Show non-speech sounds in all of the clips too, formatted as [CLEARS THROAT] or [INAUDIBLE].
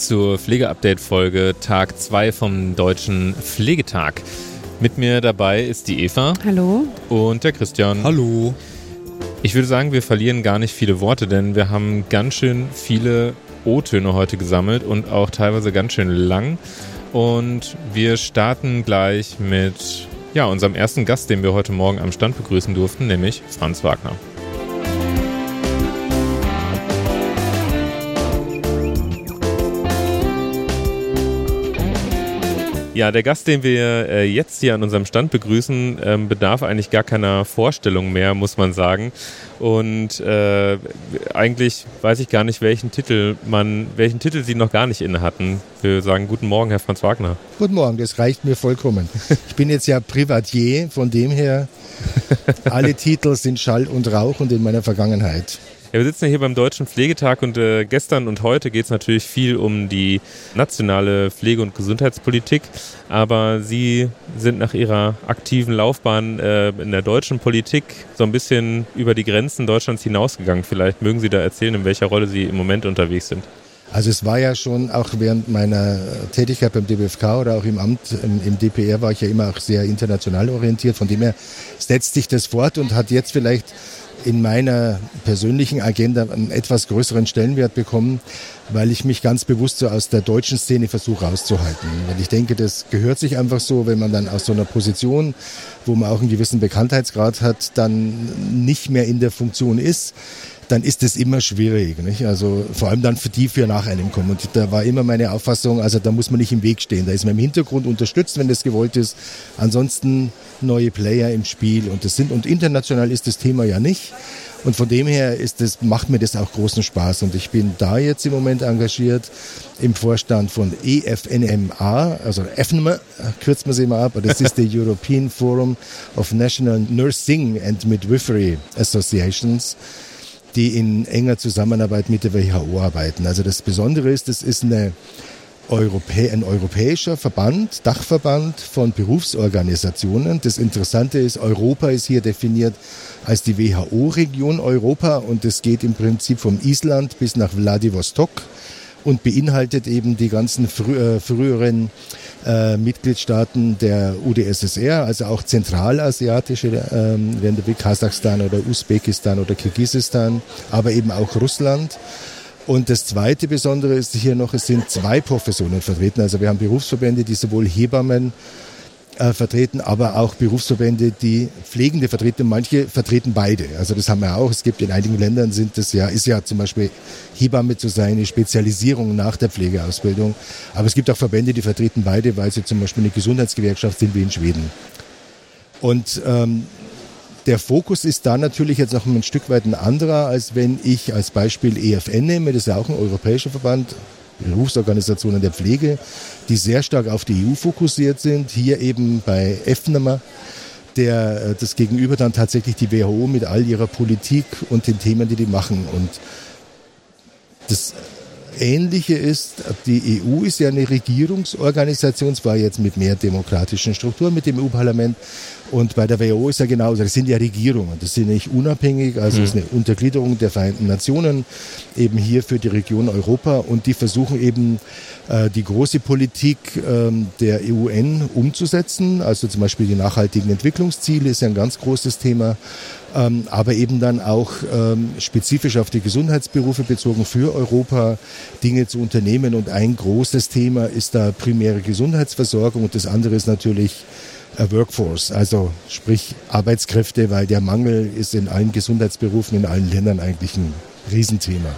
zur Pflegeupdate-Folge Tag 2 vom Deutschen Pflegetag. Mit mir dabei ist die Eva. Hallo. Und der Christian. Hallo. Ich würde sagen, wir verlieren gar nicht viele Worte, denn wir haben ganz schön viele O-Töne heute gesammelt und auch teilweise ganz schön lang. Und wir starten gleich mit ja, unserem ersten Gast, den wir heute Morgen am Stand begrüßen durften, nämlich Franz Wagner. Ja, der Gast, den wir äh, jetzt hier an unserem Stand begrüßen, ähm, bedarf eigentlich gar keiner Vorstellung mehr, muss man sagen. Und äh, eigentlich weiß ich gar nicht, welchen Titel man, welchen Titel Sie noch gar nicht inne hatten. Wir sagen guten Morgen, Herr Franz Wagner. Guten Morgen, das reicht mir vollkommen. Ich bin jetzt ja Privatier, von dem her [LAUGHS] alle Titel sind Schall und Rauch und in meiner Vergangenheit. Ja, wir sitzen ja hier beim Deutschen Pflegetag und äh, gestern und heute geht es natürlich viel um die nationale Pflege- und Gesundheitspolitik. Aber Sie sind nach Ihrer aktiven Laufbahn äh, in der deutschen Politik so ein bisschen über die Grenzen Deutschlands hinausgegangen. Vielleicht mögen Sie da erzählen, in welcher Rolle Sie im Moment unterwegs sind. Also es war ja schon auch während meiner Tätigkeit beim DBFK oder auch im Amt, im, im, DPR war ich ja immer auch sehr international orientiert. Von dem her setzt sich das fort und hat jetzt vielleicht in meiner persönlichen Agenda einen etwas größeren Stellenwert bekommen, weil ich mich ganz bewusst so aus der deutschen Szene versuche rauszuhalten. Weil ich denke, das gehört sich einfach so, wenn man dann aus so einer Position, wo man auch einen gewissen Bekanntheitsgrad hat, dann nicht mehr in der Funktion ist, dann ist es immer schwierig. Nicht? Also vor allem dann für die, für nach einem kommen. Und da war immer meine Auffassung, also da muss man nicht im Weg stehen. Da ist man im Hintergrund unterstützt, wenn das gewollt ist. Ansonsten neue Player im Spiel. Und das sind, und international ist das Thema ja nicht. Und von dem her ist das, macht mir das auch großen Spaß. Und ich bin da jetzt im Moment engagiert im Vorstand von EFNMA, also EFNMA, kürzt man es immer ab, das ist die [LAUGHS] European Forum of National Nursing and Midwifery Associations die in enger Zusammenarbeit mit der WHO arbeiten. Also das Besondere ist, das ist eine Europä ein europäischer Verband, Dachverband von Berufsorganisationen. Das Interessante ist, Europa ist hier definiert als die WHO-Region Europa und es geht im Prinzip vom Island bis nach Vladivostok und beinhaltet eben die ganzen frü äh, früheren äh, Mitgliedstaaten der UdSSR, also auch zentralasiatische ähm, Länder wie Kasachstan oder Usbekistan oder Kirgisistan, aber eben auch Russland. Und das zweite Besondere ist hier noch, es sind zwei Professionen vertreten. Also wir haben Berufsverbände, die sowohl Hebammen äh, vertreten, aber auch Berufsverbände, die Pflegende vertreten. Manche vertreten beide. Also das haben wir auch. Es gibt in einigen Ländern sind das ja, ist ja zum Beispiel Hebamme zu sein, eine Spezialisierung nach der Pflegeausbildung. Aber es gibt auch Verbände, die vertreten beide, weil sie zum Beispiel eine Gesundheitsgewerkschaft sind wie in Schweden. Und ähm, der Fokus ist da natürlich jetzt auch ein Stück weit ein anderer, als wenn ich als Beispiel EFN nehme. Das ist ja auch ein europäischer Verband, Berufsorganisationen der Pflege, die sehr stark auf die EU fokussiert sind. Hier eben bei EFNMA, der äh, das Gegenüber dann tatsächlich die WHO mit all ihrer Politik und den Themen, die die machen. Und das Ähnliche ist, die EU ist ja eine Regierungsorganisation, zwar jetzt mit mehr demokratischen Strukturen, mit dem EU-Parlament. Und bei der WHO ist ja genauso. Das sind ja Regierungen. Das sind nicht unabhängig. Also es ist eine Untergliederung der Vereinten Nationen eben hier für die Region Europa. Und die versuchen eben äh, die große Politik ähm, der UN umzusetzen. Also zum Beispiel die nachhaltigen Entwicklungsziele ist ja ein ganz großes Thema ähm, aber eben dann auch ähm, spezifisch auf die Gesundheitsberufe bezogen für Europa Dinge zu unternehmen. Und ein großes Thema ist da primäre Gesundheitsversorgung und das andere ist natürlich Workforce, also sprich Arbeitskräfte, weil der Mangel ist in allen Gesundheitsberufen in allen Ländern eigentlich ein Riesenthema.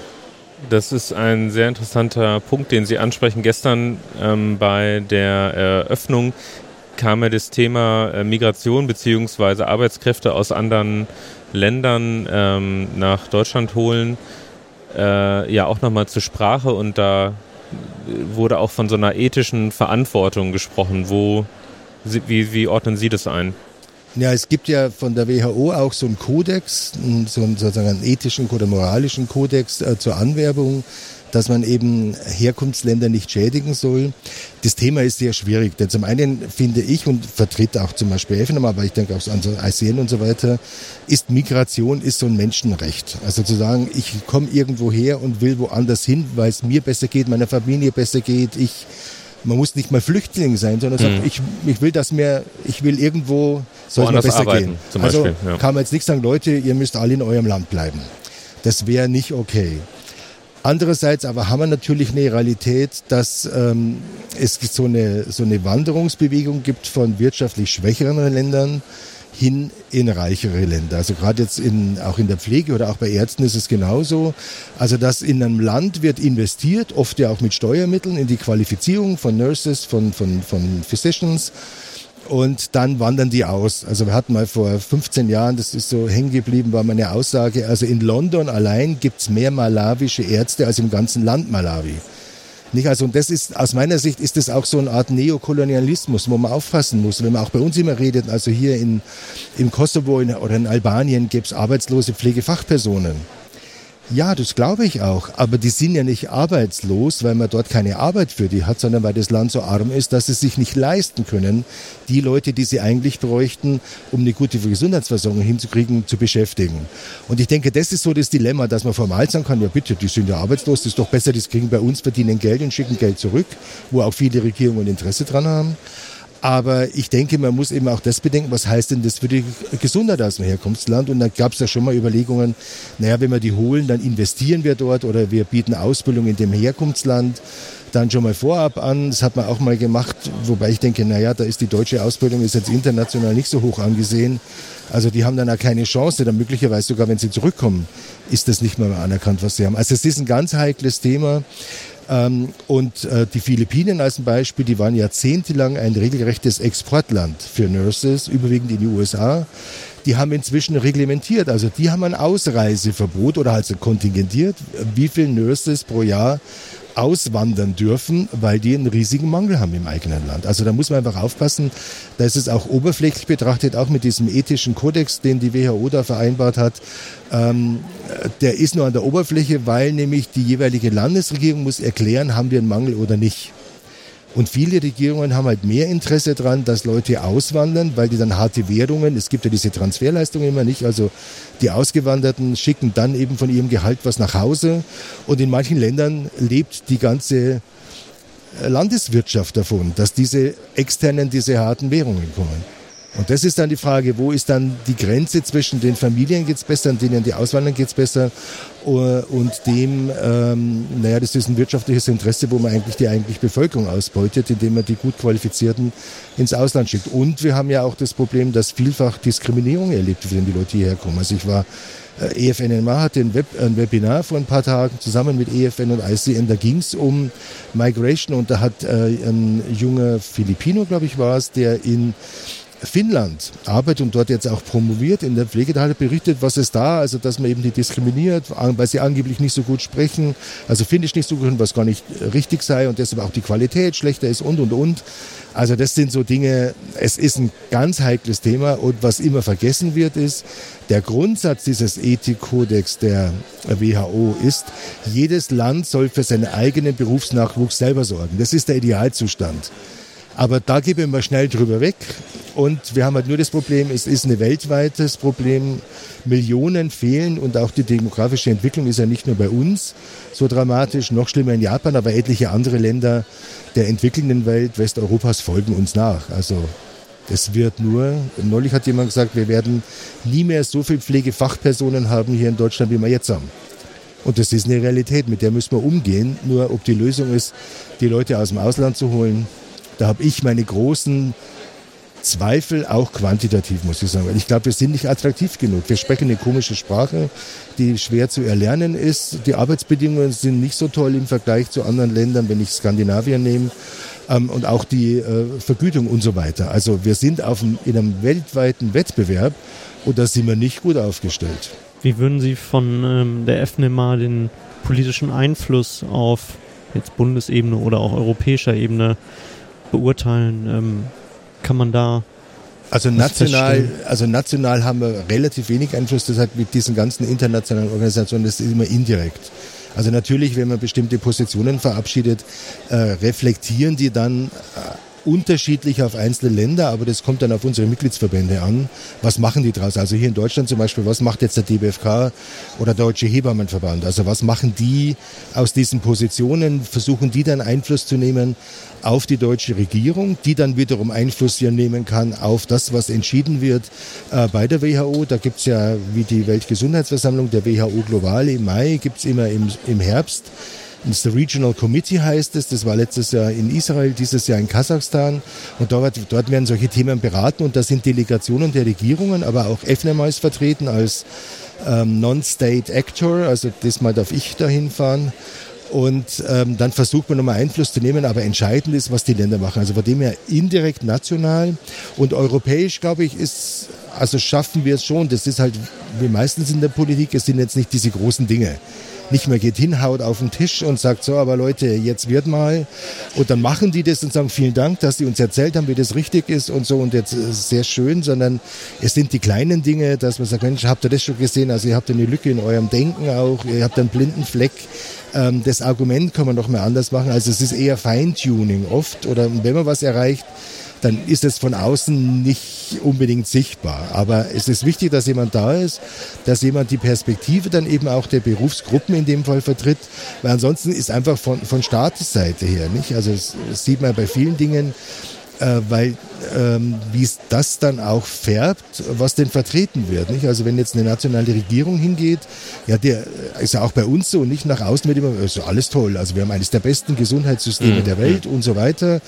Das ist ein sehr interessanter Punkt, den Sie ansprechen. Gestern ähm, bei der Eröffnung kam ja das Thema äh, Migration bzw. Arbeitskräfte aus anderen Ländern ähm, nach Deutschland holen äh, ja auch nochmal zur Sprache und da wurde auch von so einer ethischen Verantwortung gesprochen. Wo, wie, wie ordnen Sie das ein? Ja, es gibt ja von der WHO auch so einen Kodex, so einen, sozusagen einen ethischen oder moralischen Kodex äh, zur Anwerbung dass man eben Herkunftsländer nicht schädigen soll. Das Thema ist sehr schwierig, denn zum einen finde ich und vertrete auch zum Beispiel FNM, aber ich denke auch an so ICN und so weiter, ist Migration ist so ein Menschenrecht. Also zu sagen, ich komme irgendwo her und will woanders hin, weil es mir besser geht, meiner Familie besser geht, ich man muss nicht mal Flüchtling sein, sondern sagt, mhm. ich, ich will, dass mir, ich will irgendwo, soll es mir besser arbeiten, gehen. Zum also Beispiel, ja. kann man jetzt nicht sagen, Leute, ihr müsst alle in eurem Land bleiben. Das wäre nicht okay. Andererseits aber haben wir natürlich eine Realität, dass ähm, es so eine, so eine Wanderungsbewegung gibt von wirtschaftlich schwächeren Ländern hin in reichere Länder. Also gerade jetzt in, auch in der Pflege oder auch bei Ärzten ist es genauso. Also dass in einem Land wird investiert, oft ja auch mit Steuermitteln, in die Qualifizierung von Nurses, von, von, von Physicians und dann wandern die aus. Also wir hatten mal vor 15 Jahren, das ist so hängen geblieben, war meine Aussage, also in London allein gibt's mehr malawische Ärzte als im ganzen Land Malawi. Nicht? Also, und das ist, aus meiner Sicht ist das auch so eine Art Neokolonialismus, wo man aufpassen muss. Wenn man auch bei uns immer redet, also hier in, im Kosovo in, oder in Albanien gibt's arbeitslose Pflegefachpersonen. Ja, das glaube ich auch. Aber die sind ja nicht arbeitslos, weil man dort keine Arbeit für die hat, sondern weil das Land so arm ist, dass sie sich nicht leisten können, die Leute, die sie eigentlich bräuchten, um eine gute Gesundheitsversorgung hinzukriegen, zu beschäftigen. Und ich denke, das ist so das Dilemma, dass man formal sagen kann, ja bitte, die sind ja arbeitslos, das ist doch besser, die kriegen bei uns, verdienen Geld und schicken Geld zurück, wo auch viele Regierungen Interesse dran haben. Aber ich denke, man muss eben auch das bedenken, was heißt denn das für die Gesundheit aus dem Herkunftsland? Und da gab es ja schon mal Überlegungen, naja, wenn wir die holen, dann investieren wir dort oder wir bieten Ausbildung in dem Herkunftsland dann schon mal vorab an. Das hat man auch mal gemacht, wobei ich denke, naja, da ist die deutsche Ausbildung ist jetzt international nicht so hoch angesehen. Also die haben dann auch keine Chance, dann möglicherweise sogar, wenn sie zurückkommen, ist das nicht mehr anerkannt, was sie haben. Also es ist ein ganz heikles Thema. Ähm, und äh, die Philippinen als ein Beispiel, die waren jahrzehntelang ein regelrechtes Exportland für Nurses, überwiegend in die USA. Die haben inzwischen reglementiert, also die haben ein Ausreiseverbot oder halt so kontingentiert, wie viele Nurses pro Jahr auswandern dürfen, weil die einen riesigen Mangel haben im eigenen Land. Also da muss man einfach aufpassen, da ist es auch oberflächlich betrachtet, auch mit diesem ethischen Kodex, den die WHO da vereinbart hat, ähm, der ist nur an der Oberfläche, weil nämlich die jeweilige Landesregierung muss erklären, haben wir einen Mangel oder nicht. Und viele Regierungen haben halt mehr Interesse daran, dass Leute auswandern, weil die dann harte Währungen, es gibt ja diese Transferleistungen immer nicht, also die Ausgewanderten schicken dann eben von ihrem Gehalt was nach Hause. Und in manchen Ländern lebt die ganze Landeswirtschaft davon, dass diese externen, diese harten Währungen kommen. Und das ist dann die Frage, wo ist dann die Grenze zwischen den Familien geht's besser denen die auswandern geht's besser äh, und dem, ähm, naja, das ist ein wirtschaftliches Interesse, wo man eigentlich die eigentliche Bevölkerung ausbeutet, indem man die gut Qualifizierten ins Ausland schickt. Und wir haben ja auch das Problem, dass vielfach Diskriminierung erlebt wird, wenn die Leute hierher kommen. Also ich war äh, EFNMA hatte ein, Web, ein, Webinar vor ein paar Tagen zusammen mit EFN und ICN. Da ging es um Migration und da hat äh, ein junger Filipino, glaube ich, war es, der in Finnland arbeitet und dort jetzt auch promoviert in der Pflege, da hat er berichtet, was es da, also dass man eben die diskriminiert, weil sie angeblich nicht so gut sprechen, also Finnisch nicht so gut, was gar nicht richtig sei und deshalb auch die Qualität schlechter ist und und und. Also das sind so Dinge, es ist ein ganz heikles Thema und was immer vergessen wird ist, der Grundsatz dieses Ethikkodex der WHO ist, jedes Land soll für seinen eigenen Berufsnachwuchs selber sorgen. Das ist der Idealzustand. Aber da gehen wir schnell drüber weg. Und wir haben halt nur das Problem, es ist ein weltweites Problem. Millionen fehlen und auch die demografische Entwicklung ist ja nicht nur bei uns so dramatisch, noch schlimmer in Japan, aber etliche andere Länder der entwickelnden Welt, Westeuropas, folgen uns nach. Also das wird nur, neulich hat jemand gesagt, wir werden nie mehr so viele Pflegefachpersonen haben hier in Deutschland, wie wir jetzt haben. Und das ist eine Realität, mit der müssen wir umgehen. Nur ob die Lösung ist, die Leute aus dem Ausland zu holen, da habe ich meine großen Zweifel auch quantitativ, muss ich sagen. Ich glaube, wir sind nicht attraktiv genug. Wir sprechen eine komische Sprache, die schwer zu erlernen ist. Die Arbeitsbedingungen sind nicht so toll im Vergleich zu anderen Ländern, wenn ich Skandinavien nehme. Ähm, und auch die äh, Vergütung und so weiter. Also wir sind auf einem, in einem weltweiten Wettbewerb und da sind wir nicht gut aufgestellt. Wie würden Sie von ähm, der FNMA den politischen Einfluss auf jetzt Bundesebene oder auch europäischer Ebene beurteilen? Ähm, kann man da also national, also national haben wir relativ wenig Einfluss, deshalb mit diesen ganzen internationalen Organisationen, das ist immer indirekt. Also natürlich, wenn man bestimmte Positionen verabschiedet, äh, reflektieren die dann äh, unterschiedlich auf einzelne Länder, aber das kommt dann auf unsere Mitgliedsverbände an. Was machen die draus? Also hier in Deutschland zum Beispiel, was macht jetzt der DBFK oder der Deutsche Hebammenverband? Also was machen die aus diesen Positionen? Versuchen die dann Einfluss zu nehmen auf die deutsche Regierung, die dann wiederum Einfluss hier nehmen kann auf das, was entschieden wird äh, bei der WHO. Da gibt's ja, wie die Weltgesundheitsversammlung der WHO global im Mai, gibt's immer im, im Herbst das Regional Committee heißt es. Das war letztes Jahr in Israel, dieses Jahr in Kasachstan. Und dort, dort werden solche Themen beraten. Und da sind Delegationen der Regierungen, aber auch FNMA ist vertreten als ähm, Non-State Actor. Also diesmal darf ich dahin fahren. Und ähm, dann versucht man nochmal Einfluss zu nehmen, aber entscheidend ist, was die Länder machen. Also von dem her indirekt national und europäisch, glaube ich, ist, also schaffen wir es schon. Das ist halt wie meistens in der Politik, es sind jetzt nicht diese großen Dinge nicht mehr geht, hinhaut auf den Tisch und sagt, so, aber Leute, jetzt wird mal. Und dann machen die das und sagen, vielen Dank, dass sie uns erzählt haben, wie das richtig ist und so und jetzt ist sehr schön, sondern es sind die kleinen Dinge, dass man sagt, Mensch, habt ihr das schon gesehen? Also ihr habt eine Lücke in eurem Denken auch, ihr habt einen blinden Fleck. Ähm, das Argument kann man noch mal anders machen. Also es ist eher Feintuning oft oder wenn man was erreicht, dann ist es von außen nicht unbedingt sichtbar. Aber es ist wichtig, dass jemand da ist, dass jemand die Perspektive dann eben auch der Berufsgruppen in dem Fall vertritt, weil ansonsten ist einfach von, von Staatsseite her, nicht? Also das sieht man bei vielen Dingen, äh, weil ähm, wie es das dann auch färbt, was denn vertreten wird. Nicht? Also wenn jetzt eine nationale Regierung hingeht, ja, der ist ja auch bei uns so, nicht nach außen wird immer, ist alles toll. Also wir haben eines der besten Gesundheitssysteme mhm. der Welt und so weiter.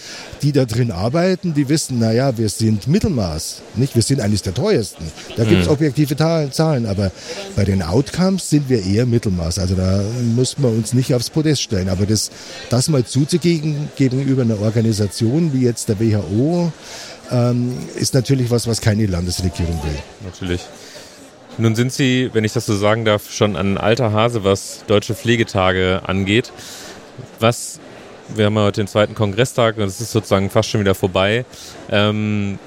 Die da drin arbeiten, die wissen, naja, wir sind Mittelmaß, nicht? Wir sind eines der teuersten. Da gibt es mhm. objektive Zahlen, aber bei den Outcomes sind wir eher Mittelmaß. Also da müssen wir uns nicht aufs Podest stellen. Aber das, das mal zuzugeben gegenüber einer Organisation wie jetzt der WHO, ähm, ist natürlich was, was keine Landesregierung will. Natürlich. Nun sind Sie, wenn ich das so sagen darf, schon ein alter Hase, was deutsche Pflegetage angeht. Was, wir haben ja heute den zweiten Kongresstag und es ist sozusagen fast schon wieder vorbei. Ähm,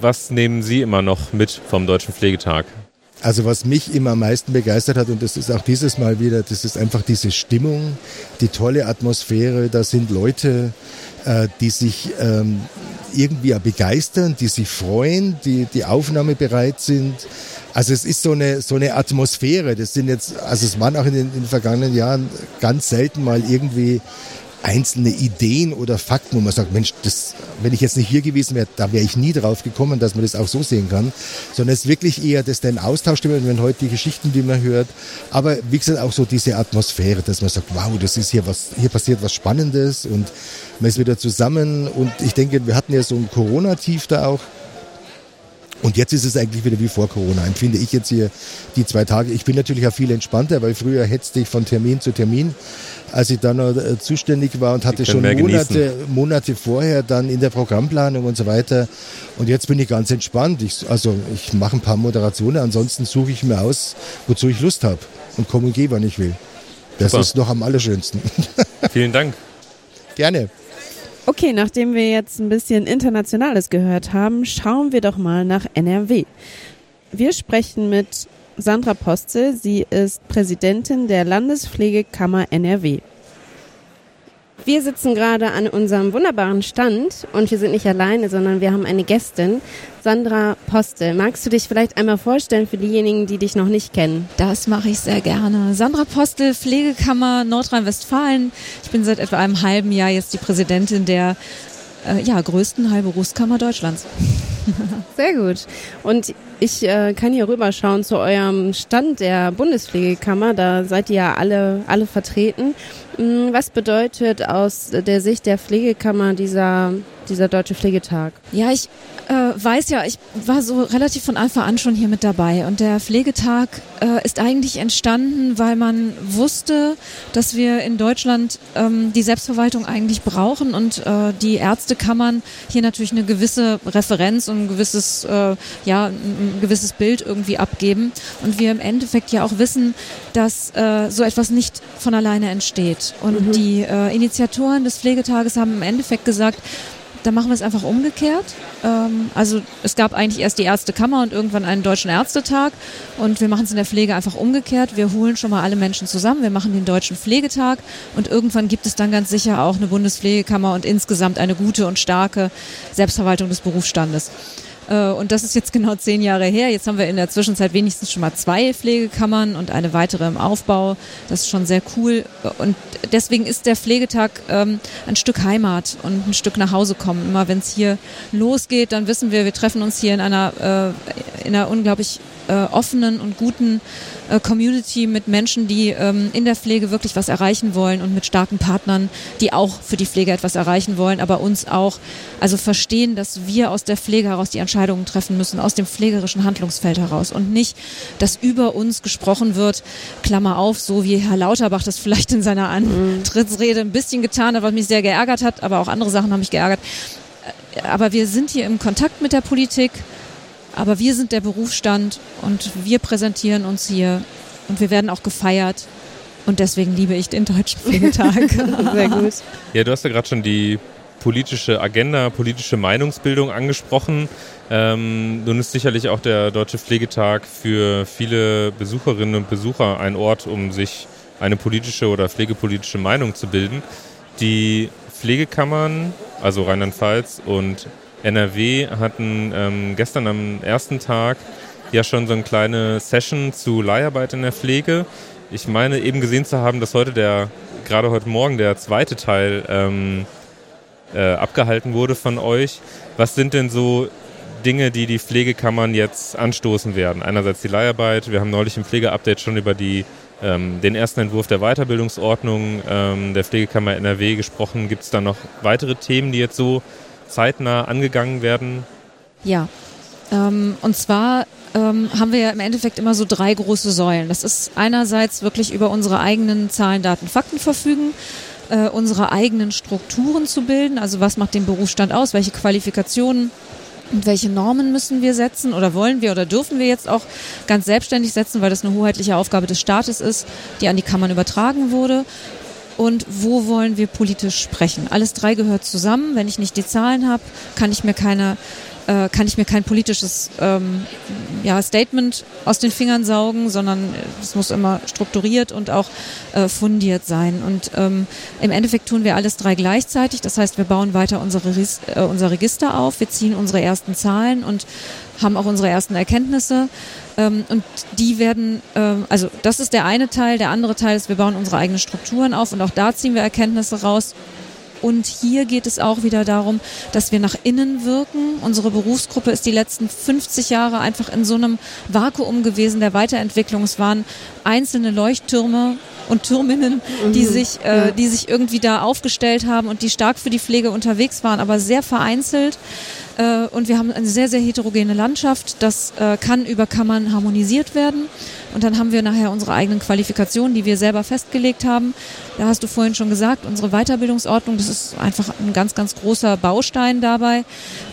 was nehmen Sie immer noch mit vom Deutschen Pflegetag? Also was mich immer am meisten begeistert hat, und das ist auch dieses Mal wieder, das ist einfach diese Stimmung, die tolle Atmosphäre. Da sind Leute, äh, die sich ähm, irgendwie begeistern, die sich freuen, die, die aufnahmebereit sind. Also es ist so eine, so eine Atmosphäre. Das sind jetzt, also es waren auch in den, in den vergangenen Jahren ganz selten mal irgendwie einzelne Ideen oder Fakten, wo man sagt, Mensch, das, wenn ich jetzt nicht hier gewesen wäre, da wäre ich nie drauf gekommen, dass man das auch so sehen kann, sondern es ist wirklich eher, dass der Austausch stimmt, wenn heute die Geschichten, die man hört, aber wie gesagt auch so diese Atmosphäre, dass man sagt, wow, das ist hier was, hier passiert was Spannendes und man ist wieder zusammen. Und ich denke, wir hatten ja so ein Corona-Tief da auch, und jetzt ist es eigentlich wieder wie vor Corona, empfinde ich jetzt hier die zwei Tage. Ich bin natürlich auch viel entspannter, weil früher hetzte ich von Termin zu Termin als ich dann noch äh, zuständig war und hatte schon Monate, Monate vorher dann in der Programmplanung und so weiter. Und jetzt bin ich ganz entspannt. Ich, also ich mache ein paar Moderationen, ansonsten suche ich mir aus, wozu ich Lust habe und komme und gehe, wann ich will. Das Super. ist noch am allerschönsten. [LAUGHS] Vielen Dank. Gerne. Okay, nachdem wir jetzt ein bisschen Internationales gehört haben, schauen wir doch mal nach NRW. Wir sprechen mit Sandra Postel. Sie ist Präsidentin der Landespflegekammer NRW. Wir sitzen gerade an unserem wunderbaren Stand und wir sind nicht alleine, sondern wir haben eine Gästin, Sandra Postel. Magst du dich vielleicht einmal vorstellen für diejenigen, die dich noch nicht kennen? Das mache ich sehr gerne. Sandra Postel, Pflegekammer Nordrhein-Westfalen. Ich bin seit etwa einem halben Jahr jetzt die Präsidentin der äh, ja, größten Heilberufskammer Deutschlands. [LAUGHS] Sehr gut. Und ich äh, kann hier rüberschauen zu eurem Stand der Bundespflegekammer. Da seid ihr ja alle, alle vertreten. Hm, was bedeutet aus der Sicht der Pflegekammer dieser dieser Deutsche Pflegetag? Ja, ich äh, weiß ja, ich war so relativ von Anfang an schon hier mit dabei und der Pflegetag äh, ist eigentlich entstanden, weil man wusste, dass wir in Deutschland ähm, die Selbstverwaltung eigentlich brauchen und äh, die Ärztekammern hier natürlich eine gewisse Referenz und ein gewisses, äh, ja, ein gewisses Bild irgendwie abgeben und wir im Endeffekt ja auch wissen, dass äh, so etwas nicht von alleine entsteht. Und mhm. die äh, Initiatoren des Pflegetages haben im Endeffekt gesagt, da machen wir es einfach umgekehrt. Ähm, also es gab eigentlich erst die Ärztekammer und irgendwann einen deutschen Ärztetag und wir machen es in der Pflege einfach umgekehrt. Wir holen schon mal alle Menschen zusammen, wir machen den deutschen Pflegetag und irgendwann gibt es dann ganz sicher auch eine Bundespflegekammer und insgesamt eine gute und starke Selbstverwaltung des Berufsstandes. Äh, und das ist jetzt genau zehn Jahre her. Jetzt haben wir in der Zwischenzeit wenigstens schon mal zwei Pflegekammern und eine weitere im Aufbau. Das ist schon sehr cool. Und deswegen ist der Pflegetag ähm, ein Stück Heimat und ein Stück nach Hause kommen. Immer wenn es hier losgeht, dann wissen wir, wir treffen uns hier in einer, äh, in einer unglaublich äh, offenen und guten äh, Community mit Menschen, die ähm, in der Pflege wirklich was erreichen wollen und mit starken Partnern, die auch für die Pflege etwas erreichen wollen, aber uns auch also verstehen, dass wir aus der Pflege heraus die Entscheidungen treffen müssen, aus dem pflegerischen Handlungsfeld heraus und nicht, dass über uns gesprochen wird, Klammer auf, so wie Herr Lauterbach das vielleicht in seiner Antrittsrede ein bisschen getan hat, was mich sehr geärgert hat, aber auch andere Sachen haben mich geärgert. Äh, aber wir sind hier im Kontakt mit der Politik aber wir sind der Berufsstand und wir präsentieren uns hier und wir werden auch gefeiert. Und deswegen liebe ich den Deutschen [LAUGHS] Pflegetag. Sehr gut. Ja, du hast ja gerade schon die politische Agenda, politische Meinungsbildung angesprochen. Ähm, nun ist sicherlich auch der Deutsche Pflegetag für viele Besucherinnen und Besucher ein Ort, um sich eine politische oder pflegepolitische Meinung zu bilden. Die Pflegekammern, also Rheinland-Pfalz und NRW hatten ähm, gestern am ersten Tag ja schon so eine kleine Session zu Leiharbeit in der Pflege. Ich meine eben gesehen zu haben, dass heute der, gerade heute Morgen der zweite Teil ähm, äh, abgehalten wurde von euch. Was sind denn so Dinge, die die Pflegekammern jetzt anstoßen werden? Einerseits die Leiharbeit. Wir haben neulich im Pflegeupdate schon über die, ähm, den ersten Entwurf der Weiterbildungsordnung ähm, der Pflegekammer NRW gesprochen. Gibt es da noch weitere Themen, die jetzt so zeitnah angegangen werden? Ja, ähm, und zwar ähm, haben wir ja im Endeffekt immer so drei große Säulen. Das ist einerseits wirklich über unsere eigenen Zahlen, Daten, Fakten verfügen, äh, unsere eigenen Strukturen zu bilden. Also was macht den Berufsstand aus? Welche Qualifikationen und welche Normen müssen wir setzen oder wollen wir oder dürfen wir jetzt auch ganz selbstständig setzen, weil das eine hoheitliche Aufgabe des Staates ist, die an die Kammern übertragen wurde und wo wollen wir politisch sprechen. Alles drei gehört zusammen. Wenn ich nicht die Zahlen habe, kann ich mir keine äh, kann ich mir kein politisches ähm, ja, Statement aus den Fingern saugen, sondern es muss immer strukturiert und auch äh, fundiert sein. Und ähm, im Endeffekt tun wir alles drei gleichzeitig. Das heißt, wir bauen weiter unsere, äh, unser Register auf, wir ziehen unsere ersten Zahlen und haben auch unsere ersten Erkenntnisse. Ähm, und die werden, ähm, also das ist der eine Teil. Der andere Teil ist, wir bauen unsere eigenen Strukturen auf und auch da ziehen wir Erkenntnisse raus. Und hier geht es auch wieder darum, dass wir nach innen wirken. Unsere Berufsgruppe ist die letzten 50 Jahre einfach in so einem Vakuum gewesen der Weiterentwicklung. Es waren einzelne Leuchttürme und Türminnen, die mhm. sich, äh, die sich irgendwie da aufgestellt haben und die stark für die Pflege unterwegs waren, aber sehr vereinzelt. Äh, und wir haben eine sehr, sehr heterogene Landschaft. Das äh, kann über Kammern harmonisiert werden. Und dann haben wir nachher unsere eigenen Qualifikationen, die wir selber festgelegt haben. Da hast du vorhin schon gesagt, unsere Weiterbildungsordnung, das ist einfach ein ganz, ganz großer Baustein dabei.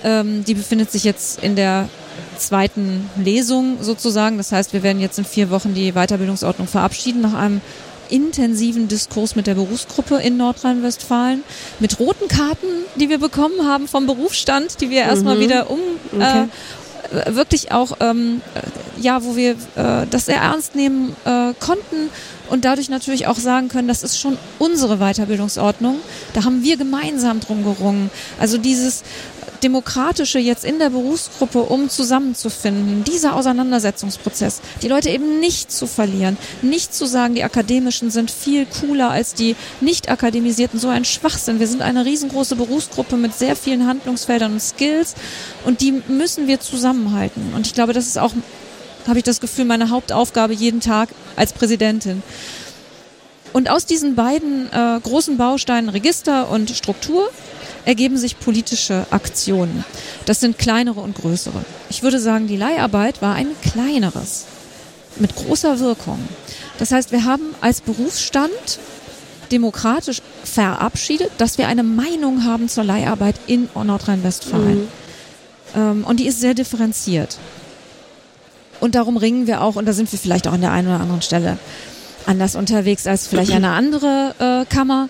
Ähm, die befindet sich jetzt in der zweiten Lesung sozusagen. Das heißt, wir werden jetzt in vier Wochen die Weiterbildungsordnung verabschieden nach einem intensiven Diskurs mit der Berufsgruppe in Nordrhein-Westfalen, mit roten Karten, die wir bekommen haben vom Berufsstand, die wir mhm. erstmal wieder um okay. äh, wirklich auch ähm, äh, ja, wo wir äh, das sehr ernst nehmen äh, konnten und dadurch natürlich auch sagen können, das ist schon unsere Weiterbildungsordnung. Da haben wir gemeinsam drum gerungen. Also dieses Demokratische jetzt in der Berufsgruppe, um zusammenzufinden, dieser Auseinandersetzungsprozess, die Leute eben nicht zu verlieren, nicht zu sagen, die Akademischen sind viel cooler als die nicht akademisierten, so ein Schwachsinn. Wir sind eine riesengroße Berufsgruppe mit sehr vielen Handlungsfeldern und Skills und die müssen wir zusammenhalten. Und ich glaube, das ist auch, habe ich das Gefühl, meine Hauptaufgabe jeden Tag als Präsidentin. Und aus diesen beiden äh, großen Bausteinen Register und Struktur ergeben sich politische Aktionen. Das sind kleinere und größere. Ich würde sagen, die Leiharbeit war ein kleineres mit großer Wirkung. Das heißt, wir haben als Berufsstand demokratisch verabschiedet, dass wir eine Meinung haben zur Leiharbeit in Nordrhein-Westfalen. Mhm. Ähm, und die ist sehr differenziert. Und darum ringen wir auch, und da sind wir vielleicht auch an der einen oder anderen Stelle anders unterwegs als vielleicht eine andere äh, Kammer.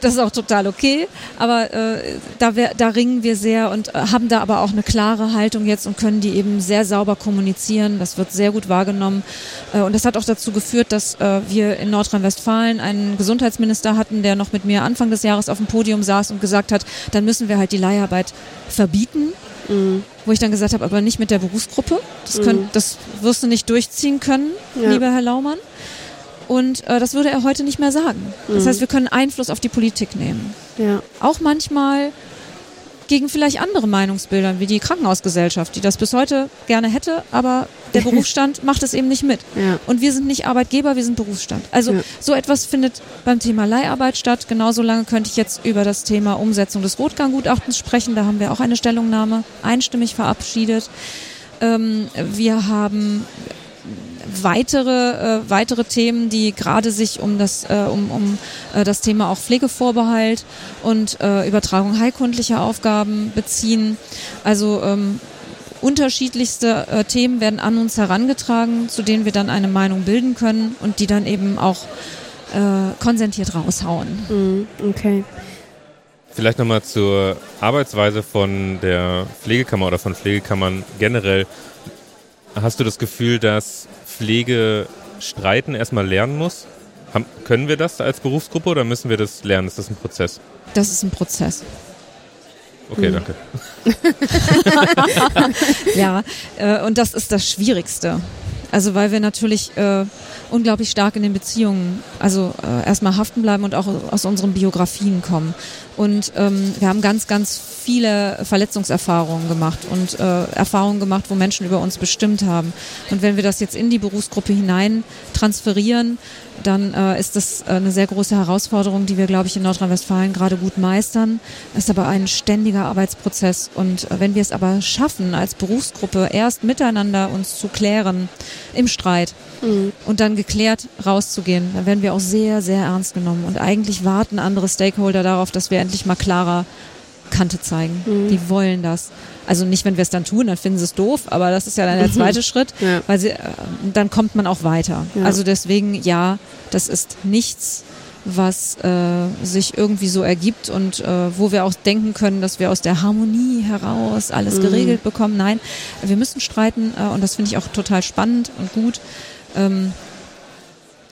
Das ist auch total okay. Aber äh, da, wir, da ringen wir sehr und äh, haben da aber auch eine klare Haltung jetzt und können die eben sehr sauber kommunizieren. Das wird sehr gut wahrgenommen. Äh, und das hat auch dazu geführt, dass äh, wir in Nordrhein-Westfalen einen Gesundheitsminister hatten, der noch mit mir Anfang des Jahres auf dem Podium saß und gesagt hat, dann müssen wir halt die Leiharbeit verbieten. Mhm. Wo ich dann gesagt habe, aber nicht mit der Berufsgruppe. Das, könnt, mhm. das wirst du nicht durchziehen können, ja. lieber Herr Laumann. Und äh, das würde er heute nicht mehr sagen. Das mhm. heißt, wir können Einfluss auf die Politik nehmen. Ja. Auch manchmal gegen vielleicht andere Meinungsbilder, wie die Krankenhausgesellschaft, die das bis heute gerne hätte, aber der [LAUGHS] Berufsstand macht es eben nicht mit. Ja. Und wir sind nicht Arbeitgeber, wir sind Berufsstand. Also ja. so etwas findet beim Thema Leiharbeit statt. Genauso lange könnte ich jetzt über das Thema Umsetzung des Rotgang-Gutachtens sprechen. Da haben wir auch eine Stellungnahme einstimmig verabschiedet. Ähm, wir haben weitere, äh, weitere Themen, die gerade sich um das, äh, um, um äh, das Thema auch Pflegevorbehalt und äh, Übertragung heilkundlicher Aufgaben beziehen. Also ähm, unterschiedlichste äh, Themen werden an uns herangetragen, zu denen wir dann eine Meinung bilden können und die dann eben auch äh, konsentiert raushauen. Mhm, okay. Vielleicht nochmal zur Arbeitsweise von der Pflegekammer oder von Pflegekammern generell. Hast du das Gefühl, dass Pflege streiten erstmal lernen muss? Haben, können wir das als Berufsgruppe oder müssen wir das lernen? Ist das ein Prozess? Das ist ein Prozess. Okay, hm. danke. [LAUGHS] ja, äh, und das ist das Schwierigste. Also weil wir natürlich äh, unglaublich stark in den Beziehungen, also äh, erstmal haften bleiben und auch aus unseren Biografien kommen. Und ähm, wir haben ganz, ganz viele Verletzungserfahrungen gemacht und äh, Erfahrungen gemacht, wo Menschen über uns bestimmt haben. Und wenn wir das jetzt in die Berufsgruppe hinein transferieren, dann äh, ist das äh, eine sehr große Herausforderung, die wir, glaube ich, in Nordrhein-Westfalen gerade gut meistern. Es ist aber ein ständiger Arbeitsprozess. Und äh, wenn wir es aber schaffen, als Berufsgruppe erst miteinander uns zu klären im Streit mhm. und dann geklärt rauszugehen, dann werden wir auch sehr, sehr ernst genommen. Und eigentlich warten andere Stakeholder darauf, dass wir endlich mal klarer Kante zeigen. Mhm. Die wollen das. Also nicht, wenn wir es dann tun, dann finden sie es doof, aber das ist ja dann der zweite Schritt, ja. weil sie, äh, dann kommt man auch weiter. Ja. Also deswegen, ja, das ist nichts, was äh, sich irgendwie so ergibt und äh, wo wir auch denken können, dass wir aus der Harmonie heraus alles mhm. geregelt bekommen. Nein, wir müssen streiten äh, und das finde ich auch total spannend und gut. Ähm,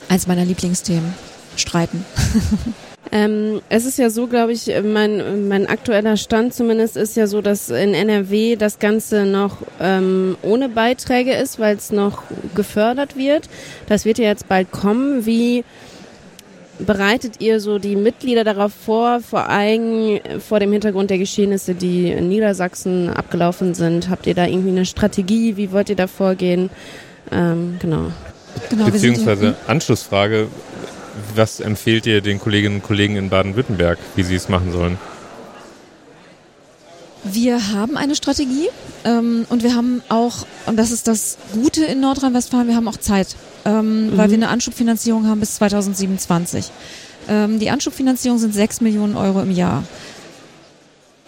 eins meiner Lieblingsthemen, streiten. [LAUGHS] Ähm, es ist ja so, glaube ich, mein, mein aktueller Stand zumindest ist ja so, dass in NRW das Ganze noch ähm, ohne Beiträge ist, weil es noch gefördert wird. Das wird ja jetzt bald kommen. Wie bereitet ihr so die Mitglieder darauf vor, vor allem vor dem Hintergrund der Geschehnisse, die in Niedersachsen abgelaufen sind? Habt ihr da irgendwie eine Strategie? Wie wollt ihr da vorgehen? Ähm, genau. genau. Beziehungsweise Anschlussfrage, was empfehlt ihr den Kolleginnen und Kollegen in Baden-Württemberg, wie sie es machen sollen? Wir haben eine Strategie ähm, und wir haben auch, und das ist das Gute in Nordrhein-Westfalen, wir haben auch Zeit, ähm, mhm. weil wir eine Anschubfinanzierung haben bis 2027. Ähm, die Anschubfinanzierung sind 6 Millionen Euro im Jahr.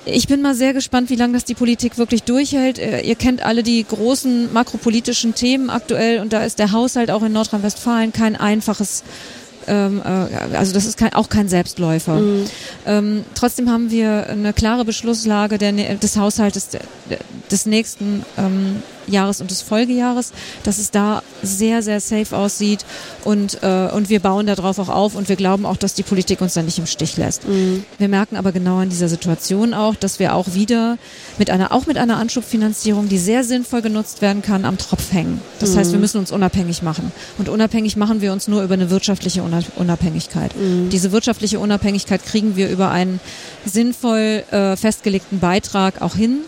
Ich bin mal sehr gespannt, wie lange das die Politik wirklich durchhält. Äh, ihr kennt alle die großen makropolitischen Themen aktuell und da ist der Haushalt auch in Nordrhein-Westfalen kein einfaches ähm, äh, also das ist kein, auch kein Selbstläufer. Mhm. Ähm, trotzdem haben wir eine klare Beschlusslage der, des Haushaltes des nächsten ähm, Jahres und des Folgejahres, dass es da sehr, sehr safe aussieht und, äh, und wir bauen darauf auch auf und wir glauben auch, dass die Politik uns da nicht im Stich lässt. Mhm. Wir merken aber genau in dieser Situation auch, dass wir auch wieder mit einer, auch mit einer Anschubfinanzierung, die sehr sinnvoll genutzt werden kann, am Tropf hängen. Das mhm. heißt, wir müssen uns unabhängig machen. Und unabhängig machen wir uns nur über eine wirtschaftliche Unabhängigkeit. Mhm. Diese wirtschaftliche Unabhängigkeit kriegen wir über einen sinnvoll äh, festgelegten Beitrag auch hin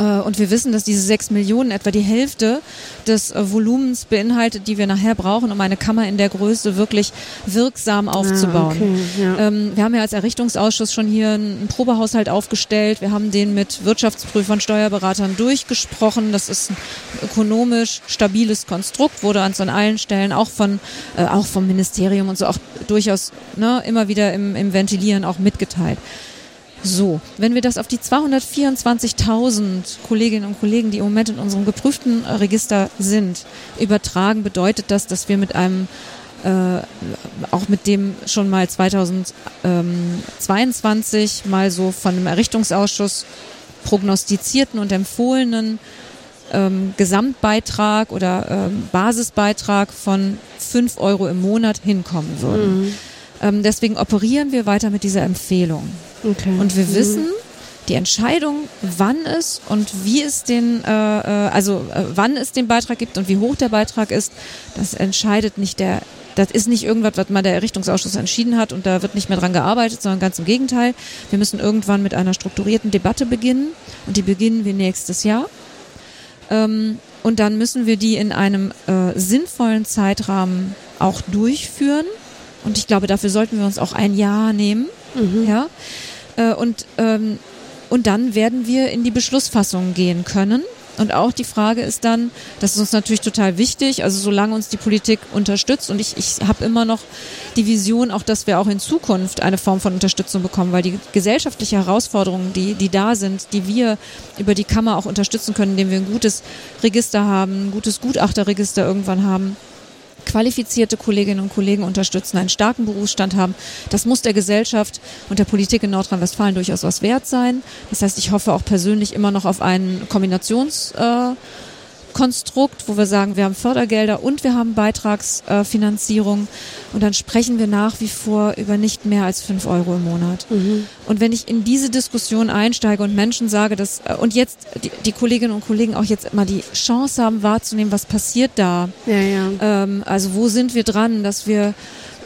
und wir wissen, dass diese sechs Millionen etwa die Hälfte des äh, Volumens beinhaltet, die wir nachher brauchen, um eine Kammer in der Größe wirklich wirksam aufzubauen. Ah, okay, ja. ähm, wir haben ja als Errichtungsausschuss schon hier einen Probehaushalt aufgestellt. Wir haben den mit Wirtschaftsprüfern, Steuerberatern durchgesprochen. Das ist ein ökonomisch stabiles Konstrukt, wurde uns an allen Stellen auch von äh, auch vom Ministerium und so auch durchaus ne, immer wieder im, im Ventilieren auch mitgeteilt. So, wenn wir das auf die 224.000 Kolleginnen und Kollegen, die im Moment in unserem geprüften Register sind, übertragen, bedeutet das, dass wir mit einem äh, auch mit dem schon mal 2022 mal so von dem Errichtungsausschuss prognostizierten und empfohlenen ähm, Gesamtbeitrag oder ähm, Basisbeitrag von 5 Euro im Monat hinkommen würden. Mhm. Ähm, deswegen operieren wir weiter mit dieser Empfehlung. Okay. Und wir mhm. wissen, die Entscheidung, wann es und wie es den, äh, äh, also äh, wann es den Beitrag gibt und wie hoch der Beitrag ist, das entscheidet nicht der, das ist nicht irgendwas, was mal der Errichtungsausschuss entschieden hat und da wird nicht mehr dran gearbeitet, sondern ganz im Gegenteil. Wir müssen irgendwann mit einer strukturierten Debatte beginnen und die beginnen wir nächstes Jahr. Ähm, und dann müssen wir die in einem äh, sinnvollen Zeitrahmen auch durchführen. Und ich glaube, dafür sollten wir uns auch ein Jahr nehmen. Mhm. Ja. Äh, und, ähm, und dann werden wir in die Beschlussfassung gehen können. Und auch die Frage ist dann, das ist uns natürlich total wichtig, also solange uns die Politik unterstützt und ich, ich habe immer noch die Vision auch, dass wir auch in Zukunft eine Form von Unterstützung bekommen, weil die gesellschaftliche Herausforderungen, die, die da sind, die wir über die Kammer auch unterstützen können, indem wir ein gutes Register haben, ein gutes Gutachterregister irgendwann haben, qualifizierte Kolleginnen und Kollegen unterstützen, einen starken Berufsstand haben. Das muss der Gesellschaft und der Politik in Nordrhein-Westfalen durchaus was wert sein. Das heißt, ich hoffe auch persönlich immer noch auf einen Kombinations- äh, Konstrukt, wo wir sagen, wir haben Fördergelder und wir haben Beitragsfinanzierung und dann sprechen wir nach wie vor über nicht mehr als fünf Euro im Monat. Mhm. Und wenn ich in diese Diskussion einsteige und Menschen sage, dass äh, und jetzt die, die, Kolleginnen und Kollegen auch jetzt immer die Chance haben wahrzunehmen, was passiert da. Ja, ja. Ähm, also wo sind wir dran, dass wir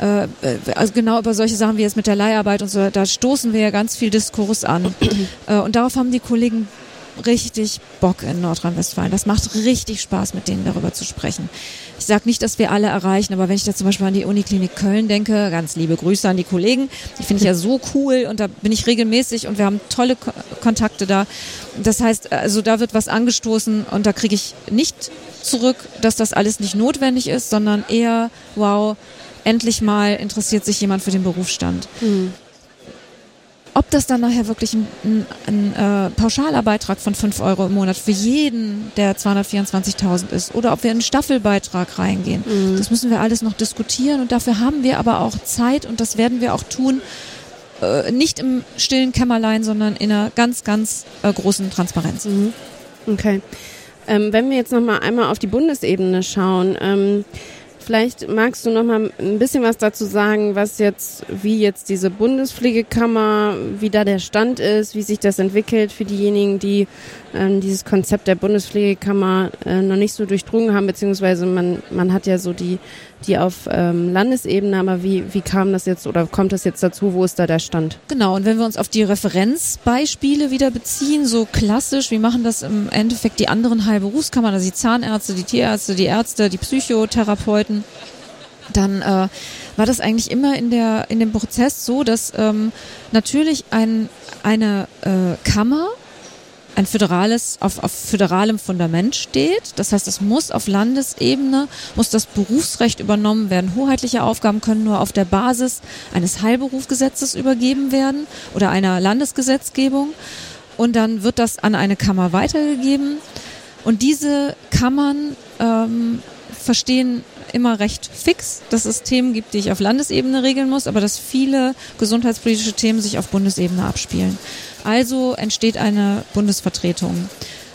äh, äh, also genau über solche Sachen wie jetzt mit der Leiharbeit und so, da stoßen wir ja ganz viel Diskurs an. [CLEARS THROAT] und darauf haben die Kollegen richtig Bock in Nordrhein-Westfalen. Das macht richtig Spaß, mit denen darüber zu sprechen. Ich sage nicht, dass wir alle erreichen, aber wenn ich da zum Beispiel an die Uniklinik Köln denke, ganz liebe Grüße an die Kollegen, die finde ich ja so cool und da bin ich regelmäßig und wir haben tolle Ko Kontakte da. Das heißt, also da wird was angestoßen und da kriege ich nicht zurück, dass das alles nicht notwendig ist, sondern eher, wow, endlich mal interessiert sich jemand für den Berufsstand. Mhm. Ob das dann nachher wirklich ein, ein, ein äh, pauschaler Beitrag von 5 Euro im Monat für jeden der 224.000 ist oder ob wir in einen Staffelbeitrag reingehen, mhm. das müssen wir alles noch diskutieren und dafür haben wir aber auch Zeit und das werden wir auch tun, äh, nicht im stillen Kämmerlein, sondern in einer ganz, ganz äh, großen Transparenz. Mhm. Okay. Ähm, wenn wir jetzt noch mal einmal auf die Bundesebene schauen, ähm, Vielleicht magst du noch mal ein bisschen was dazu sagen, was jetzt, wie jetzt diese Bundespflegekammer, wie da der Stand ist, wie sich das entwickelt für diejenigen, die ähm, dieses Konzept der Bundespflegekammer äh, noch nicht so durchdrungen haben, beziehungsweise man, man hat ja so die, die auf ähm, Landesebene, aber wie, wie kam das jetzt oder kommt das jetzt dazu, wo ist da der Stand? Genau, und wenn wir uns auf die Referenzbeispiele wieder beziehen, so klassisch, wie machen das im Endeffekt die anderen Heilberufskammern, also die Zahnärzte, die Tierärzte, die Ärzte, die Psychotherapeuten, dann äh, war das eigentlich immer in der in dem Prozess so, dass ähm, natürlich ein eine äh, Kammer ein föderales, auf, auf föderalem Fundament steht. Das heißt, es muss auf Landesebene, muss das Berufsrecht übernommen werden. Hoheitliche Aufgaben können nur auf der Basis eines Heilberufgesetzes übergeben werden oder einer Landesgesetzgebung. Und dann wird das an eine Kammer weitergegeben. Und diese Kammern ähm, verstehen immer recht fix, dass es Themen gibt, die ich auf Landesebene regeln muss, aber dass viele gesundheitspolitische Themen sich auf Bundesebene abspielen. Also entsteht eine Bundesvertretung.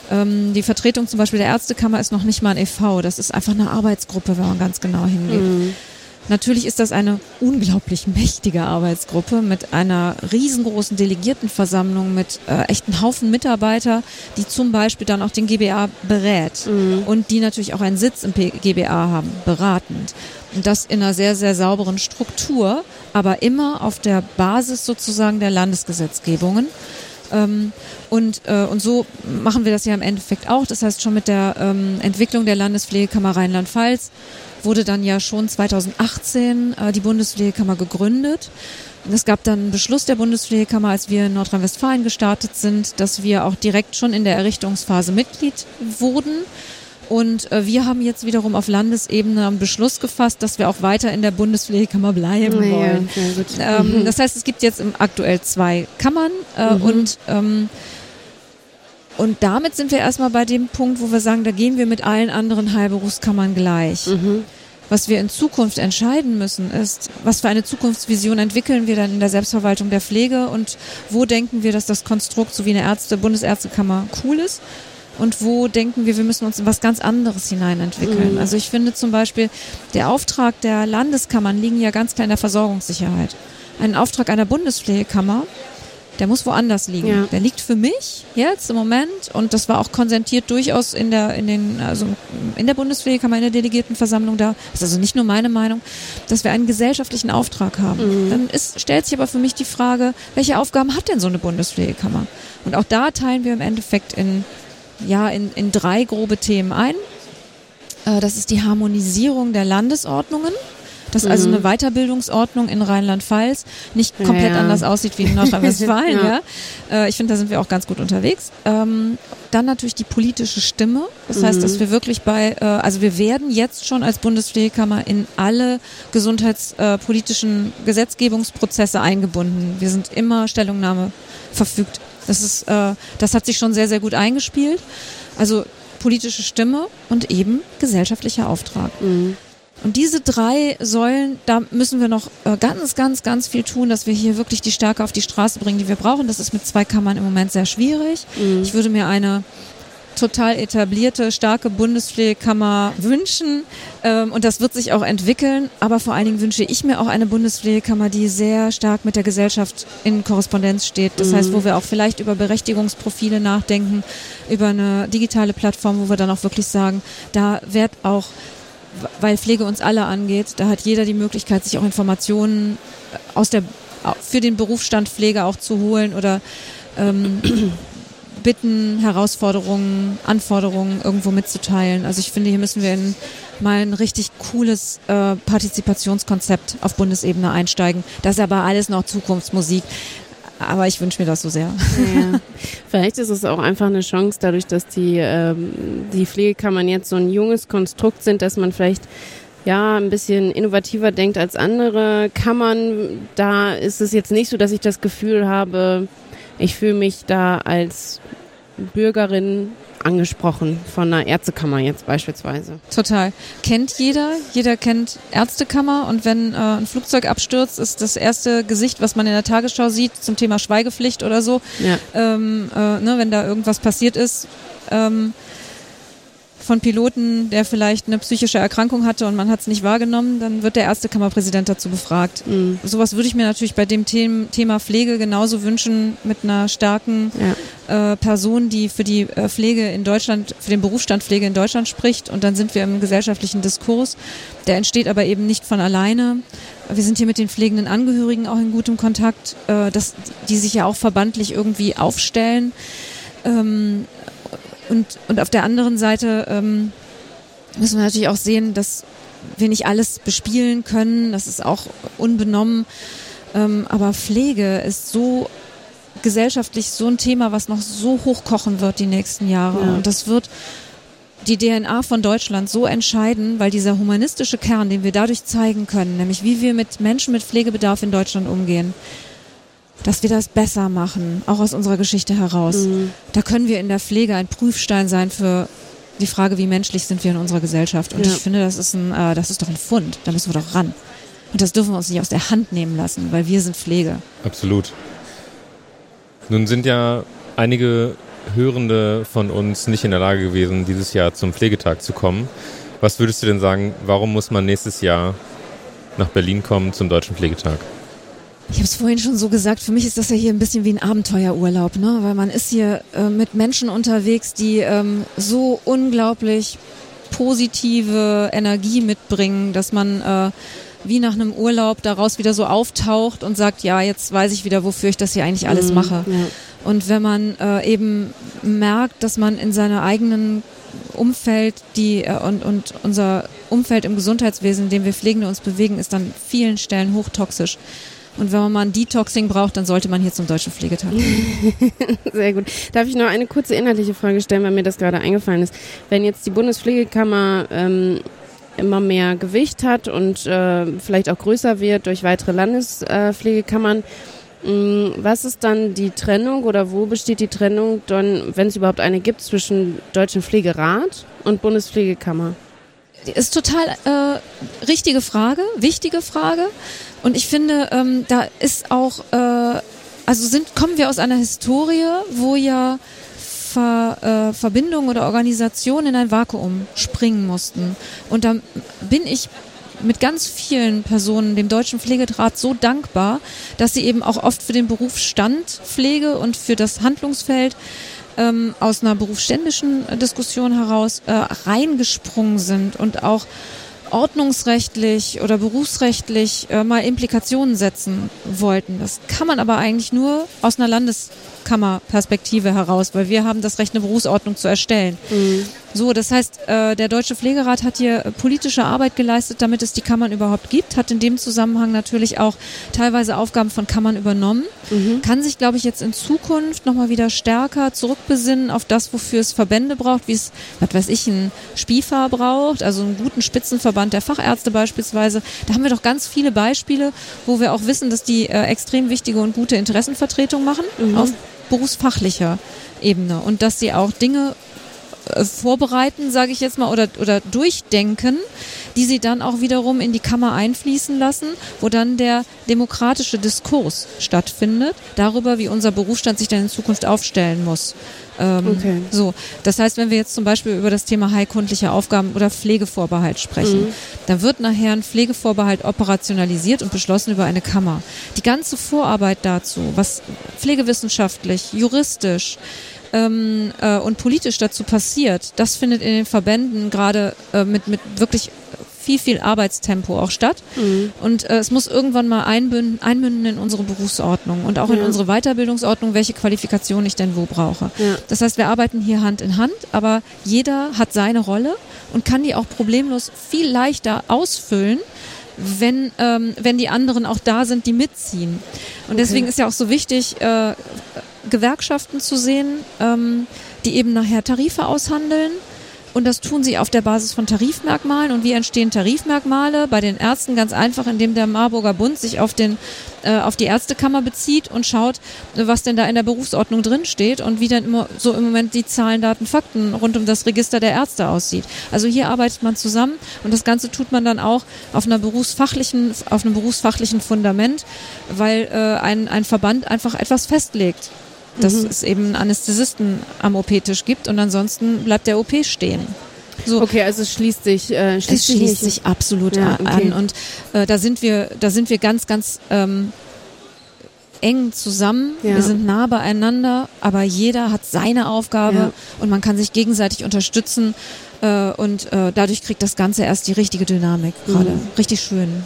Ähm, die Vertretung zum Beispiel der Ärztekammer ist noch nicht mal ein e.V., das ist einfach eine Arbeitsgruppe, wenn man ganz genau hingeht. Mhm. Natürlich ist das eine unglaublich mächtige Arbeitsgruppe mit einer riesengroßen Delegiertenversammlung, mit äh, echten Haufen Mitarbeiter, die zum Beispiel dann auch den GBA berät mhm. und die natürlich auch einen Sitz im GBA haben, beratend. Und das in einer sehr, sehr sauberen Struktur, aber immer auf der Basis sozusagen der Landesgesetzgebungen. Ähm, und, äh, und so machen wir das ja im Endeffekt auch. Das heißt, schon mit der ähm, Entwicklung der Landespflegekammer Rheinland-Pfalz wurde dann ja schon 2018 äh, die Bundespflegekammer gegründet. Es gab dann einen Beschluss der Bundespflegekammer, als wir in Nordrhein-Westfalen gestartet sind, dass wir auch direkt schon in der Errichtungsphase Mitglied wurden. Und äh, wir haben jetzt wiederum auf Landesebene einen Beschluss gefasst, dass wir auch weiter in der Bundespflegekammer bleiben Ja, wollen. sehr gut. Ähm, Mhm. Das heißt, es gibt jetzt im aktuell zwei Kammern äh, Mhm. und ähm, und damit sind wir erstmal bei dem Punkt, wo wir sagen, da gehen wir mit allen anderen Heilberufskammern gleich. Mhm. Was wir in Zukunft entscheiden müssen, ist, was für eine Zukunftsvision entwickeln wir dann in der Selbstverwaltung der Pflege und wo denken wir, dass das Konstrukt so wie eine Ärzte, Bundesärztekammer cool ist und wo denken wir, wir müssen uns in was ganz anderes hineinentwickeln. Mhm. Also ich finde zum Beispiel, der Auftrag der Landeskammern liegen ja ganz klar in der Versorgungssicherheit. Ein Auftrag einer Bundespflegekammer, der muss woanders liegen. Ja. Der liegt für mich jetzt im Moment und das war auch konsentiert durchaus in der in den also in der Bundespflegekammer in der Delegiertenversammlung da. Das ist also nicht nur meine Meinung, dass wir einen gesellschaftlichen Auftrag haben. Mhm. Dann ist, stellt sich aber für mich die Frage, welche Aufgaben hat denn so eine Bundespflegekammer? Und auch da teilen wir im Endeffekt in ja in, in drei grobe Themen ein. Äh, Das ist die Harmonisierung der Landesordnungen. Dass also Mhm. eine Weiterbildungsordnung in Rheinland-Pfalz nicht komplett Ja. anders aussieht wie in Nordrhein-Westfalen. [LAUGHS] Ja. ja. Äh, Ich finde, da sind wir auch ganz gut unterwegs. Ähm, dann natürlich die politische Stimme. Das heißt, Mhm. dass wir wirklich bei, äh, also wir werden jetzt schon als Bundespflegekammer in alle gesundheitspolitischen Gesetzgebungsprozesse eingebunden. Wir sind immer Stellungnahme verfügt. Das ist, äh, das hat sich schon sehr, sehr gut eingespielt. Also politische Stimme und eben gesellschaftlicher Auftrag. Mhm. Und diese drei Säulen, da müssen wir noch äh, ganz, ganz, ganz viel tun, dass wir hier wirklich die Stärke auf die Straße bringen, die wir brauchen. Das ist mit zwei Kammern im Moment sehr schwierig. Mhm. Ich würde mir eine total etablierte, starke Bundespflegekammer wünschen. Ähm, und das wird sich auch entwickeln. Aber vor allen Dingen wünsche ich mir auch eine Bundespflegekammer, die sehr stark mit der Gesellschaft in Korrespondenz steht. Das heißt, wo wir auch vielleicht über Berechtigungsprofile nachdenken, über eine digitale Plattform, wo wir dann auch wirklich sagen, da wird auch weil Pflege uns alle angeht, da hat jeder die Möglichkeit, sich auch Informationen aus der für den Berufsstand Pflege auch zu holen oder ähm, Bitten, Herausforderungen, Anforderungen irgendwo mitzuteilen. Also ich finde, hier müssen wir in mal ein richtig cooles äh, Partizipationskonzept auf Bundesebene einsteigen. Das ist aber alles noch Zukunftsmusik. Aber ich wünsche mir das so sehr. Ja. [LAUGHS] Vielleicht ist es auch einfach eine Chance, dadurch, dass die, ähm, die Pflegekammern jetzt so ein junges Konstrukt sind, dass man vielleicht ja ein bisschen innovativer denkt als andere Kammern. Da ist es jetzt nicht so, dass ich das Gefühl habe, ich fühle mich da als Bürgerin angesprochen von einer Ärztekammer jetzt beispielsweise. Total. Kennt jeder. Jeder kennt Ärztekammer. Und wenn äh, ein Flugzeug abstürzt, ist das erste Gesicht, was man in der Tagesschau sieht, zum Thema Schweigepflicht oder so. Ja. Ähm, äh, ne, wenn da irgendwas passiert ist. Ähm, von Piloten, der vielleicht eine psychische Erkrankung hatte und man hat es nicht wahrgenommen, dann wird der erste Kammerpräsident dazu befragt. Mhm. Sowas würde ich mir natürlich bei dem The Thema Pflege genauso wünschen, mit einer starken Ja. äh, Person, die für die äh, Pflege in Deutschland, für den Berufsstand Pflege in Deutschland spricht. Und dann sind wir im gesellschaftlichen Diskurs. Der entsteht aber eben nicht von alleine. Wir sind hier mit den pflegenden Angehörigen auch in gutem Kontakt, äh, dass, die sich ja auch verbandlich irgendwie aufstellen. Ähm, und, und auf der anderen Seite ähm, müssen wir natürlich auch sehen, dass wir nicht alles bespielen können. Das ist auch unbenommen. Ähm, aber Pflege ist so gesellschaftlich so ein Thema, was noch so hochkochen wird die nächsten Jahre. Ja. Und das wird die DNA von Deutschland so entscheiden, weil dieser humanistische Kern, den wir dadurch zeigen können, nämlich wie wir mit Menschen mit Pflegebedarf in Deutschland umgehen, dass wir das besser machen, auch aus unserer Geschichte heraus. Mhm. Da können wir in der Pflege ein Prüfstein sein für die Frage, wie menschlich sind wir in unserer Gesellschaft. Und Ja. ich finde, das ist ein, äh, das ist doch ein Fund. Da müssen wir doch ran. Und das dürfen wir uns nicht aus der Hand nehmen lassen, weil wir sind Pflege. Absolut. Nun sind ja einige Hörende von uns nicht in der Lage gewesen, dieses Jahr zum Pflegetag zu kommen. Was würdest du denn sagen, warum muss man nächstes Jahr nach Berlin kommen zum Deutschen Pflegetag? Ich habe es vorhin schon so gesagt, für mich ist das ja hier ein bisschen wie ein Abenteuerurlaub, ne? weil man ist hier äh, mit Menschen unterwegs, die ähm, so unglaublich positive Energie mitbringen, dass man äh, wie nach einem Urlaub daraus wieder so auftaucht und sagt, ja, jetzt weiß ich wieder, wofür ich das hier eigentlich alles Mhm. mache. Ja. Und wenn man äh, eben merkt, dass man in seiner eigenen Umfeld, die äh, und, und unser Umfeld im Gesundheitswesen, in dem wir Pflegende uns bewegen, ist an vielen Stellen hochtoxisch. Und wenn man mal ein Detoxing braucht, dann sollte man hier zum Deutschen Pflegetag gehen. [LAUGHS] Sehr gut. Darf ich noch eine kurze inhaltliche Frage stellen, weil mir das gerade eingefallen ist? Wenn jetzt die Bundespflegekammer ähm, immer mehr Gewicht hat und äh, vielleicht auch größer wird durch weitere Landespflegekammern, äh, was ist dann die Trennung oder wo besteht die Trennung dann, wenn es überhaupt eine gibt, zwischen Deutschen Pflegerat und Bundespflegekammer? Ist total äh, richtige Frage, wichtige Frage. Und ich finde, ähm, da ist auch, äh, also sind, kommen wir aus einer Historie, wo ja Ver, äh, Verbindungen oder Organisationen in ein Vakuum springen mussten. Und da bin ich mit ganz vielen Personen dem Deutschen Pflegerat so dankbar, dass sie eben auch oft für den Berufsstand Pflege und für das Handlungsfeld ähm, aus einer berufsständischen Diskussion heraus äh, reingesprungen sind und auch ordnungsrechtlich oder berufsrechtlich äh, mal Implikationen setzen wollten. Das kann man aber eigentlich nur aus einer Landeskammerperspektive heraus, weil wir haben das Recht, eine Berufsordnung zu erstellen. Mhm. So, das heißt, äh, der Deutsche Pflegerat hat hier politische Arbeit geleistet, damit es die Kammern überhaupt gibt, hat in dem Zusammenhang natürlich auch teilweise Aufgaben von Kammern übernommen, mhm. kann sich, glaube ich, jetzt in Zukunft nochmal wieder stärker zurückbesinnen auf das, wofür es Verbände braucht, wie es, was weiß ich, ein SPIFA braucht, also einen guten Spitzenverband der Fachärzte beispielsweise. Da haben wir doch ganz viele Beispiele, wo wir auch wissen, dass die äh, extrem wichtige und gute Interessenvertretung machen mhm. auf berufsfachlicher Ebene und dass sie auch Dinge äh, vorbereiten, sage ich jetzt mal, oder, oder durchdenken, die sie dann auch wiederum in die Kammer einfließen lassen, wo dann der demokratische Diskurs stattfindet, darüber, wie unser Berufsstand sich dann in Zukunft aufstellen muss. Ähm, okay. So, das heißt, wenn wir jetzt zum Beispiel über das Thema heilkundliche Aufgaben oder Pflegevorbehalt sprechen, mhm. dann wird nachher ein Pflegevorbehalt operationalisiert und beschlossen über eine Kammer. Die ganze Vorarbeit dazu, was pflegewissenschaftlich, juristisch, ähm, äh, und politisch dazu passiert, das findet in den Verbänden gerade äh, mit, mit wirklich viel, viel Arbeitstempo auch statt. Mhm. Und äh, es muss irgendwann mal einbünden, einmünden in unsere Berufsordnung und auch ja. in unsere Weiterbildungsordnung, welche Qualifikation ich denn wo brauche. Ja. Das heißt, wir arbeiten hier Hand in Hand, aber jeder hat seine Rolle und kann die auch problemlos viel leichter ausfüllen, wenn, ähm, wenn die anderen auch da sind, die mitziehen. Und okay. deswegen ist ja auch so wichtig, äh, Gewerkschaften zu sehen, ähm, die eben nachher Tarife aushandeln. Und das tun sie auf der Basis von Tarifmerkmalen. Und wie entstehen Tarifmerkmale? Bei den Ärzten ganz einfach, indem der Marburger Bund sich auf, den, äh, auf die Ärztekammer bezieht und schaut, was denn da in der Berufsordnung drin steht und wie dann immer so im Moment die Zahlen, Daten, Fakten rund um das Register der Ärzte aussieht. Also hier arbeitet man zusammen und das Ganze tut man dann auch auf einer berufsfachlichen, auf einem berufsfachlichen Fundament, weil äh, ein, ein Verband einfach etwas festlegt dass mhm. es eben einen Anästhesisten am OP-Tisch gibt und ansonsten bleibt der OP stehen. So. Okay, also es schließt sich, äh, schließt es schließt sich absolut ja, okay. an und äh, da sind wir, da sind wir ganz, ganz ähm, eng zusammen. Ja. Wir sind nah beieinander, aber jeder hat seine Aufgabe ja. und man kann sich gegenseitig unterstützen äh, und äh, dadurch kriegt das Ganze erst die richtige Dynamik gerade. Mhm. Richtig schön.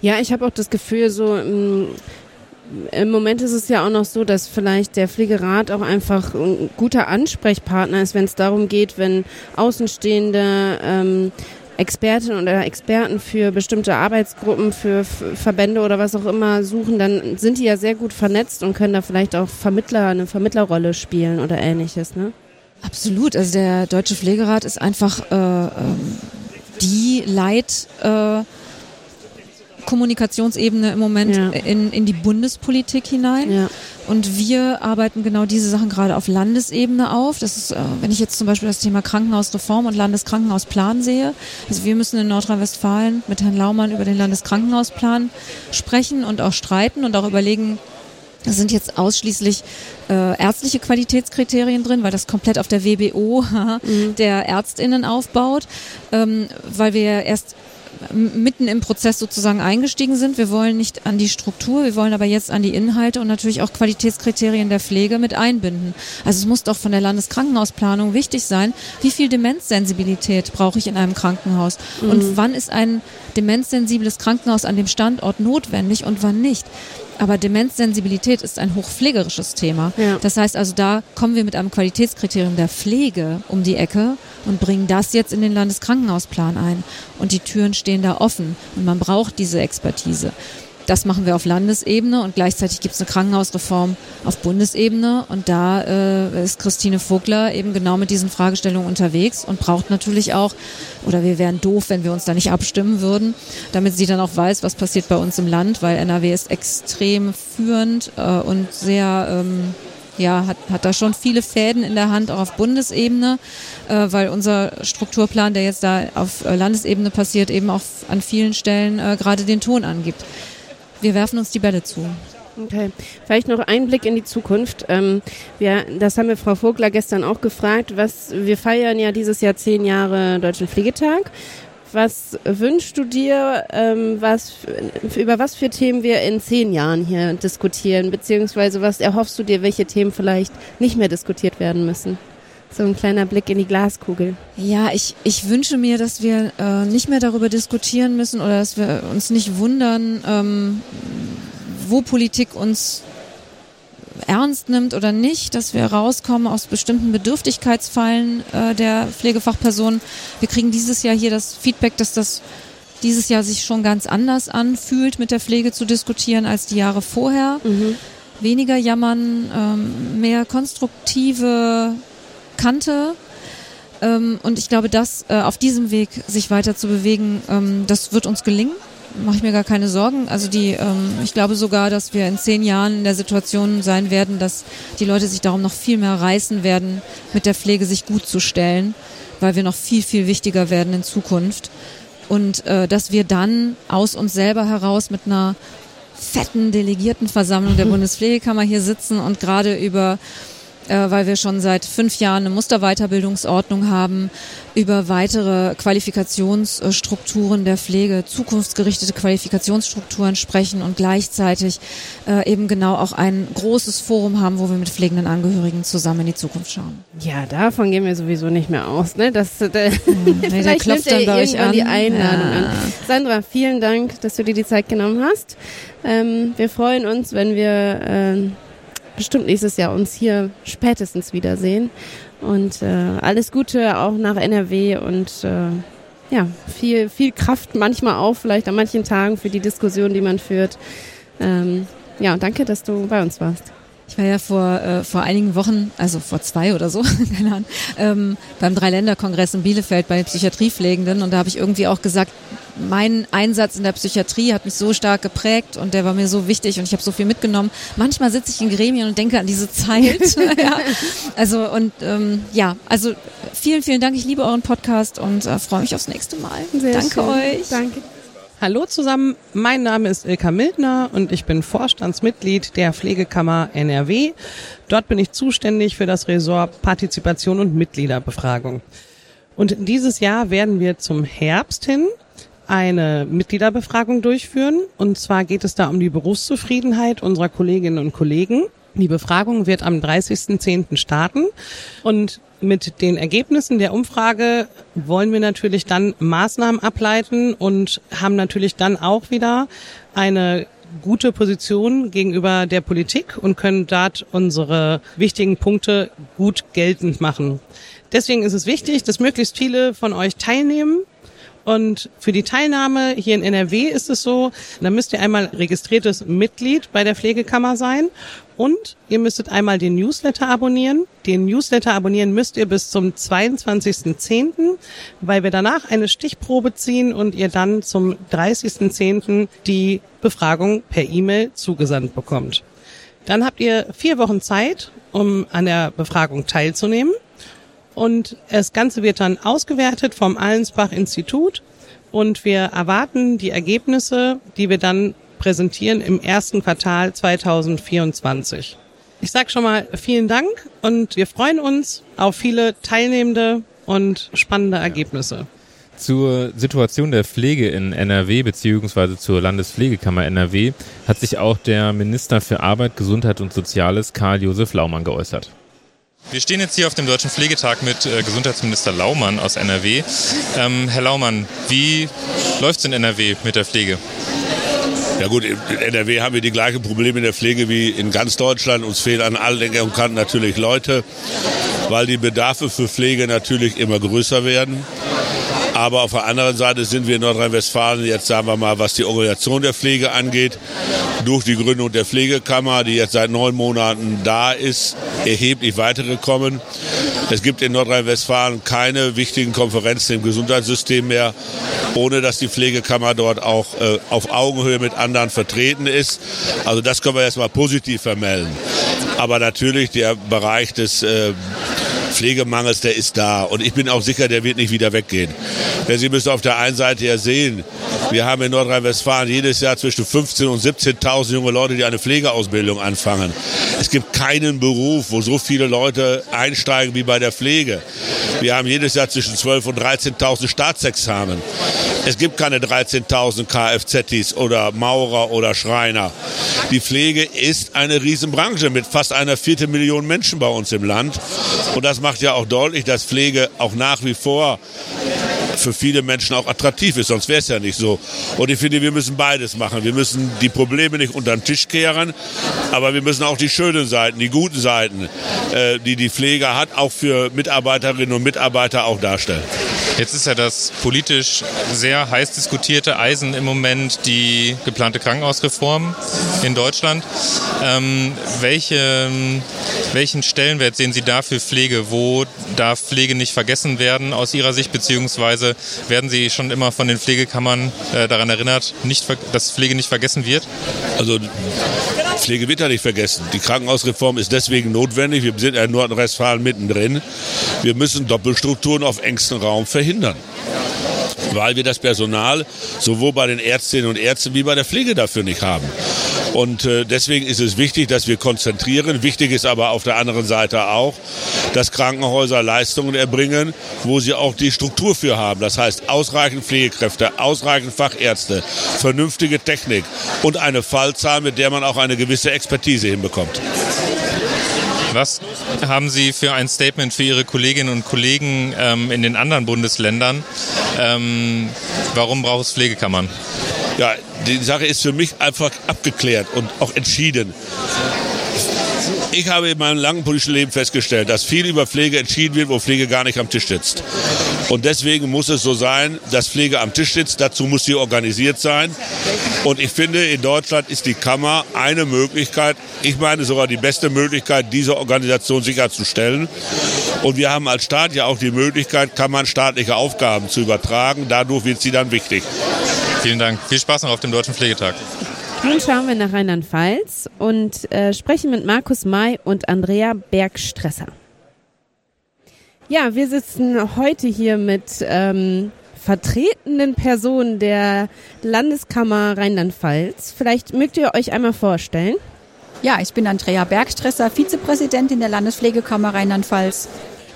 Ja, ich habe auch das Gefühl, so mh, mm, im Moment ist es ja auch noch so, dass vielleicht der Pflegerat auch einfach ein guter Ansprechpartner ist, wenn es darum geht, wenn Außenstehende ähm, Expertinnen oder Experten für bestimmte Arbeitsgruppen, für Verbände oder was auch immer suchen, dann sind die ja sehr gut vernetzt und können da vielleicht auch Vermittler, eine Vermittlerrolle spielen oder ähnliches, ne? Absolut. Also der Deutsche Pflegerat ist einfach äh, ähm, die Leit äh, Kommunikationsebene im Moment ja. in, in die Bundespolitik hinein. Ja. Und wir arbeiten genau diese Sachen gerade auf Landesebene auf. Das ist, äh, wenn ich jetzt zum Beispiel das Thema Krankenhausreform und Landeskrankenhausplan sehe. Also wir müssen in Nordrhein-Westfalen mit Herrn Laumann über den Landeskrankenhausplan sprechen und auch streiten und auch überlegen, da sind jetzt ausschließlich äh, ärztliche Qualitätskriterien drin, weil das komplett auf der WBO [LAUGHS] mhm. der Ärztinnen aufbaut, ähm, weil wir erst mitten im Prozess sozusagen eingestiegen sind. Wir wollen nicht an die Struktur, wir wollen aber jetzt an die Inhalte und natürlich auch Qualitätskriterien der Pflege mit einbinden. Also es muss doch von der Landeskrankenhausplanung wichtig sein, wie viel Demenzsensibilität brauche ich in einem Krankenhaus mhm. und wann ist ein demenzsensibles Krankenhaus an dem Standort notwendig und wann nicht. Aber Demenzsensibilität ist ein hochpflegerisches Thema. Ja. Das heißt also, da kommen wir mit einem Qualitätskriterium der Pflege um die Ecke und bringen das jetzt in den Landeskrankenhausplan ein. Und die Türen stehen da offen und man braucht diese Expertise. Das machen wir auf Landesebene und gleichzeitig gibt es eine Krankenhausreform auf Bundesebene und da äh, ist Christine Vogler eben genau mit diesen Fragestellungen unterwegs und braucht natürlich auch, oder wir wären doof, wenn wir uns da nicht abstimmen würden, damit sie dann auch weiß, was passiert bei uns im Land, weil NRW ist extrem führend äh, und sehr ähm, ja, hat, hat da schon viele Fäden in der Hand, auch auf Bundesebene, äh, weil unser Strukturplan, der jetzt da auf äh, Landesebene passiert, eben auch an vielen Stellen äh, gerade den Ton angibt. Wir werfen uns die Bälle zu. Okay, vielleicht noch ein Blick in die Zukunft. Ähm, wir, das haben wir Frau Vogler gestern auch gefragt. Was, wir feiern ja dieses Jahr zehn Jahre Deutschen Pflegetag. Was wünschst du dir, ähm, was, über was für Themen wir in zehn Jahren hier diskutieren, beziehungsweise was erhoffst du dir, welche Themen vielleicht nicht mehr diskutiert werden müssen? So ein kleiner Blick in die Glaskugel. Ja, ich, ich wünsche mir, dass wir äh, nicht mehr darüber diskutieren müssen oder dass wir uns nicht wundern, ähm, wo Politik uns ernst nimmt oder nicht, dass wir rauskommen aus bestimmten Bedürftigkeitsfallen äh, der Pflegefachpersonen. Wir kriegen dieses Jahr hier das Feedback, dass das dieses Jahr sich schon ganz anders anfühlt, mit der Pflege zu diskutieren als die Jahre vorher. Mhm. Weniger jammern, ähm, mehr konstruktive Kante. Ähm, und ich glaube, dass äh, auf diesem Weg sich weiter zu bewegen, ähm, das wird uns gelingen mache ich mir gar keine Sorgen. Also die, ähm, ich glaube sogar, dass wir in zehn Jahren in der Situation sein werden, dass die Leute sich darum noch viel mehr reißen werden, mit der Pflege sich gut zu stellen, weil wir noch viel, viel wichtiger werden in Zukunft. Und äh, dass wir dann aus uns selber heraus mit einer fetten Delegiertenversammlung der [LAUGHS] Bundespflegekammer hier sitzen und gerade über äh, weil wir schon seit fünf Jahren eine Musterweiterbildungsordnung haben, über weitere Qualifikationsstrukturen der Pflege, zukunftsgerichtete Qualifikationsstrukturen sprechen und gleichzeitig äh, eben genau auch ein großes Forum haben, wo wir mit pflegenden Angehörigen zusammen in die Zukunft schauen. Ja, davon gehen wir sowieso nicht mehr aus. Ne? Das, äh, [LAUGHS] nee, der vielleicht klopft dann bei euch an. die Einladung Ja. an. Sandra, vielen Dank, dass du dir die Zeit genommen hast. Ähm, wir freuen uns, wenn wir ähm, bestimmt nächstes Jahr uns hier spätestens wiedersehen. Und äh, alles Gute auch nach NRW und äh, ja, viel, viel Kraft manchmal auch, vielleicht an manchen Tagen für die Diskussion, die man führt. Ähm, ja, danke, dass du bei uns warst. Ich war ja vor, äh, vor einigen Wochen, also vor zwei oder so, [LAUGHS] keine Ahnung, ähm, beim Dreiländerkongress in Bielefeld bei Psychiatriepflegenden und da habe ich irgendwie auch gesagt, mein Einsatz in der Psychiatrie hat mich so stark geprägt und der war mir so wichtig und ich habe so viel mitgenommen. Manchmal sitze ich in Gremien und denke an diese Zeit. [LAUGHS] ja. Also und ähm, ja, also vielen, vielen Dank. Ich liebe euren Podcast und äh, freue mich aufs nächste Mal. Sehr Danke schön. euch. Danke. Hallo zusammen, mein Name ist Ilka Mildner und ich bin Vorstandsmitglied der Pflegekammer NRW. Dort bin ich zuständig für das Ressort Partizipation und Mitgliederbefragung. Und dieses Jahr werden wir zum Herbst hin eine Mitgliederbefragung durchführen. Und zwar geht es da um die Berufszufriedenheit unserer Kolleginnen und Kollegen. Die Befragung wird am 30.10. starten und mit den Ergebnissen der Umfrage wollen wir natürlich dann Maßnahmen ableiten und haben natürlich dann auch wieder eine gute Position gegenüber der Politik und können dort unsere wichtigen Punkte gut geltend machen. Deswegen ist es wichtig, dass möglichst viele von euch teilnehmen. Und für die Teilnahme hier in NRW ist es so, da müsst ihr einmal registriertes Mitglied bei der Pflegekammer sein und ihr müsstet einmal den Newsletter abonnieren. Den Newsletter abonnieren müsst ihr bis zum 22.10., weil wir danach eine Stichprobe ziehen und ihr dann zum 30.10. die Befragung per E-Mail zugesandt bekommt. Dann habt ihr vier Wochen Zeit, um an der Befragung teilzunehmen. Und das Ganze wird dann ausgewertet vom Allensbach-Institut und wir erwarten die Ergebnisse, die wir dann präsentieren im ersten Quartal 2024. Ich sage schon mal vielen Dank und wir freuen uns auf viele Teilnehmende und spannende Ergebnisse. Zur Situation der Pflege in NRW beziehungsweise zur Landespflegekammer NRW hat sich auch der Minister für Arbeit, Gesundheit und Soziales Karl-Josef Laumann geäußert. Wir stehen jetzt hier auf dem Deutschen Pflegetag mit äh, Gesundheitsminister Laumann aus NRW. Ähm, Herr Laumann, wie läuft es in NRW mit der Pflege? Ja gut, in NRW haben wir die gleichen Probleme in der Pflege wie in ganz Deutschland. Uns fehlen an allen Ecken und Kanten natürlich Leute, weil die Bedarfe für Pflege natürlich immer größer werden. Aber auf der anderen Seite sind wir in Nordrhein-Westfalen jetzt, sagen wir mal, was die Organisation der Pflege angeht, durch die Gründung der Pflegekammer, die jetzt seit neun Monaten da ist, erheblich weitergekommen. Es gibt in Nordrhein-Westfalen keine wichtigen Konferenzen im Gesundheitssystem mehr, ohne dass die Pflegekammer dort auch äh, auf Augenhöhe mit anderen vertreten ist. Also das können wir erstmal positiv vermelden. Aber natürlich der Bereich des äh, Pflegemangels, der ist da. Und ich bin auch sicher, der wird nicht wieder weggehen. Denn Sie müssen auf der einen Seite ja sehen, wir haben in Nordrhein-Westfalen jedes Jahr zwischen 15.000 und 17.000 junge Leute, die eine Pflegeausbildung anfangen. Es gibt keinen Beruf, wo so viele Leute einsteigen wie bei der Pflege. Wir haben jedes Jahr zwischen 12.000 und 13.000 Staatsexamen. Es gibt keine 13.000 Kfzs oder Maurer oder Schreiner. Die Pflege ist eine Riesenbranche mit fast einer Viertelmillion Menschen bei uns im Land. Und das macht ja auch deutlich, dass Pflege auch nach wie vor für viele Menschen auch attraktiv ist, sonst wäre es ja nicht so. Und ich finde, wir müssen beides machen. Wir müssen die Probleme nicht unter den Tisch kehren, aber wir müssen auch die schönen Seiten, die guten Seiten, äh, die die Pflege hat, auch für Mitarbeiterinnen und Mitarbeiter auch darstellen. Jetzt ist ja das politisch sehr heiß diskutierte Eisen im Moment die geplante Krankenhausreform in Deutschland. Ähm, welche, welchen Stellenwert sehen Sie da für Pflege? Wo darf Pflege nicht vergessen werden aus Ihrer Sicht, beziehungsweise werden Sie schon immer von den Pflegekammern äh, daran erinnert, nicht, dass Pflege nicht vergessen wird? Also Pflege wird ja nicht vergessen. Die Krankenhausreform ist deswegen notwendig. Wir sind in Nordrhein-Westfalen mittendrin. Wir müssen Doppelstrukturen auf engstem Raum verhindern weil wir das Personal sowohl bei den Ärztinnen und Ärzten wie bei der Pflege dafür nicht haben. Und äh, deswegen ist es wichtig, dass wir konzentrieren. Wichtig ist aber auf der anderen Seite auch, dass Krankenhäuser Leistungen erbringen, wo sie auch die Struktur für haben. Das heißt ausreichend Pflegekräfte, ausreichend Fachärzte, vernünftige Technik und eine Fallzahl, mit der man auch eine gewisse Expertise hinbekommt. Was haben Sie für ein Statement für Ihre Kolleginnen und Kollegen ähm, in den anderen Bundesländern? Ähm, warum braucht es Pflegekammern? Ja, die Sache ist für mich einfach abgeklärt und auch entschieden. Ich habe in meinem langen politischen Leben festgestellt, dass viel über Pflege entschieden wird, wo Pflege gar nicht am Tisch sitzt. Und deswegen muss es so sein, dass Pflege am Tisch sitzt. Dazu muss sie organisiert sein. Und ich finde, in Deutschland ist die Kammer eine Möglichkeit, ich meine sogar die beste Möglichkeit, diese Organisation sicherzustellen. Und wir haben als Staat ja auch die Möglichkeit, Kammern staatliche Aufgaben zu übertragen. Dadurch wird sie dann wichtig. Vielen Dank. Viel Spaß noch auf dem Deutschen Pflegetag. Nun schauen wir nach Rheinland-Pfalz und äh, sprechen mit Markus May und Andrea Bergstresser. Ja, wir sitzen heute hier mit ähm, vertretenden Personen der Landeskammer Rheinland-Pfalz. Vielleicht mögt ihr euch einmal vorstellen. Ja, ich bin Andrea Bergstresser, Vizepräsidentin der Landespflegekammer Rheinland-Pfalz.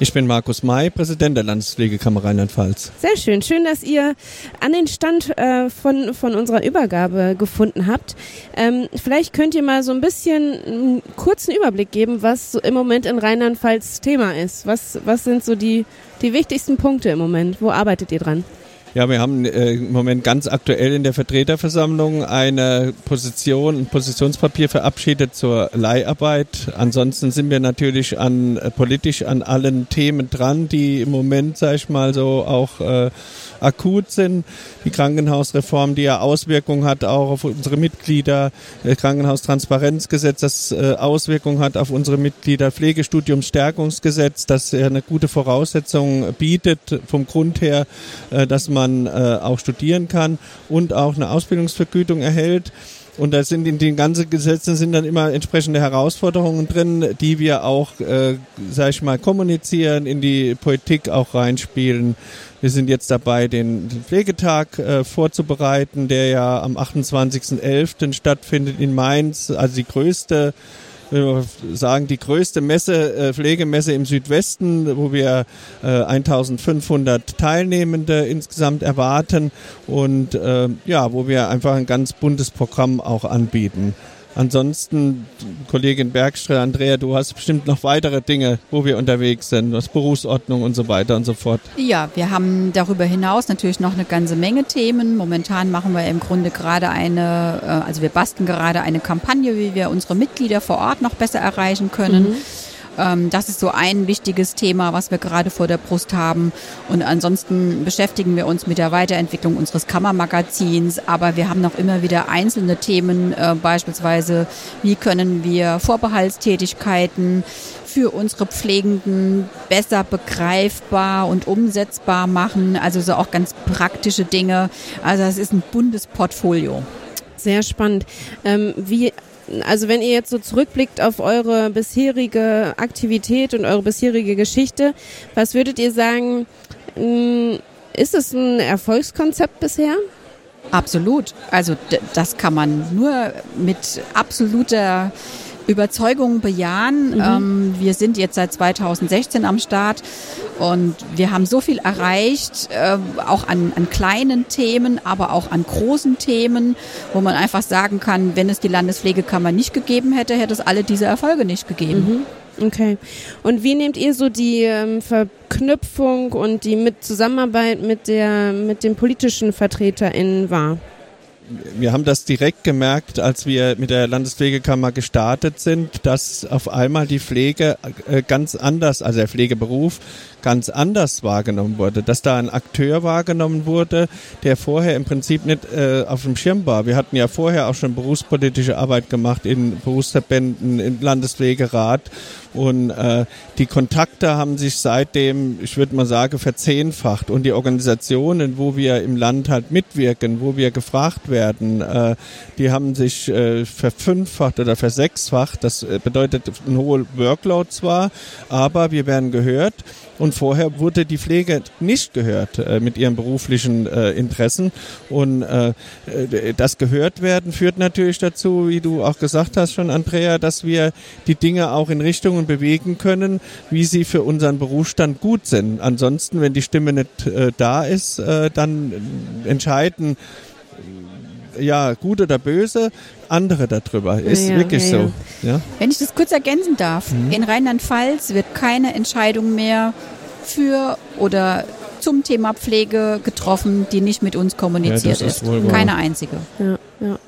Ich bin Markus May, Präsident der Landespflegekammer Rheinland-Pfalz. Sehr schön. Schön, dass ihr an den Stand äh, von, von unserer Übergabe gefunden habt. Ähm, vielleicht könnt ihr mal so ein bisschen einen kurzen Überblick geben, was so im Moment in Rheinland-Pfalz Thema ist. Was, was sind so die, die wichtigsten Punkte im Moment? Wo arbeitet ihr dran? Ja, wir haben äh, im Moment ganz aktuell in der Vertreterversammlung eine Position, ein Positionspapier verabschiedet zur Leiharbeit. Ansonsten sind wir natürlich an äh, politisch an allen Themen dran, die im Moment, sag ich mal, so auch äh, akut sind. Die Krankenhausreform, die ja Auswirkungen hat auch auf unsere Mitglieder, Krankenhaustransparenzgesetz, das äh, Auswirkungen hat auf unsere Mitglieder, Pflegestudiumsstärkungsgesetz, das ja eine gute Voraussetzung bietet vom Grund her, äh, dass man äh, auch studieren kann und auch eine Ausbildungsvergütung erhält. Und da sind in den ganzen Gesetzen sind dann immer entsprechende Herausforderungen drin, die wir auch, äh, sag ich mal, kommunizieren, in die Politik auch reinspielen. Wir sind jetzt dabei, den, Pflegetag äh, vorzubereiten, der ja am 28.11. stattfindet in Mainz, also die größte sagen, die größte Messe, äh, Pflegemesse im Südwesten, wo wir äh, 1500 Teilnehmende insgesamt erwarten und äh, ja, wo wir einfach ein ganz buntes Programm auch anbieten. Ansonsten, Kollegin Bergström, Andrea, du hast bestimmt noch weitere Dinge, wo wir unterwegs sind, was Berufsordnung und so weiter und so fort. Ja, wir haben darüber hinaus natürlich noch eine ganze Menge Themen. Momentan machen wir im Grunde gerade eine, äh, also wir basteln gerade eine Kampagne, wie wir unsere Mitglieder vor Ort noch besser erreichen können. Mhm. Ähm, das ist so ein wichtiges Thema, was wir gerade vor der Brust haben. Und ansonsten beschäftigen wir uns mit der Weiterentwicklung unseres Kammermagazins. Aber wir haben noch immer wieder einzelne Themen, äh, beispielsweise, wie können wir Vorbehaltstätigkeiten für unsere Pflegenden besser begreifbar und umsetzbar machen. Also so auch ganz praktische Dinge. Also es ist ein buntes Portfolio. Sehr spannend. Ähm, wie also wenn ihr jetzt so zurückblickt auf eure bisherige Aktivität und eure bisherige Geschichte, was würdet ihr sagen, mm, ist es ein Erfolgskonzept bisher? Absolut. Also das kann man nur mit absoluter Überzeugung bejahen. Mhm. Ähm, wir sind jetzt seit 2016 am Start und wir haben so viel erreicht, äh, auch an, an kleinen Themen, aber auch an großen Themen, wo man einfach sagen kann, wenn es die Landespflegekammer nicht gegeben hätte, hätte es alle diese Erfolge nicht gegeben. Mhm. Okay. Und wie nehmt ihr so die ähm, Verknüpfung und die mit Zusammenarbeit mit der mit den politischen VertreterInnen wahr? Wir haben das direkt gemerkt, als wir mit der Landespflegekammer gestartet sind, dass auf einmal die Pflege äh, ganz anders, also der Pflegeberuf ganz anders wahrgenommen wurde, dass da ein Akteur wahrgenommen wurde, der vorher im Prinzip nicht äh, auf dem Schirm war. Wir hatten ja vorher auch schon berufspolitische Arbeit gemacht in Berufsverbänden, im Landespflegerat und äh, die Kontakte haben sich seitdem, ich würde mal sagen, verzehnfacht und die Organisationen, wo wir im Land halt mitwirken, wo wir gefragt werden, äh, die haben sich äh, verfünffacht oder versechsfacht. Das äh, bedeutet ein hoher Workload zwar, aber wir werden gehört und vorher wurde die Pflege nicht gehört äh, mit ihren beruflichen äh, Interessen. Und äh, äh, das gehört werden führt natürlich dazu, wie du auch gesagt hast schon, Andrea, dass wir die Dinge auch in Richtungen bewegen können, wie sie für unseren Berufsstand gut sind. Ansonsten, wenn die Stimme nicht äh, da ist, äh, dann entscheiden ja, gut oder böse, andere darüber. Ist ja, wirklich ja, so. Ja. Wenn ich das kurz ergänzen darf, mhm. in Rheinland-Pfalz wird keine Entscheidung mehr für oder zum Thema Pflege getroffen, die nicht mit uns kommuniziert ja, ist. ist keine einzige. Ja, ja.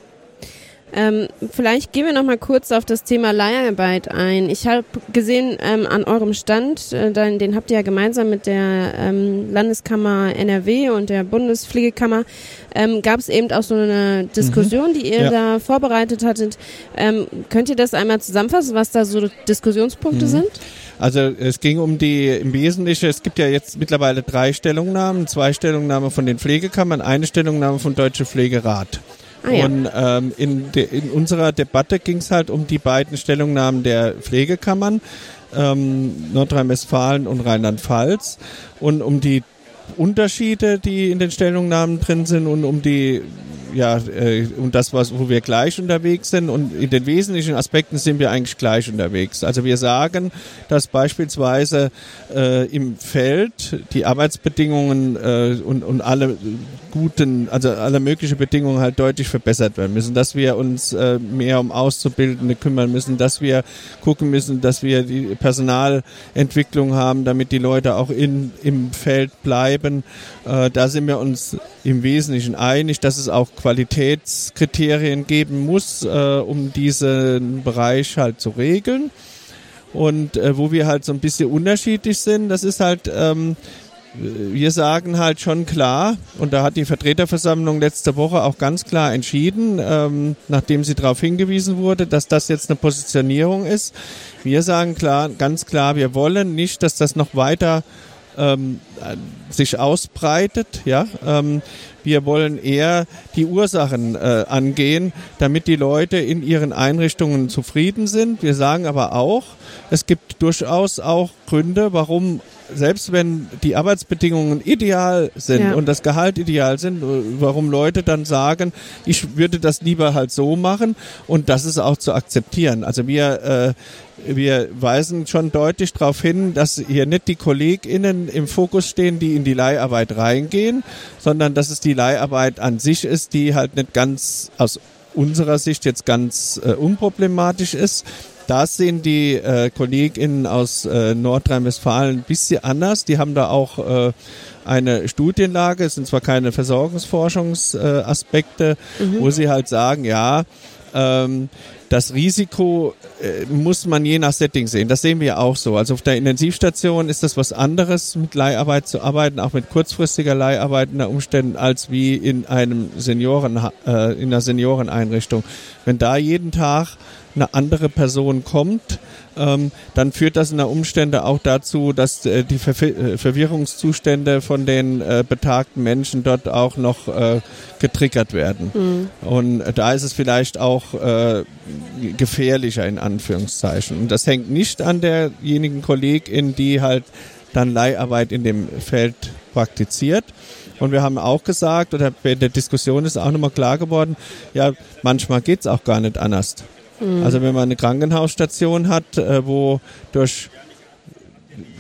Ähm, vielleicht gehen wir noch mal kurz auf das Thema Leiharbeit ein. Ich habe gesehen ähm, an eurem Stand, äh, den, den habt ihr ja gemeinsam mit der ähm, Landeskammer NRW und der Bundespflegekammer, ähm, gab es eben auch so eine Diskussion, mhm. die ihr ja. da vorbereitet hattet. Ähm, könnt ihr das einmal zusammenfassen, was da so Diskussionspunkte mhm. sind? Also es ging um die im Wesentlichen, es gibt ja jetzt mittlerweile drei Stellungnahmen, zwei Stellungnahmen von den Pflegekammern, eine Stellungnahme vom Deutschen Pflegerat. Ah, ja. Ähm, in, de, in unserer Debatte ging es halt um die beiden Stellungnahmen der Pflegekammern, ähm, Nordrhein-Westfalen und Rheinland-Pfalz, und um die Unterschiede, die in den Stellungnahmen drin sind und um die ja, äh, und das, was, wo wir gleich unterwegs sind. Und in den wesentlichen Aspekten sind wir eigentlich gleich unterwegs. Also wir sagen, dass beispielsweise äh, im Feld die Arbeitsbedingungen äh, und, und alle guten, also alle möglichen Bedingungen halt deutlich verbessert werden müssen, dass wir uns äh, mehr um Auszubildende kümmern müssen, dass wir gucken müssen, dass wir die Personalentwicklung haben, damit die Leute auch in, im Feld bleiben. Äh, da sind wir uns im Wesentlichen einig, dass es auch Qualitätskriterien geben muss, äh, um diesen Bereich halt zu regeln. Und äh, wo wir halt so ein bisschen unterschiedlich sind, das ist halt, ähm, wir sagen halt schon klar, und da hat die Vertreterversammlung letzte Woche auch ganz klar entschieden, ähm, nachdem sie darauf hingewiesen wurde, dass das jetzt eine Positionierung ist. Wir sagen klar, ganz klar, wir wollen nicht, dass das noch weiter ähm, sich ausbreitet. Ja, ähm, wir wollen eher die Ursachen äh, angehen, damit die Leute in ihren Einrichtungen zufrieden sind. Wir sagen aber auch, es gibt durchaus auch Gründe, warum selbst wenn die Arbeitsbedingungen ideal sind ja. und das Gehalt ideal sind, warum Leute dann sagen, ich würde das lieber halt so machen und das ist auch zu akzeptieren. Also wir äh, wir weisen schon deutlich darauf hin, dass hier nicht die KollegInnen im Fokus stehen, die in die Leiharbeit reingehen, sondern dass es die Leiharbeit an sich ist, die halt nicht ganz aus unserer Sicht jetzt ganz äh, unproblematisch ist. Da sehen die äh, KollegInnen aus äh, Nordrhein-Westfalen ein bisschen anders. Die haben da auch äh, eine Studienlage, es sind zwar keine Versorgungsforschungsaspekte, mhm. wo sie halt sagen, ja, ähm, das Risiko äh, muss man je nach Setting sehen. Das sehen wir auch so. Also auf der Intensivstation ist das was anderes, mit Leiharbeit zu arbeiten, auch mit kurzfristiger Leiharbeit unter Umständen, als wie in einem Senioren, äh, in einer Senioreneinrichtung. Wenn da jeden Tag eine andere Person kommt, ähm, dann führt das in der Umstände auch dazu, dass äh, die Ver äh, Verwirrungszustände von den äh, betagten Menschen dort auch noch äh, getriggert werden. Mhm. Und da ist es vielleicht auch äh, gefährlicher in Anführungszeichen. Und das hängt nicht an derjenigen Kollegin, die halt dann Leiharbeit in dem Feld praktiziert. Und wir haben auch gesagt, oder in der Diskussion ist auch nochmal klar geworden, ja, manchmal geht's auch gar nicht anders. Mhm. Also wenn man eine Krankenhausstation hat, äh, wo durch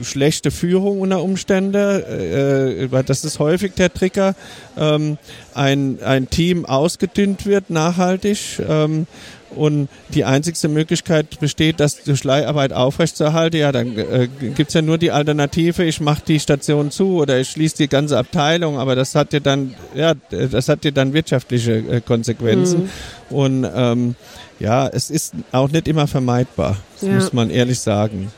schlechte Führung unter Umstände, äh, das ist häufig der Trigger, ähm, ein, ein Team ausgedünnt wird nachhaltig ähm, und die einzigste Möglichkeit besteht, das durch Leiharbeit aufrechtzuerhalten, ja, dann äh, gibt's ja nur die Alternative, ich mache die Station zu oder ich schließe die ganze Abteilung, aber das hat ja dann, ja, das hat ja dann wirtschaftliche äh, Konsequenzen. Mhm. Und ähm, ja, es ist auch nicht immer vermeidbar, ja. muss man ehrlich sagen.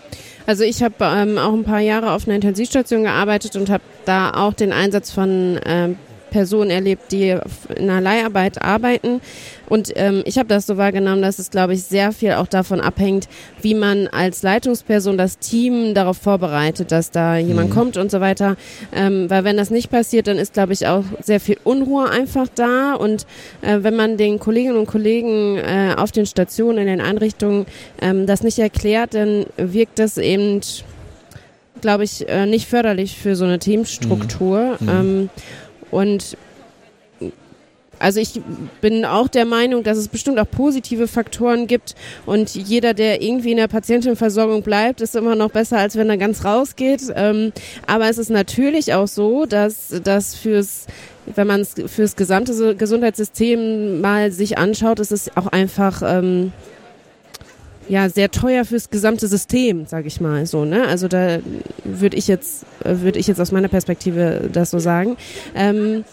Also ich habe ähm, auch ein paar Jahre auf einer Intensivstation gearbeitet und habe da auch den Einsatz von ähm, Personen erlebt, die in einer Leiharbeit arbeiten. Und ähm, ich habe das so wahrgenommen, dass es, glaube ich, sehr viel auch davon abhängt, wie man als Leitungsperson das Team darauf vorbereitet, dass da jemand mhm. kommt und so weiter. Ähm, weil wenn das nicht passiert, dann ist, glaube ich, auch sehr viel Unruhe einfach da. Und äh, wenn man den Kolleginnen und Kollegen äh, auf den Stationen, in den Einrichtungen ähm, das nicht erklärt, dann wirkt das eben glaube ich, äh, nicht förderlich für so eine Teamstruktur. Mhm. Ähm, und also ich bin auch der Meinung, dass es bestimmt auch positive Faktoren gibt und jeder, der irgendwie in der Patientenversorgung bleibt, ist immer noch besser, als wenn er ganz rausgeht. Ähm, aber es ist natürlich auch so, dass das fürs wenn man es fürs gesamte Gesundheitssystem mal sich anschaut, ist es auch einfach ähm, ja sehr teuer fürs gesamte System, sage ich mal so. Ne? Also da würde ich jetzt würde ich jetzt aus meiner Perspektive das so sagen. Ähm,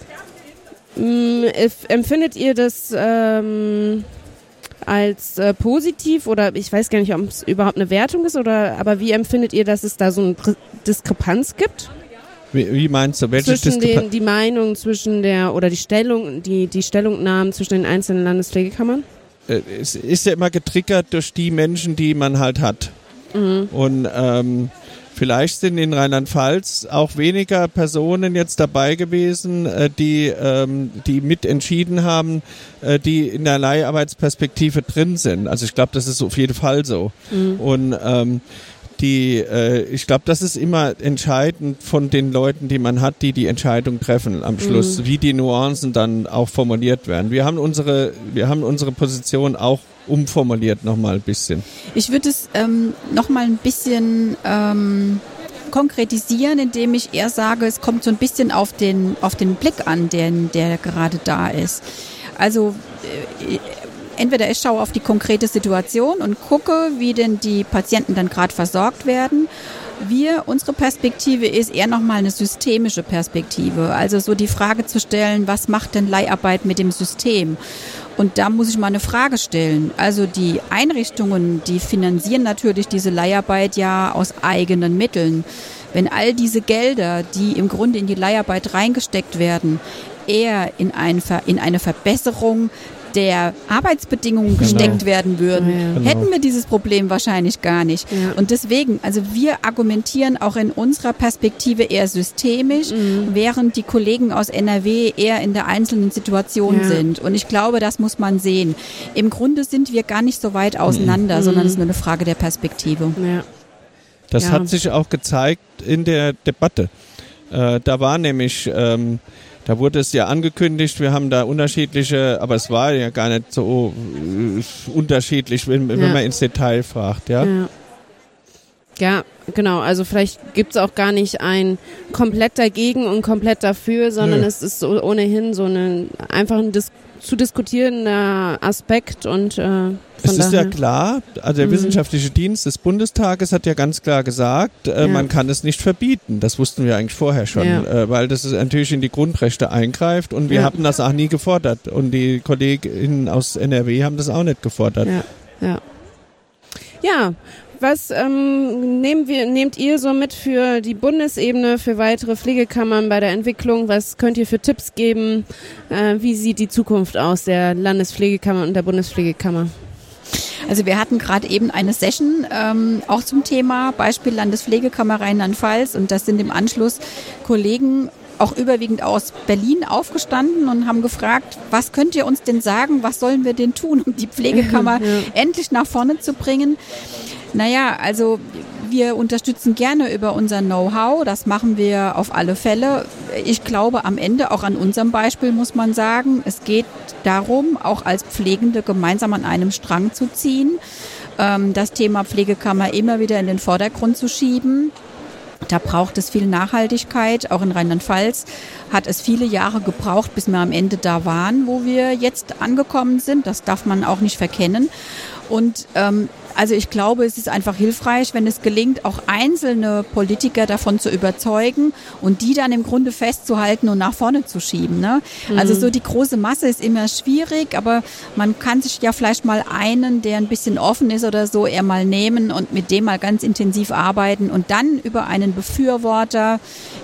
mh, empfindet ihr das ähm, als äh, positiv oder ich weiß gar nicht, ob es überhaupt eine Wertung ist oder aber wie empfindet ihr, dass es da so eine Diskrepanz gibt? Wie, wie meinst du, welche zwischen den, die Meinung zwischen der oder die Stellung, die die Stellungnahmen zwischen den einzelnen Landespflegekammern? Äh, es ist ja immer getriggert durch die Menschen, die man halt hat. Mhm. Und ähm, vielleicht sind in Rheinland-Pfalz auch weniger Personen jetzt dabei gewesen, äh, die, ähm, die mitentschieden haben, äh, die in der Leiharbeitsperspektive drin sind. Also ich glaube, das ist auf jeden Fall so. Mhm. Und ähm, die, äh, ich glaube, das ist immer entscheidend von den Leuten, die man hat, die die Entscheidung treffen am Schluss, mhm. wie die Nuancen dann auch formuliert werden. Wir haben unsere, wir haben unsere Position auch umformuliert nochmal ein bisschen. Ich würde es ähm, nochmal ein bisschen ähm, konkretisieren, indem ich eher sage, es kommt so ein bisschen auf den, auf den Blick an, der, der gerade da ist. Also äh, entweder ich schaue auf die konkrete Situation und gucke, wie denn die Patienten dann gerade versorgt werden. Wir, unsere Perspektive ist eher nochmal eine systemische Perspektive. Also so die Frage zu stellen, was macht denn Leiharbeit mit dem System? Und da muss ich mal eine Frage stellen. Also die Einrichtungen, die finanzieren natürlich diese Leiharbeit ja aus eigenen Mitteln. Wenn all diese Gelder, die im Grunde in die Leiharbeit reingesteckt werden, eher in, ein, in eine Verbesserung der Arbeitsbedingungen genau. gesteckt werden würden, ja, genau. hätten wir dieses Problem wahrscheinlich gar nicht. Ja. Und deswegen, also wir argumentieren auch in unserer Perspektive eher systemisch, mhm. während die Kollegen aus NRW eher in der einzelnen Situation ja. sind. Und ich glaube, das muss man sehen. Im Grunde sind wir gar nicht so weit auseinander, mhm. sondern es ist nur eine Frage der Perspektive. Das hat sich auch gezeigt in der Debatte. Äh, da war nämlich ähm, da wurde es ja angekündigt, wir haben da unterschiedliche, aber es war ja gar nicht so äh, unterschiedlich, wenn, wenn man ins Detail fragt, ja. ja. Ja, genau. Also vielleicht gibt es auch gar nicht ein komplett dagegen und komplett dafür, sondern Nö. es ist so ohnehin so eine, einfach ein dis zu diskutierender Aspekt und äh, Es ist ja klar, also der Mhm. wissenschaftliche Dienst des Bundestages hat ja ganz klar gesagt, äh, Ja. man kann es nicht verbieten. Das wussten wir eigentlich vorher schon, Ja. äh, weil das ist natürlich in die Grundrechte eingreift und wir Ja. haben das auch nie gefordert. Und die KollegInnen aus NRW haben das auch nicht gefordert. Ja, ja. Ja, was ähm, nehmen wir, nehmt ihr so mit für die Bundesebene, für weitere Pflegekammern bei der Entwicklung? Was könnt ihr für Tipps geben? Äh, wie sieht die Zukunft aus der Landespflegekammer und der Bundespflegekammer? Also wir hatten gerade eben eine Session ähm, auch zum Thema Beispiel Landespflegekammer Rheinland-Pfalz und das sind im Anschluss Kollegen auch überwiegend aus Berlin aufgestanden und haben gefragt, was könnt ihr uns denn sagen, was sollen wir denn tun, um die Pflegekammer [LAUGHS] endlich nach vorne zu bringen? Naja, also wir unterstützen gerne über unser Know-how, das machen wir auf alle Fälle. Ich glaube, am Ende auch an unserem Beispiel muss man sagen, es geht darum, auch als Pflegende gemeinsam an einem Strang zu ziehen, ähm, das Thema Pflegekammer immer wieder in den Vordergrund zu schieben. Da braucht es viel Nachhaltigkeit. Auch in Rheinland-Pfalz hat es viele Jahre gebraucht, bis wir am Ende da waren, wo wir jetzt angekommen sind. Das darf man auch nicht verkennen. Und ähm, also ich glaube, es ist einfach hilfreich, wenn es gelingt, auch einzelne Politiker davon zu überzeugen und die dann im Grunde festzuhalten und nach vorne zu schieben. Ne? Also so die große Masse ist immer schwierig, aber man kann sich ja vielleicht mal einen, der ein bisschen offen ist oder so, eher mal nehmen und mit dem mal ganz intensiv arbeiten und dann über einen Befürworter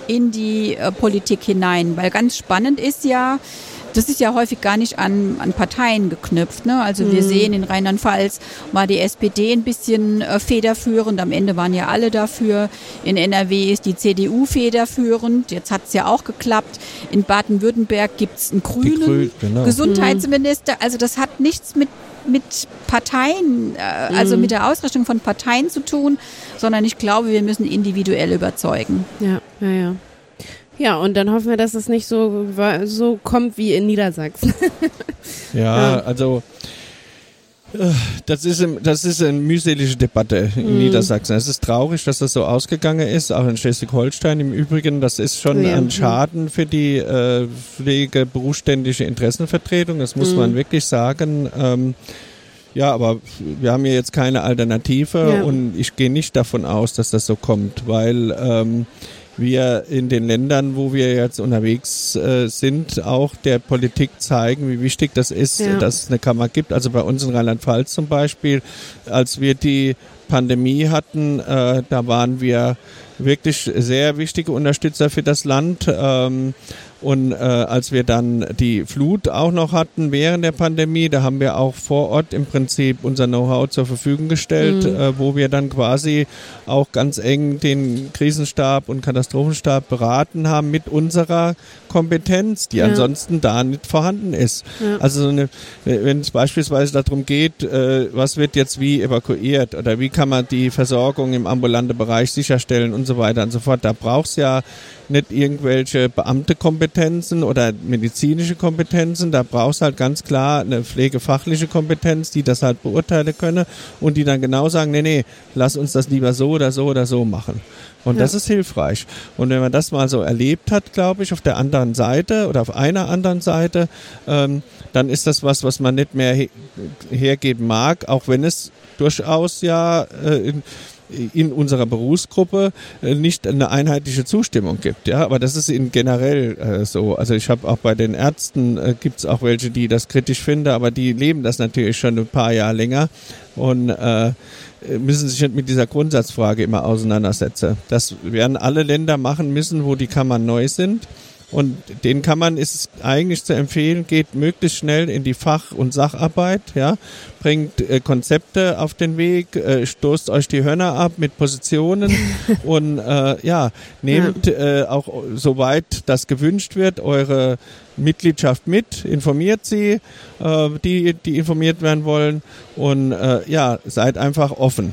in die äh, Politik hinein. Weil ganz spannend ist ja, das ist ja häufig gar nicht an, an Parteien geknüpft. Ne? Also wir sehen, in Rheinland-Pfalz war die SPD ein bisschen äh, federführend. Am Ende waren ja alle dafür. In NRW ist die CDU federführend. Jetzt hat es ja auch geklappt. In Baden-Württemberg gibt es einen grünen Grün- genau. Gesundheitsminister. Also das hat nichts mit mit Parteien, äh, also mit der Ausrichtung von Parteien zu tun, sondern ich glaube, wir müssen individuell überzeugen. Ja, ja, ja. Ja, und dann hoffen wir, dass es nicht so, so kommt wie in Niedersachsen. Ja, [LAUGHS] Ja. also äh, das ist, das ist eine mühselige Debatte in Mhm. Niedersachsen. Es ist traurig, dass das so ausgegangen ist, auch in Schleswig-Holstein im Übrigen. Das ist schon Ja. ein Schaden für die äh, pflegeberufsständische Interessenvertretung, das muss Mhm. man wirklich sagen. Ähm, ja, aber wir haben hier jetzt keine Alternative Ja. und ich gehe nicht davon aus, dass das so kommt, weil ähm, wir in den Ländern, wo wir jetzt unterwegs äh, sind, auch der Politik zeigen, wie wichtig das ist, Ja. dass es eine Kammer gibt. Also bei uns in Rheinland-Pfalz zum Beispiel, als wir die Pandemie hatten, äh, da waren wir wirklich sehr wichtige Unterstützer für das Land. Ähm, und äh, als wir dann die Flut auch noch hatten während der Pandemie, da haben wir auch vor Ort im Prinzip unser Know-how zur Verfügung gestellt, Mhm. äh, wo wir dann quasi auch ganz eng den Krisenstab und Katastrophenstab beraten haben mit unserer Kompetenz, die Ja. ansonsten da nicht vorhanden ist. Ja. Also so eine, wenn es beispielsweise darum geht, äh, was wird jetzt wie evakuiert oder wie kann man die Versorgung im ambulanten Bereich sicherstellen und so weiter und so fort, da braucht es ja nicht irgendwelche Beamtekompetenzen oder medizinische Kompetenzen, da brauchst halt ganz klar eine pflegefachliche Kompetenz, die das halt beurteilen könne und die dann genau sagen, nee, nee, lass uns das lieber so oder so oder so machen. Und Ja. das ist hilfreich. Und wenn man das mal so erlebt hat, glaube ich, auf der anderen Seite oder auf einer anderen Seite, ähm, dann ist das was, was man nicht mehr he hergeben mag, auch wenn es durchaus ja äh, in, in unserer Berufsgruppe äh, nicht eine einheitliche Zustimmung gibt. Ja, aber das ist in generell äh, so. Also ich habe auch bei den Ärzten äh, gibt es auch welche, die das kritisch finden, aber die leben das natürlich schon ein paar Jahre länger und äh, müssen sich mit dieser Grundsatzfrage immer auseinandersetzen. Das werden alle Länder machen müssen, wo die Kammern neu sind. Und den Kammern ist es eigentlich zu empfehlen, geht möglichst schnell in die Fach- und Sacharbeit, ja, bringt äh, Konzepte auf den Weg, äh, stoßt euch die Hörner ab mit Positionen [LAUGHS] und äh, ja, nehmt äh, auch soweit das gewünscht wird, eure Mitgliedschaft mit, informiert sie, äh, die, die informiert werden wollen und äh, ja, seid einfach offen.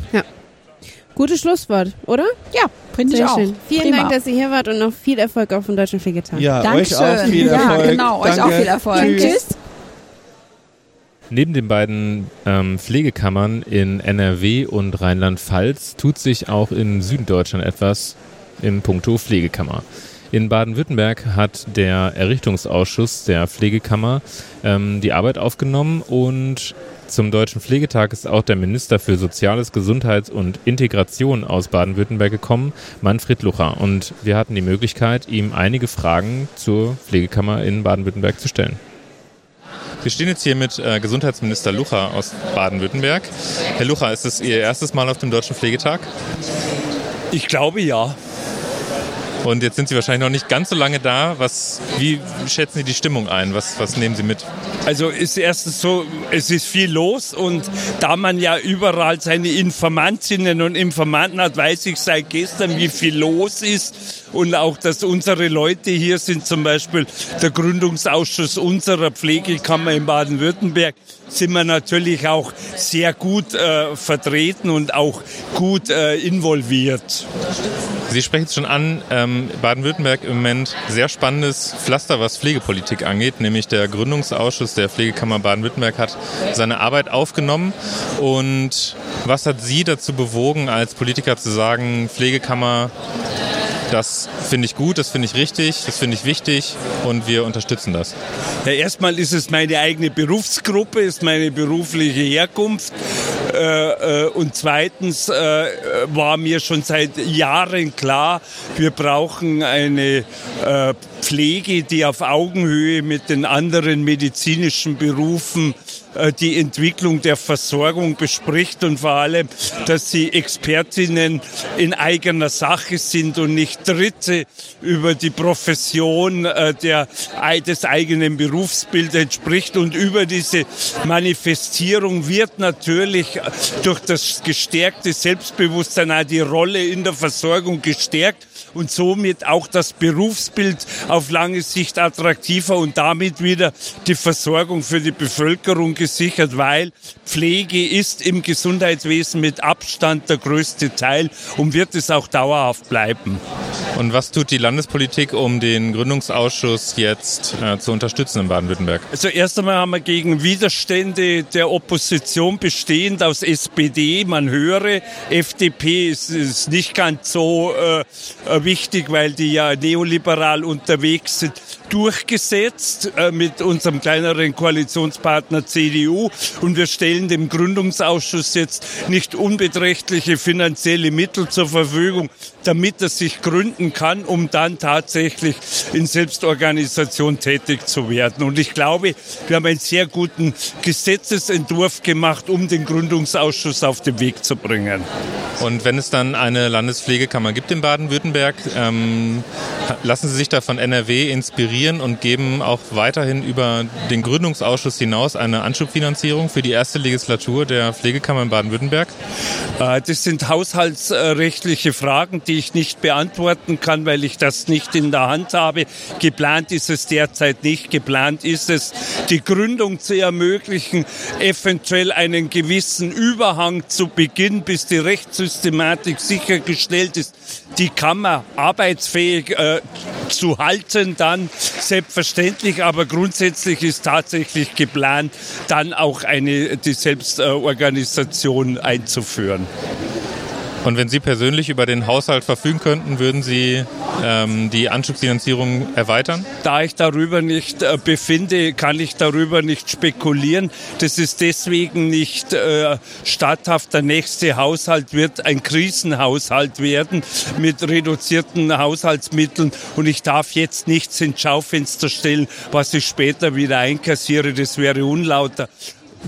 Gutes Schlusswort, oder? Ja, finde ich Sehr auch. schön. Vielen Prima. Dank, dass ihr hier wart und noch viel Erfolg auf dem Deutschen Pflegetag. Ja, euch Dankeschön. auch viel Ja, Erfolg. genau, euch Danke. auch viel Erfolg. Tschüss. Tschüss. Neben den beiden ähm, Pflegekammern in NRW und Rheinland-Pfalz tut sich auch in Süddeutschland etwas im Punkto Pflegekammer. In Baden-Württemberg hat der Errichtungsausschuss der Pflegekammer ähm, die Arbeit aufgenommen und zum Deutschen Pflegetag ist auch der Minister für Soziales, Gesundheits und Integration aus Baden-Württemberg gekommen, Manfred Lucher. Und wir hatten die Möglichkeit, ihm einige Fragen zur Pflegekammer in Baden-Württemberg zu stellen. Wir stehen jetzt hier mit äh, Gesundheitsminister Lucher aus Baden-Württemberg. Herr Lucher, ist es Ihr erstes Mal auf dem Deutschen Pflegetag? Ich glaube ja. Und jetzt sind Sie wahrscheinlich noch nicht ganz so lange da. Was, wie schätzen Sie die Stimmung ein? Was, was nehmen Sie mit? Also ist erstens so, es ist viel los und da man ja überall seine Informantinnen und Informanten hat, weiß ich seit gestern, wie viel los ist und auch, dass unsere Leute hier sind, zum Beispiel der Gründungsausschuss unserer Pflegekammer in Baden-Württemberg, sind wir natürlich auch sehr gut äh, vertreten und auch gut äh, involviert. Sie sprechen es schon an, ähm, Baden-Württemberg im Moment sehr spannendes Pflaster, was Pflegepolitik angeht, nämlich der Gründungsausschuss der Pflegekammer Baden-Württemberg hat seine Arbeit aufgenommen. Und was hat Sie dazu bewogen, als Politiker zu sagen, Pflegekammer das finde ich gut, das finde ich richtig, das finde ich wichtig und wir unterstützen das. Ja, erstmal ist es meine eigene Berufsgruppe, ist meine berufliche Herkunft. Äh, äh, und zweitens äh, war mir schon seit Jahren klar, wir brauchen eine Pflege, die auf Augenhöhe mit den anderen medizinischen Berufen die Entwicklung der Versorgung bespricht und vor allem, dass sie Expertinnen in eigener Sache sind und nicht Dritte über die Profession äh, der, des eigenen Berufsbilds entspricht. Und über diese Manifestierung wird natürlich durch das gestärkte Selbstbewusstsein auch die Rolle in der Versorgung gestärkt und somit auch das Berufsbild auf lange Sicht attraktiver und damit wieder die Versorgung für die Bevölkerung gesichert, weil Pflege ist im Gesundheitswesen mit Abstand der größte Teil und wird es auch dauerhaft bleiben. Und was tut die Landespolitik, um den Gründungsausschuss jetzt äh, zu unterstützen in Baden-Württemberg? Also erst einmal haben wir gegen Widerstände der Opposition bestehend aus SPD, man höre, FDP ist, ist nicht ganz so äh, wichtig, weil die ja neoliberal unterwegs sind, durchgesetzt äh, mit unserem kleineren Koalitionspartner CDU. Und wir stellen dem Gründungsausschuss jetzt nicht unbeträchtliche finanzielle Mittel zur Verfügung, damit er sich gründen kann, um dann tatsächlich in Selbstorganisation tätig zu werden. Und ich glaube, wir haben einen sehr guten Gesetzesentwurf gemacht, um den Gründungsausschuss auf den Weg zu bringen. Und wenn es dann eine Landespflegekammer gibt in Baden-Württemberg, ähm, lassen Sie sich da von NRW inspirieren und geben auch weiterhin über den Gründungsausschuss hinaus eine Anschubfinanzierung für die erste Legislatur der Pflegekammer in Baden-Württemberg? Äh, das sind haushaltsrechtliche Fragen, die ich nicht beantworten kann, weil ich das nicht in der Hand habe. Geplant ist es derzeit nicht. Geplant ist es, die Gründung zu ermöglichen, eventuell einen gewissen Überhang zu Beginn, bis die Rechtssystematik sichergestellt ist, die Kammer arbeitsfähig äh, zu halten, dann selbstverständlich, aber grundsätzlich ist tatsächlich geplant, dann auch eine die Selbstorganisation einzuführen. Und wenn Sie persönlich über den Haushalt verfügen könnten, würden Sie ähm, die Anschubsfinanzierung erweitern? Da ich darüber nicht äh, befinde, kann ich darüber nicht spekulieren. Das ist deswegen nicht äh, statthaft. Der nächste Haushalt wird ein Krisenhaushalt werden mit reduzierten Haushaltsmitteln. Und ich darf jetzt nichts ins Schaufenster stellen, was ich später wieder einkassiere. Das wäre unlauter.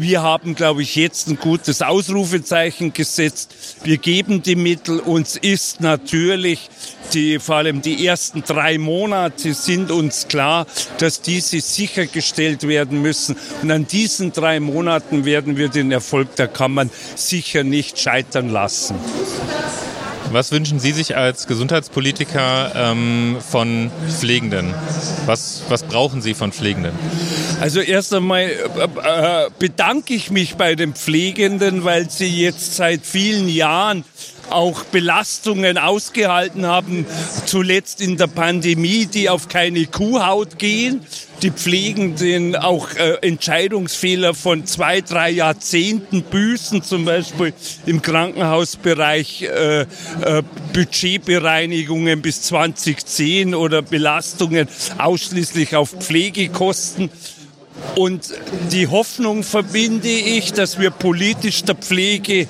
Wir haben, glaube ich, jetzt ein gutes Ausrufezeichen gesetzt. Wir geben die Mittel. Uns ist natürlich die, vor allem die ersten drei Monate sind uns klar, dass diese sichergestellt werden müssen. Und an diesen drei Monaten werden wir den Erfolg der Kammern sicher nicht scheitern lassen. Was wünschen Sie sich als Gesundheitspolitiker ähm, von Pflegenden? Was, was brauchen Sie von Pflegenden? Also erst einmal äh, äh, bedanke ich mich bei den Pflegenden, weil sie jetzt seit vielen Jahren auch Belastungen ausgehalten haben, zuletzt in der Pandemie, die auf keine Kuhhaut gehen. Die Pflegenden auch äh, Entscheidungsfehler von zwei, drei Jahrzehnten büßen, zum Beispiel im Krankenhausbereich äh, äh, Budgetbereinigungen bis 2010 oder Belastungen ausschließlich auf Pflegekosten. Und die Hoffnung verbinde ich, dass wir politisch der Pflege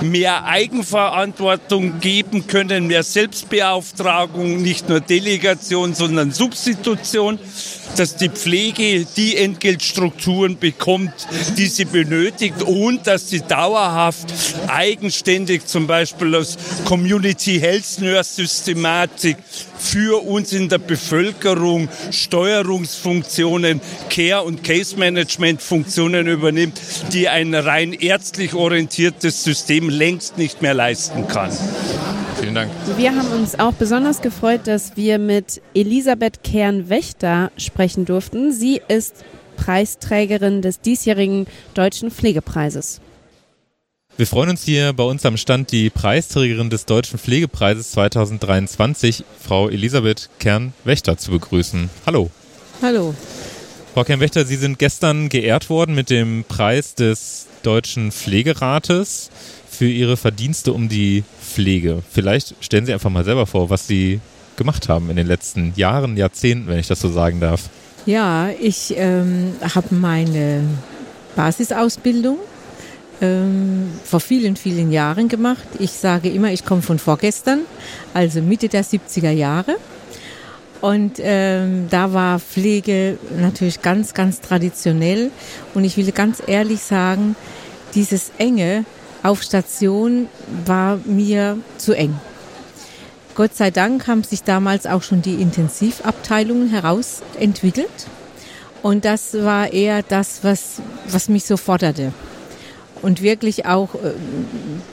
mehr Eigenverantwortung geben können, mehr Selbstbeauftragung, nicht nur Delegation, sondern Substitution dass die Pflege die Entgeltstrukturen bekommt, die sie benötigt und dass sie dauerhaft eigenständig zum Beispiel aus Community Health Nurse Systematik für uns in der Bevölkerung Steuerungsfunktionen, Care- und Case-Management-Funktionen übernimmt, die ein rein ärztlich orientiertes System längst nicht mehr leisten kann. Vielen Dank. Wir haben uns auch besonders gefreut, dass wir mit Elisabeth Kern-Wächter sprechen durften. Sie ist Preisträgerin des diesjährigen Deutschen Pflegepreises. Wir freuen uns hier bei uns am Stand die Preisträgerin des Deutschen Pflegepreises 2023, Frau Elisabeth Kern-Wächter, zu begrüßen. Hallo. Hallo. Frau Kern-Wächter, Sie sind gestern geehrt worden mit dem Preis des Deutschen Pflegerates für Ihre Verdienste um die Pflege. Vielleicht stellen Sie einfach mal selber vor, was Sie gemacht haben in den letzten Jahren, Jahrzehnten, wenn ich das so sagen darf. Ja, ich ähm, habe meine Basisausbildung ähm, vor vielen, vielen Jahren gemacht. Ich sage immer, ich komme von vorgestern, also Mitte der 70er Jahre. Und ähm, da war Pflege natürlich ganz, ganz traditionell. Und ich will ganz ehrlich sagen, dieses Enge, auf Station war mir zu eng. Gott sei Dank haben sich damals auch schon die Intensivabteilungen herausentwickelt. Und das war eher das, was, was mich so forderte. Und wirklich auch äh,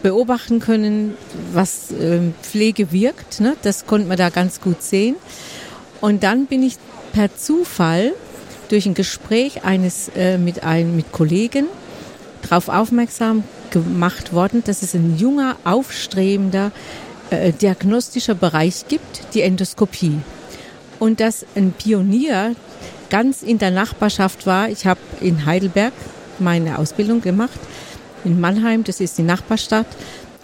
beobachten können, was äh, Pflege wirkt. Ne? Das konnte man da ganz gut sehen. Und dann bin ich per Zufall durch ein Gespräch eines äh, mit einem mit Kollegen darauf aufmerksam gemacht worden, dass es ein junger, aufstrebender äh, diagnostischer Bereich gibt, die Endoskopie. Und dass ein Pionier ganz in der Nachbarschaft war. Ich habe in Heidelberg meine Ausbildung gemacht, in Mannheim, das ist die Nachbarstadt.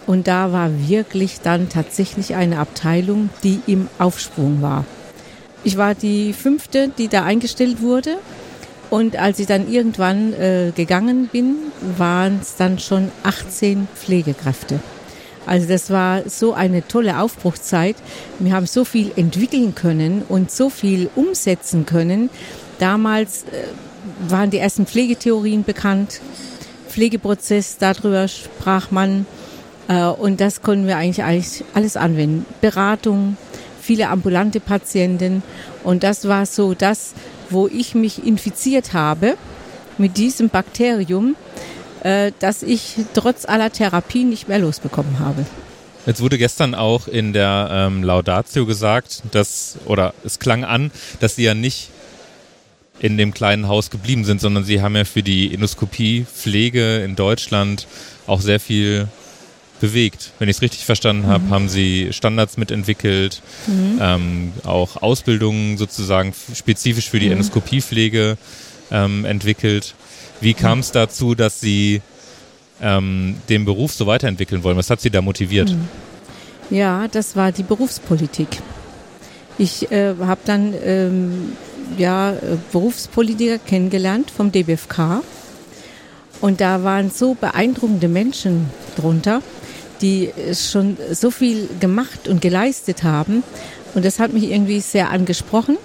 Und da war wirklich dann tatsächlich eine Abteilung, die im Aufsprung war. Ich war die fünfte, die da eingestellt wurde und als ich dann irgendwann äh, gegangen bin, waren es dann schon 18 Pflegekräfte. Also das war so eine tolle Aufbruchszeit. Wir haben so viel entwickeln können und so viel umsetzen können. Damals äh, waren die ersten Pflegetheorien bekannt. Pflegeprozess, darüber sprach man. Äh, und das konnten wir eigentlich, alles anwenden. Beratung, viele ambulante Patienten. Und das war so das, wo ich mich infiziert habe mit diesem Bakterium, äh, dass ich trotz aller Therapie nicht mehr losbekommen habe. Jetzt wurde gestern auch in der ähm, Laudatio gesagt, dass, oder es klang an, dass Sie ja nicht in dem kleinen Haus geblieben sind, sondern Sie haben ja für die Endoskopie-Pflege in Deutschland auch sehr viel bewegt. Wenn ich es richtig verstanden habe, mhm. haben Sie Standards mitentwickelt, mhm. ähm, auch Ausbildungen sozusagen spezifisch für die mhm. Endoskopiepflege ähm, entwickelt. Wie mhm. kam es dazu, dass Sie ähm, den Beruf so weiterentwickeln wollen? Was hat Sie da motiviert? Mhm. Ja, das war die Berufspolitik. Ich äh, habe dann ähm, ja, Berufspolitiker kennengelernt vom DBFK. Und da waren so beeindruckende Menschen drunter die schon so viel gemacht und geleistet haben. Und das hat mich irgendwie sehr angesprochen.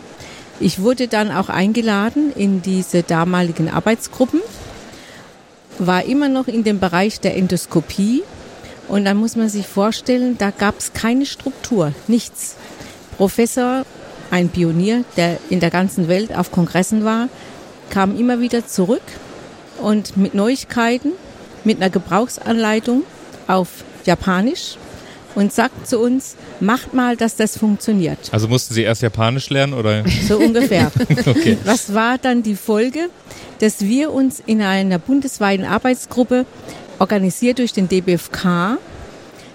Ich wurde dann auch eingeladen in diese damaligen Arbeitsgruppen, war immer noch in dem Bereich der Endoskopie. Und dann muss man sich vorstellen, da gab es keine Struktur, nichts. Professor, ein Pionier, der in der ganzen Welt auf Kongressen war, kam immer wieder zurück und mit Neuigkeiten, mit einer Gebrauchsanleitung auf Japanisch und sagt zu uns, macht mal, dass das funktioniert. Also mussten Sie erst Japanisch lernen oder? So ungefähr. [LAUGHS] okay. Was war dann die Folge? Dass wir uns in einer bundesweiten Arbeitsgruppe, organisiert durch den DBFK,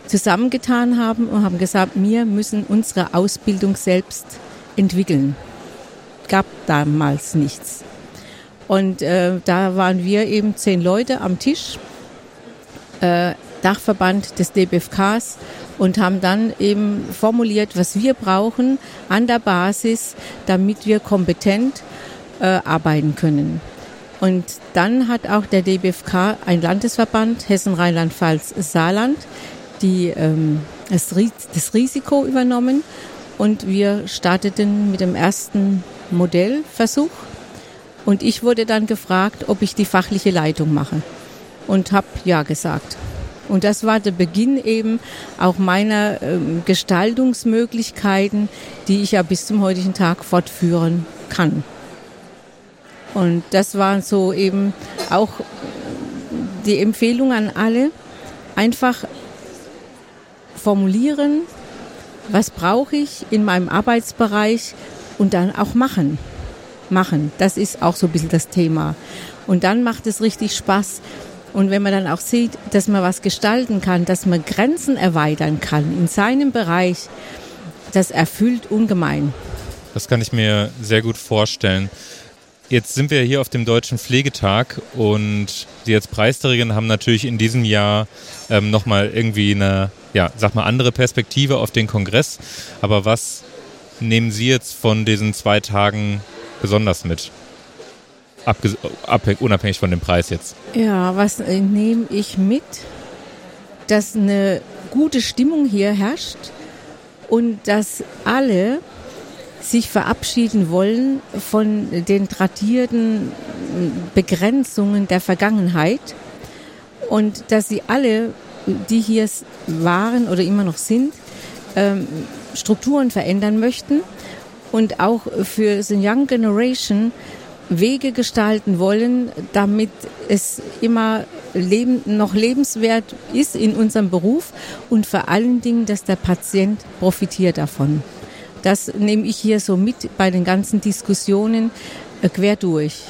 zusammengetan haben und haben gesagt, wir müssen unsere Ausbildung selbst entwickeln. Gab damals nichts. Und äh, da waren wir eben zehn Leute am Tisch, äh, Dachverband des DBFKs und haben dann eben formuliert, was wir brauchen an der Basis, damit wir kompetent äh, arbeiten können. Und dann hat auch der DBFK, ein Landesverband, Hessen-Rheinland-Pfalz-Saarland, die, ähm, das, das Risiko übernommen und wir starteten mit dem ersten Modellversuch. Und ich wurde dann gefragt, ob ich die fachliche Leitung mache und habe ja gesagt. Und das war der Beginn eben auch meiner ähm, Gestaltungsmöglichkeiten, die ich ja bis zum heutigen Tag fortführen kann. Und das waren so eben auch die Empfehlung an alle, einfach formulieren, was brauche ich in meinem Arbeitsbereich und dann auch machen. Machen, das ist auch so ein bisschen das Thema. Und dann macht es richtig Spaß, und wenn man dann auch sieht, dass man was gestalten kann, dass man Grenzen erweitern kann in seinem Bereich, das erfüllt ungemein. Das kann ich mir sehr gut vorstellen. Jetzt sind wir hier auf dem Deutschen Pflegetag und die jetzt Preisträgerinnen haben natürlich in diesem Jahr ähm, nochmal irgendwie eine, ja, sag mal, andere Perspektive auf den Kongress. Aber was nehmen Sie jetzt von diesen zwei Tagen besonders mit? unabhängig von dem Preis jetzt? Ja, was äh, nehme ich mit? Dass eine gute Stimmung hier herrscht und dass alle sich verabschieden wollen von den tradierten Begrenzungen der Vergangenheit und dass sie alle, die hier waren oder immer noch sind, ähm, Strukturen verändern möchten und auch für the Young Generation Wege gestalten wollen, damit es immer leben, noch lebenswert ist in unserem Beruf und vor allen Dingen, dass der Patient profitiert davon. Das nehme ich hier so mit bei den ganzen Diskussionen äh, quer durch.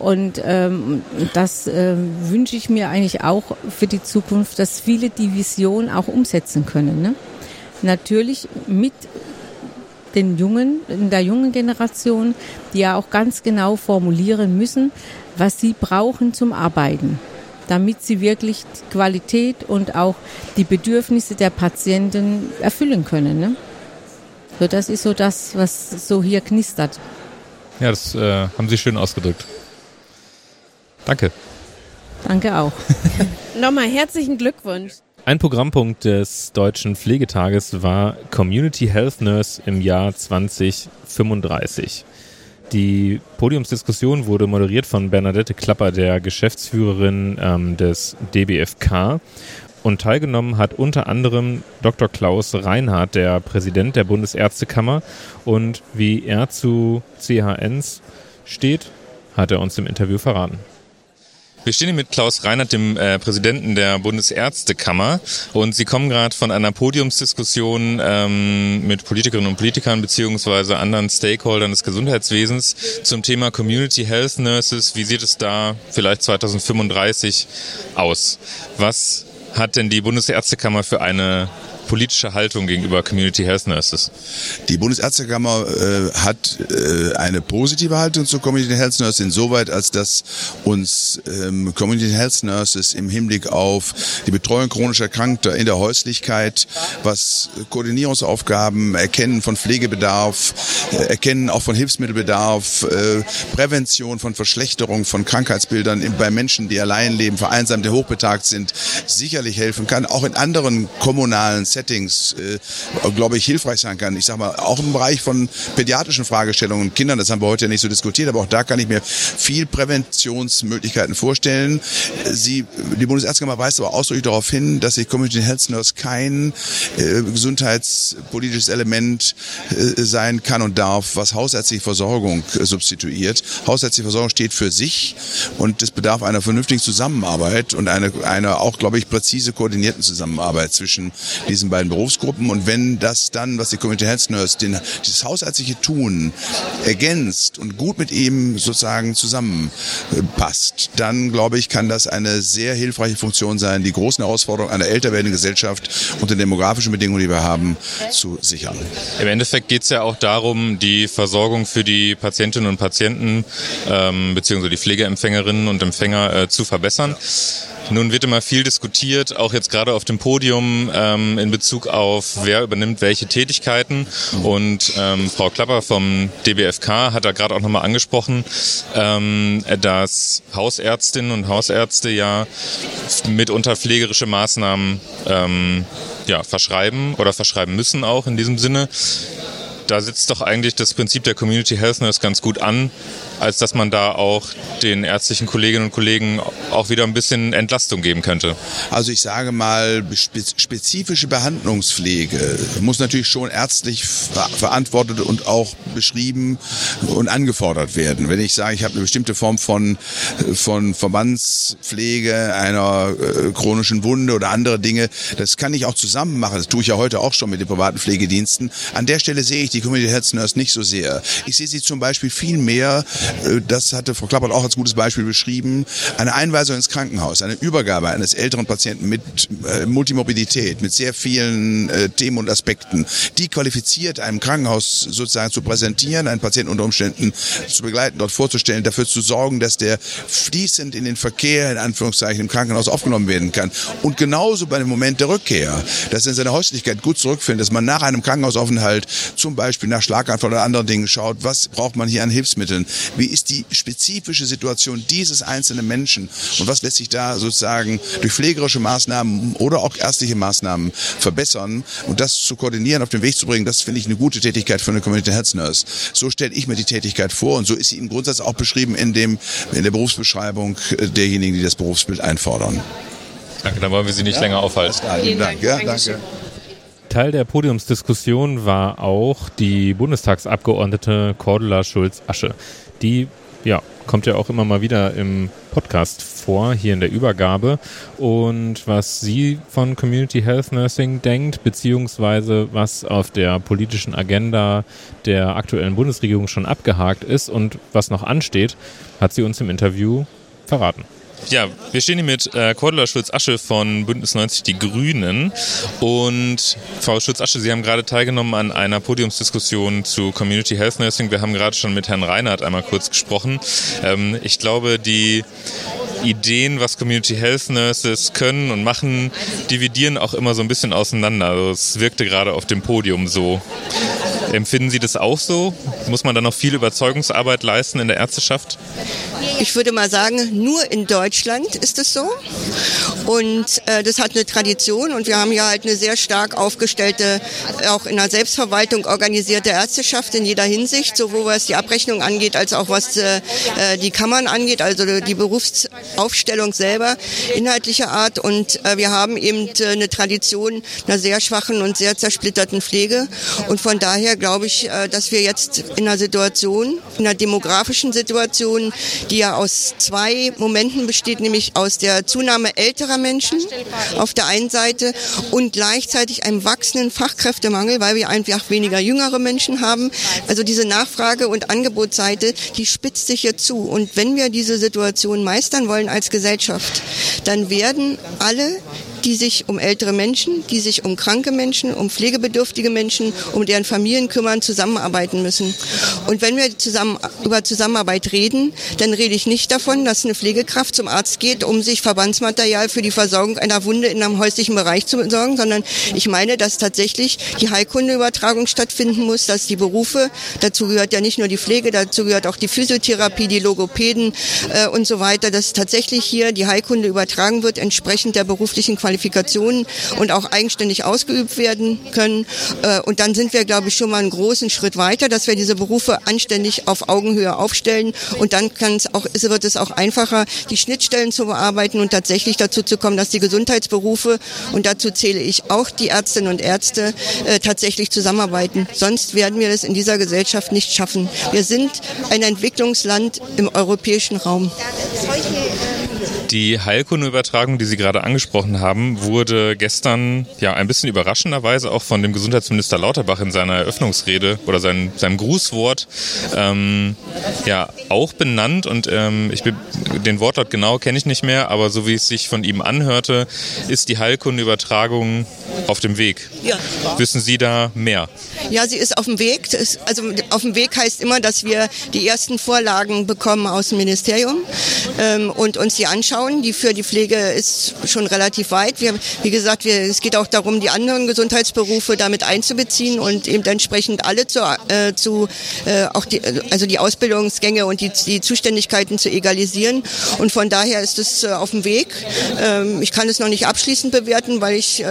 Und ähm, das äh, wünsche ich mir eigentlich auch für die Zukunft, dass viele die Vision auch umsetzen können. Ne? Natürlich mit den Jungen, in der jungen Generation, die ja auch ganz genau formulieren müssen, was sie brauchen zum Arbeiten, damit sie wirklich die Qualität und auch die Bedürfnisse der Patienten erfüllen können. Ne? So, das ist so das, was so hier knistert. Ja, das äh, haben Sie schön ausgedrückt. Danke. Danke auch. [LAUGHS] Nochmal herzlichen Glückwunsch. Ein Programmpunkt des Deutschen Pflegetages war Community Health Nurse im Jahr 2035. Die Podiumsdiskussion wurde moderiert von Bernadette Klapper, der Geschäftsführerin ähm, des DBFK. Und teilgenommen hat unter anderem Dr. Klaus Reinhardt, der Präsident der Bundesärztekammer. Und wie er zu CHNs steht, hat er uns im Interview verraten. Wir stehen hier mit Klaus Reinhardt, dem äh, Präsidenten der Bundesärztekammer. Und Sie kommen gerade von einer Podiumsdiskussion ähm, mit Politikerinnen und Politikern beziehungsweise anderen Stakeholdern des Gesundheitswesens zum Thema Community Health Nurses. Wie sieht es da vielleicht 2035 aus? Was hat denn die Bundesärztekammer für eine politische Haltung gegenüber Community Health Nurses? Die Bundesärztekammer äh, hat äh, eine positive Haltung zu Community Health Nurses insoweit, als dass uns ähm, Community Health Nurses im Hinblick auf die Betreuung chronisch Erkrankter in der Häuslichkeit, was Koordinierungsaufgaben, Erkennen von Pflegebedarf, äh, Erkennen auch von Hilfsmittelbedarf, äh, Prävention von Verschlechterung von Krankheitsbildern bei Menschen, die allein leben, vereinsamt, die hochbetagt sind, sicherlich helfen kann, auch in anderen kommunalen Settings Settings, äh, glaube ich, hilfreich sein kann. Ich sage mal, auch im Bereich von pädiatrischen Fragestellungen und Kindern, das haben wir heute ja nicht so diskutiert, aber auch da kann ich mir viel Präventionsmöglichkeiten vorstellen. Sie, die Bundesärztekammer weist aber ausdrücklich darauf hin, dass sich Community Health Nurse kein äh, gesundheitspolitisches Element äh, sein kann und darf, was hausärztliche Versorgung äh, substituiert. Hausärztliche Versorgung steht für sich und es bedarf einer vernünftigen Zusammenarbeit und einer, einer auch, glaube ich, präzise koordinierten Zusammenarbeit zwischen diesen diesen beiden Berufsgruppen. Und wenn das dann, was die Community Health Nurse, den, dieses hausärztliche Tun ergänzt und gut mit ihm sozusagen zusammenpasst, dann glaube ich, kann das eine sehr hilfreiche Funktion sein, die großen Herausforderungen einer älter werdenden Gesellschaft und den demografischen Bedingungen, die wir haben, zu sichern. Im Endeffekt geht es ja auch darum, die Versorgung für die Patientinnen und Patienten ähm, beziehungsweise die Pflegeempfängerinnen und Empfänger äh, zu verbessern. Nun wird immer viel diskutiert, auch jetzt gerade auf dem Podium ähm, in Bezug auf, wer übernimmt welche Tätigkeiten. Und ähm, Frau Klapper vom DBFK hat da gerade auch nochmal angesprochen, ähm, dass Hausärztinnen und Hausärzte ja mitunter pflegerische Maßnahmen ähm, ja, verschreiben oder verschreiben müssen auch in diesem Sinne. Da sitzt doch eigentlich das Prinzip der Community Health Nurse ganz gut an, als dass man da auch den ärztlichen Kolleginnen und Kollegen auch wieder ein bisschen Entlastung geben könnte. Also ich sage mal, spezifische Behandlungspflege muss natürlich schon ärztlich verantwortet und auch beschrieben und angefordert werden. Wenn ich sage, ich habe eine bestimmte Form von, von Verbandspflege einer äh, chronischen Wunde oder andere Dinge, das kann ich auch zusammen machen. Das tue ich ja heute auch schon mit den privaten Pflegediensten. An der Stelle sehe ich die Community Health Nurse nicht so sehr. Ich sehe sie zum Beispiel viel mehr das hatte Frau Klappert auch als gutes Beispiel beschrieben, eine Einweisung ins Krankenhaus, eine Übergabe eines älteren Patienten mit äh, Multimorbidität, mit sehr vielen äh, Themen und Aspekten, die qualifiziert einem Krankenhaus sozusagen zu präsentieren, einen Patienten unter Umständen zu begleiten, dort vorzustellen, dafür zu sorgen, dass der fließend in den Verkehr, in Anführungszeichen, im Krankenhaus aufgenommen werden kann. Und genauso bei dem Moment der Rückkehr, dass er in seiner Häuslichkeit gut zurückfindet, dass man nach einem Krankenhausaufenthalt zum Beispiel nach Schlaganfall oder anderen Dingen schaut, was braucht man hier an Hilfsmitteln, wie ist die spezifische Situation dieses einzelnen Menschen und was lässt sich da sozusagen durch pflegerische Maßnahmen oder auch ärztliche Maßnahmen verbessern und das zu koordinieren, auf den Weg zu bringen, das finde ich eine gute Tätigkeit für eine Community Health Nurse. So stelle ich mir die Tätigkeit vor und so ist sie im Grundsatz auch beschrieben in dem, in der Berufsbeschreibung derjenigen, die das Berufsbild einfordern. Danke, dann wollen wir Sie nicht ja, länger aufhalten. Vielen Dank. Ja, danke. Teil der Podiumsdiskussion war auch die Bundestagsabgeordnete Cordula Schulz-Asche. Die ja, kommt ja auch immer mal wieder im Podcast vor, hier in der Übergabe. Und was sie von Community Health Nursing denkt, beziehungsweise was auf der politischen Agenda der aktuellen Bundesregierung schon abgehakt ist und was noch ansteht, hat sie uns im Interview verraten. Ja, wir stehen hier mit äh, Cordula Schulz-Asche von Bündnis 90 Die Grünen. Und Frau Schulz-Asche, Sie haben gerade teilgenommen an einer Podiumsdiskussion zu Community Health Nursing. Wir haben gerade schon mit Herrn Reinhardt einmal kurz gesprochen. Ähm, ich glaube, die Ideen, was Community Health Nurses können und machen, dividieren auch immer so ein bisschen auseinander. Also es wirkte gerade auf dem Podium so. Empfinden Sie das auch so? Muss man da noch viel Überzeugungsarbeit leisten in der Ärzteschaft? Ich würde mal sagen, nur in Deutschland ist es so. Und äh, das hat eine Tradition und wir haben ja halt eine sehr stark aufgestellte, auch in der Selbstverwaltung organisierte Ärzteschaft in jeder Hinsicht, sowohl was die Abrechnung angeht, als auch was äh, äh die Kammern angeht, also die Berufsaufstellung selber inhaltlicher Art. Und äh, wir haben eben äh, eine Tradition einer sehr schwachen und sehr zersplitterten Pflege. Und von daher glaube ich, äh, dass wir jetzt in einer Situation, in einer demografischen Situation, die ja aus zwei Momenten besteht, nämlich aus der Zunahme älterer Menschen auf der einen Seite und gleichzeitig einem wachsenden Fachkräftemangel, weil wir einfach weniger jüngere Menschen haben. Also diese Nachfrage- und Angebotsseite, die spitzt sich hier zu. Und wenn wir diese Situation meistern wollen als Gesellschaft, dann werden alle die sich um ältere Menschen, die sich um kranke Menschen, um pflegebedürftige Menschen, um deren Familien kümmern, zusammenarbeiten müssen. Und wenn wir zusammen, über Zusammenarbeit reden, dann rede ich nicht davon, dass eine Pflegekraft zum Arzt geht, um sich Verbandsmaterial für die Versorgung einer Wunde in einem häuslichen Bereich zu besorgen, sondern ich meine, dass tatsächlich die Heilkundeübertragung stattfinden muss, dass die Berufe, dazu gehört ja nicht nur die Pflege, dazu gehört auch die Physiotherapie, die Logopäden äh, und so weiter, dass tatsächlich hier die Heilkunde übertragen wird, entsprechend der beruflichen Qualität Qualifikationen und auch eigenständig ausgeübt werden können. Äh, und dann sind wir, glaube ich, schon mal einen großen Schritt weiter, dass wir diese Berufe anständig auf Augenhöhe aufstellen. Und dann kann auch, wird es auch einfacher, die Schnittstellen zu bearbeiten und tatsächlich dazu zu kommen, dass die Gesundheitsberufe, und dazu zähle ich auch die Ärztinnen und Ärzte, äh, tatsächlich zusammenarbeiten. Sonst werden wir das in dieser Gesellschaft nicht schaffen. Wir sind ein Entwicklungsland im europäischen Raum. Die Heilkundeübertragung, die Sie gerade angesprochen haben, wurde gestern ja ein bisschen überraschenderweise auch von dem Gesundheitsminister Lauterbach in seiner Eröffnungsrede oder sein, seinem Grußwort ähm, ja auch benannt. Und ähm, ich bin, den Wortlaut genau kenne ich nicht mehr, aber so wie es sich von ihm anhörte, ist die Heilkundeübertragung auf dem Weg. Ja. Wissen Sie da mehr? Ja, sie ist auf dem Weg. Also auf dem Weg heißt immer, dass wir die ersten Vorlagen bekommen aus dem Ministerium ähm, und uns die anschauen. Die für die Pflege ist schon relativ weit. Wir, wie gesagt, wir, es geht auch darum, die anderen Gesundheitsberufe damit einzubeziehen und eben entsprechend alle zu, äh, zu äh, auch die, also die Ausbildungsgänge und die, die Zuständigkeiten zu egalisieren. Und von daher ist es äh, auf dem Weg. Ähm, ich kann es noch nicht abschließend bewerten, weil ich,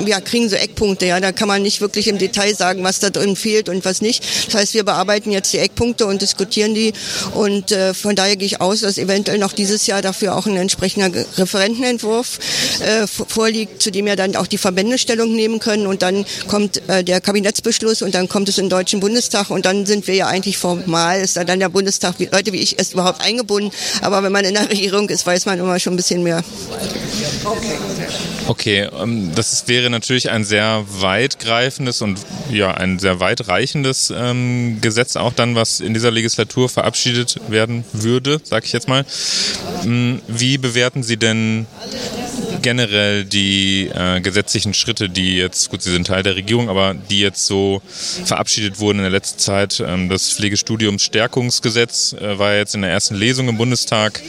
wir kriegen so Eckpunkte, ja, da kann man nicht wirklich im Detail sagen, was da drin fehlt und was nicht. Das heißt, wir bearbeiten jetzt die Eckpunkte und diskutieren die und äh, von daher gehe ich aus, dass eventuell noch dieses Jahr dafür auch ein entsprechender Referentenentwurf äh, vorliegt, zu dem ja dann auch die Verbände Stellung nehmen können und dann kommt äh, der Kabinettsbeschluss und dann kommt es im Deutschen Bundestag und dann sind wir ja eigentlich formal, ist da dann der Bundestag, wie, Leute wie ich, ist überhaupt eingebunden, aber wenn man in der Regierung ist, weiß man immer schon ein bisschen mehr. Okay. Okay, ähm, das wäre natürlich ein sehr weitgreifendes und ja ein sehr weitreichendes ähm, Gesetz auch dann, was in dieser Legislatur verabschiedet werden würde, sag ich jetzt mal. Hm, wie bewerten Sie denn generell die äh, gesetzlichen Schritte, die jetzt, gut, sie sind Teil der Regierung, aber die jetzt so verabschiedet wurden in der letzten Zeit. Ähm, das Pflegestudiumsstärkungsgesetz äh, war jetzt in der ersten Lesung im Bundestag.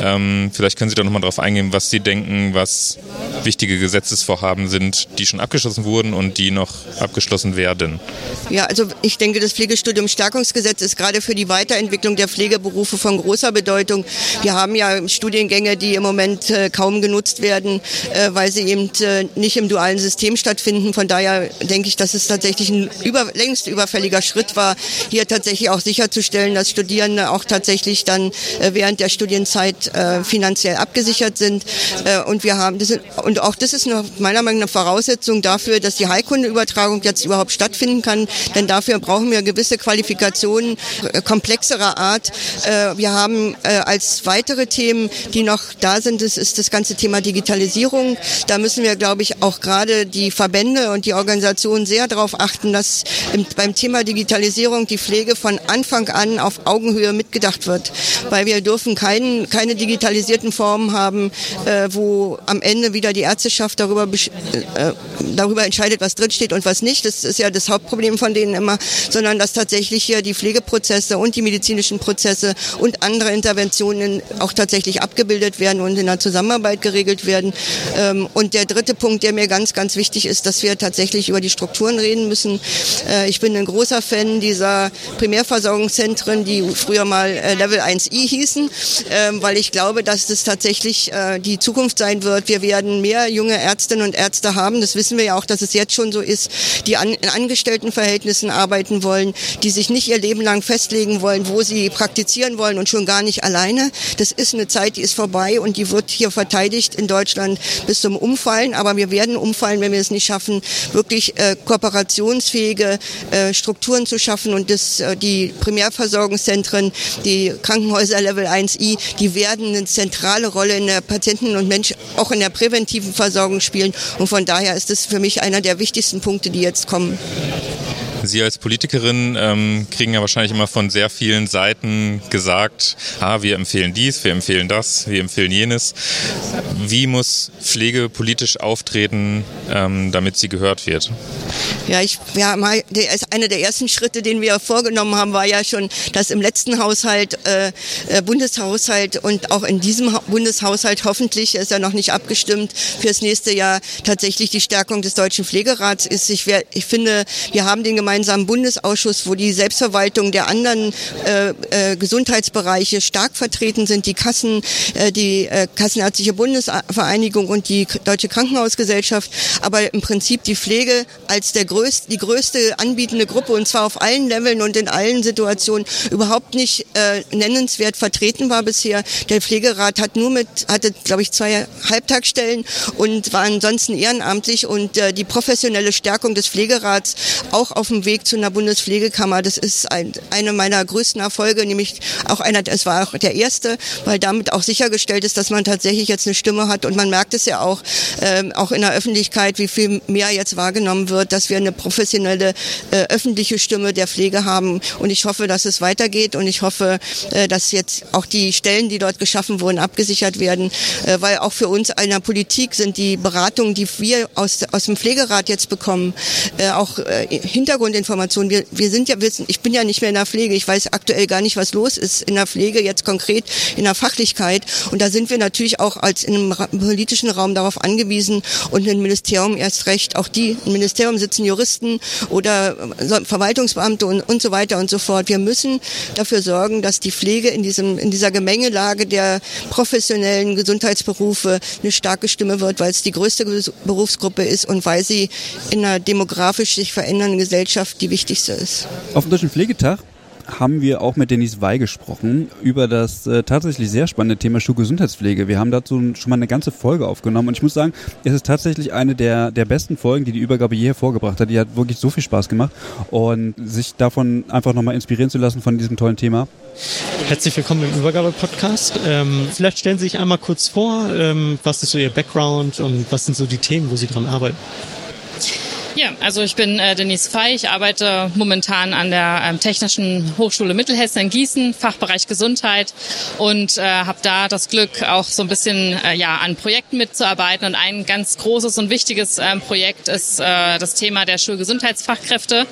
Ähm, vielleicht können Sie da nochmal drauf eingehen, was Sie denken, was wichtige Gesetzesvorhaben sind, die schon abgeschlossen wurden und die noch abgeschlossen werden. Ja, also ich denke, das Pflegestudiumsstärkungsgesetz ist gerade für die Weiterentwicklung der Pflegeberufe von großer Bedeutung. Wir haben ja Studiengänge, die im Moment äh, kaum genutzt werden äh, weil sie eben äh, nicht im dualen System stattfinden. Von daher denke ich, dass es tatsächlich ein über, längst überfälliger Schritt war, hier tatsächlich auch sicherzustellen, dass Studierende auch tatsächlich dann äh, während der Studienzeit äh, finanziell abgesichert sind. Äh, und wir haben das und auch das ist noch meiner Meinung nach eine Voraussetzung dafür, dass die Heilkundeübertragung jetzt überhaupt stattfinden kann. Denn dafür brauchen wir gewisse Qualifikationen äh, komplexerer Art. Äh, wir haben äh, als weitere Themen, die noch da sind, das ist das ganze Thema Digitalisierung. Digitalisierung. Da müssen wir, glaube ich, auch gerade die Verbände und die Organisationen sehr darauf achten, dass beim Thema Digitalisierung die Pflege von Anfang an auf Augenhöhe mitgedacht wird. Weil wir dürfen kein, keine digitalisierten Formen haben, äh, wo am Ende wieder die Ärzteschaft darüber, äh, darüber entscheidet, was drinsteht und was nicht. Das ist ja das Hauptproblem von denen immer, sondern dass tatsächlich hier die Pflegeprozesse und die medizinischen Prozesse und andere Interventionen auch tatsächlich abgebildet werden und in der Zusammenarbeit geregelt werden. Ähm, und der dritte Punkt, der mir ganz, ganz wichtig ist, dass wir tatsächlich über die Strukturen reden müssen. Äh, ich bin ein großer Fan dieser Primärversorgungszentren, die früher mal äh, Level 1i hießen, ähm, weil ich glaube, dass das tatsächlich äh, die Zukunft sein wird. Wir werden mehr junge Ärztinnen und Ärzte haben. Das wissen wir ja auch, dass es jetzt schon so ist, die an, in Angestelltenverhältnissen arbeiten wollen, die sich nicht ihr Leben lang festlegen wollen, wo sie praktizieren wollen und schon gar nicht alleine. Das ist eine Zeit, die ist vorbei und die wird hier verteidigt in Deutschland Deutschland bis zum Umfallen. Aber wir werden umfallen, wenn wir es nicht schaffen, wirklich äh, kooperationsfähige äh, Strukturen zu schaffen. Und das, äh, die Primärversorgungszentren, die Krankenhäuser Level 1i, die werden eine zentrale Rolle in der Patienten- und Mensch, auch in der präventiven Versorgung spielen. Und von daher ist es für mich einer der wichtigsten Punkte, die jetzt kommen. Sie als Politikerin ähm, kriegen ja wahrscheinlich immer von sehr vielen Seiten gesagt, ah, wir empfehlen dies, wir empfehlen das, wir empfehlen jenes. Wie muss Pflege politisch auftreten, ähm, damit sie gehört wird? Ja, ich, ja, einer der ersten Schritte, den wir vorgenommen haben, war ja schon, dass im letzten Haushalt, äh, äh Bundeshaushalt und auch in diesem Bundeshaushalt hoffentlich, ist ja noch nicht abgestimmt, fürs nächste Jahr tatsächlich die Stärkung des Deutschen Pflegerats ist. Ich, ich finde, wir haben den gemeinsamen gemeinsamen Bundesausschuss, wo die Selbstverwaltung der anderen äh, äh, Gesundheitsbereiche stark vertreten sind, die Kassen, äh, die äh, Kassenärztliche Bundesvereinigung und die Deutsche Krankenhausgesellschaft, aber im Prinzip die Pflege als der größte, die größte anbietende Gruppe und zwar auf allen Leveln und in allen Situationen überhaupt nicht äh, nennenswert vertreten war bisher. Der Pflegerat hat nur mit, hatte glaube ich zwei Halbtagsstellen und war ansonsten ehrenamtlich und äh, die professionelle Stärkung des Pflegerats auch auf dem Weg zu einer Bundespflegekammer. Das ist ein, eine meiner größten Erfolge, nämlich auch einer, es war auch der erste, weil damit auch sichergestellt ist, dass man tatsächlich jetzt eine Stimme hat. Und man merkt es ja auch, ähm, auch in der Öffentlichkeit, wie viel mehr jetzt wahrgenommen wird, dass wir eine professionelle äh, öffentliche Stimme der Pflege haben. Und ich hoffe, dass es weitergeht. Und ich hoffe, äh, dass jetzt auch die Stellen, die dort geschaffen wurden, abgesichert werden, äh, weil auch für uns in der Politik sind die Beratungen, die wir aus, aus dem Pflegerat jetzt bekommen, äh, auch äh, Hintergrundinformationen. Wir, wir sind ja, wissen, ich bin ja nicht mehr in der Pflege, ich weiß aktuell gar nicht, was los ist in der Pflege, jetzt konkret in der Fachlichkeit. Und da sind wir natürlich auch als in einem politischen Raum darauf angewiesen und ein Ministerium erst recht, auch die, im Ministerium sitzen Juristen oder Verwaltungsbeamte und, und so weiter und so fort. Wir müssen dafür sorgen, dass die Pflege in diesem, in dieser Gemengelage der professionellen Gesundheitsberufe eine starke Stimme wird, weil es die größte Berufsgruppe ist und weil sie in einer demografisch sich verändernden Gesellschaft die wichtigste ist. Auf dem Deutschen Pflegetag haben wir auch mit Denise Wey gesprochen über das äh, tatsächlich sehr spannende Thema Schulgesundheitspflege. Wir haben dazu schon mal eine ganze Folge aufgenommen und ich muss sagen, es ist tatsächlich eine der, der besten Folgen, die die Übergabe je hervorgebracht hat. Die hat wirklich so viel Spaß gemacht und sich davon einfach nochmal inspirieren zu lassen von diesem tollen Thema. Herzlich willkommen im Übergabe-Podcast. Ähm, vielleicht stellen Sie sich einmal kurz vor, ähm, was ist so Ihr Background und was sind so die Themen, wo Sie dran arbeiten? Ja, also ich bin äh, Denise Fey. Ich arbeite momentan an der ähm, Technischen Hochschule Mittelhessen in Gießen, Fachbereich Gesundheit und äh, habe da das Glück, auch so ein bisschen äh, ja an Projekten mitzuarbeiten. Und ein ganz großes und wichtiges ähm, Projekt ist äh, das Thema der Schulgesundheitsfachkräfte.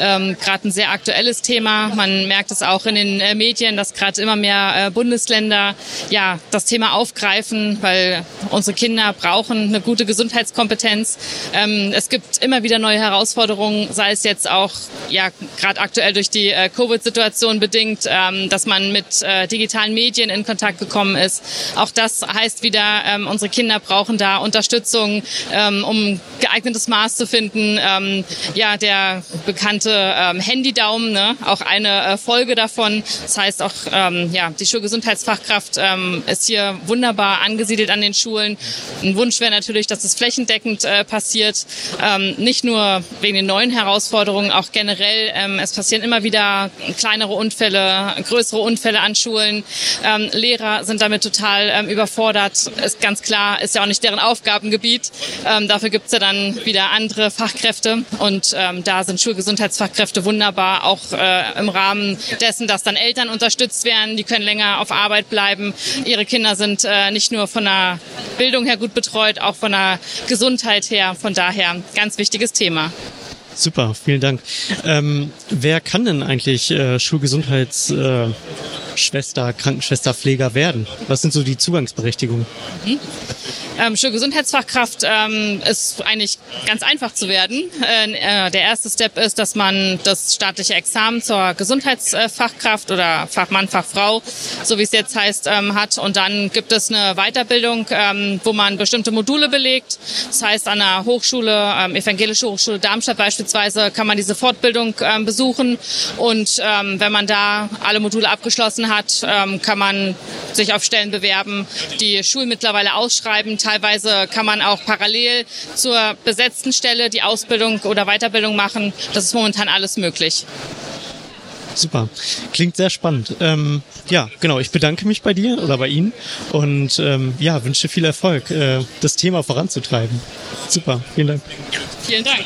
Ähm, gerade ein sehr aktuelles Thema. Man merkt es auch in den äh, Medien, dass gerade immer mehr äh, Bundesländer ja das Thema aufgreifen, weil unsere Kinder brauchen eine gute Gesundheitskompetenz. Ähm, es gibt immer wieder neue Herausforderungen, sei es jetzt auch ja gerade aktuell durch die äh, Covid-Situation bedingt, ähm, dass man mit äh, digitalen Medien in Kontakt gekommen ist. Auch das heißt wieder, ähm, unsere Kinder brauchen da Unterstützung, ähm, um geeignetes Maß zu finden. Ähm, ja, der bekannte ähm, Handydaumen, ne? auch eine äh, Folge davon. Das heißt auch, ähm, ja, die Schulgesundheitsfachkraft ähm, ist hier wunderbar angesiedelt an den Schulen. Ein Wunsch wäre natürlich, dass es flächendeckend äh, passiert. Ähm, nicht nicht nur wegen den neuen Herausforderungen, auch generell. Ähm, es passieren immer wieder kleinere Unfälle, größere Unfälle an Schulen. Ähm, Lehrer sind damit total ähm, überfordert. Ist ganz klar, ist ja auch nicht deren Aufgabengebiet. Ähm, dafür gibt's ja dann wieder andere Fachkräfte. Und ähm, da sind Schulgesundheitsfachkräfte wunderbar, auch äh, im Rahmen dessen, dass dann Eltern unterstützt werden. Die können länger auf Arbeit bleiben. Ihre Kinder sind äh, nicht nur von der Bildung her gut betreut, auch von der Gesundheit her. Von daher ganz wichtiges wichtiges Thema. Super, vielen Dank. Ähm, wer kann denn eigentlich äh, Schulgesundheitsschwester, äh, Krankenschwester, Pfleger werden? Was sind so die Zugangsberechtigungen? Mhm. Ähm, Schulgesundheitsfachkraft ähm, ist eigentlich ganz einfach zu werden. Äh, der erste Step ist, dass man das staatliche Examen zur Gesundheitsfachkraft oder Fachmann, Fachfrau, so wie es jetzt heißt, ähm, hat. Und dann gibt es eine Weiterbildung, ähm, wo man bestimmte Module belegt. Das heißt, an der Hochschule, ähm, Evangelische Hochschule Darmstadt beispielsweise, kann man diese Fortbildung ähm, besuchen. Und wenn man da alle Module abgeschlossen hat, kann man sich auf Stellen bewerben, die Schulen mittlerweile ausschreiben Teilweise kann man auch parallel zur besetzten Stelle die Ausbildung oder Weiterbildung machen. Das ist momentan alles möglich. Super. Klingt sehr spannend. Ähm, ja, genau. Ich bedanke mich bei dir oder bei Ihnen und ähm, ja, wünsche viel Erfolg, äh, das Thema voranzutreiben. Super. Vielen Dank. Vielen Dank.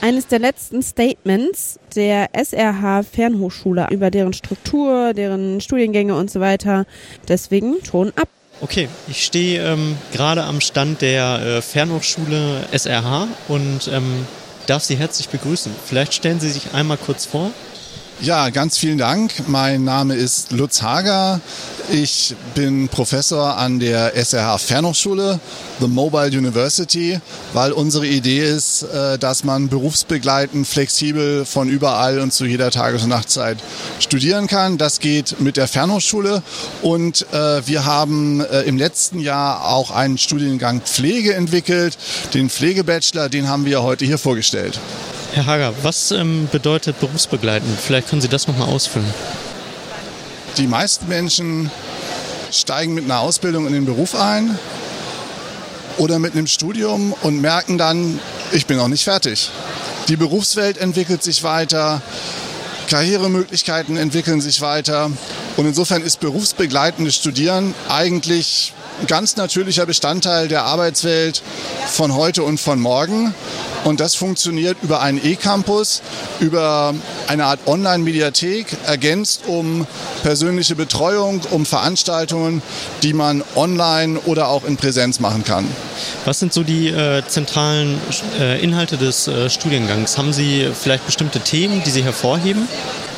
Eines der letzten Statements der SRH Fernhochschule über deren Struktur, deren Studiengänge und so weiter. Deswegen schon ab. Okay, ich stehe ähm, gerade am Stand der äh, Fernhochschule SRH und ähm, darf Sie herzlich begrüßen. Vielleicht stellen Sie sich einmal kurz vor. Ja, ganz vielen Dank. Mein Name ist Lutz Hager. Ich bin Professor an der SRH Fernhochschule, The Mobile University, weil unsere Idee ist, äh, dass man berufsbegleitend flexibel von überall und zu jeder Tages- und Nachtzeit studieren kann. Das geht mit der Fernhochschule und äh, wir haben äh, im letzten Jahr auch einen Studiengang Pflege entwickelt. Den Pflegebachelor, den haben wir heute hier vorgestellt. Herr Hager, was ähm, bedeutet berufsbegleitend? Vielleicht können Sie das nochmal ausfüllen. Die meisten Menschen steigen mit einer Ausbildung in den Beruf ein oder mit einem Studium und merken dann, ich bin noch nicht fertig. Die Berufswelt entwickelt sich weiter. Karrieremöglichkeiten entwickeln sich weiter. Und insofern ist berufsbegleitendes Studieren eigentlich ganz natürlicher Bestandteil der Arbeitswelt von heute und von morgen. Und das funktioniert über einen E-Campus, über eine Art Online-Mediathek, ergänzt um persönliche Betreuung, um Veranstaltungen, die man online oder auch in Präsenz machen kann. Was sind so die äh, zentralen äh, Inhalte des äh, Studiengangs? Haben Sie vielleicht bestimmte Themen, die Sie hervorheben?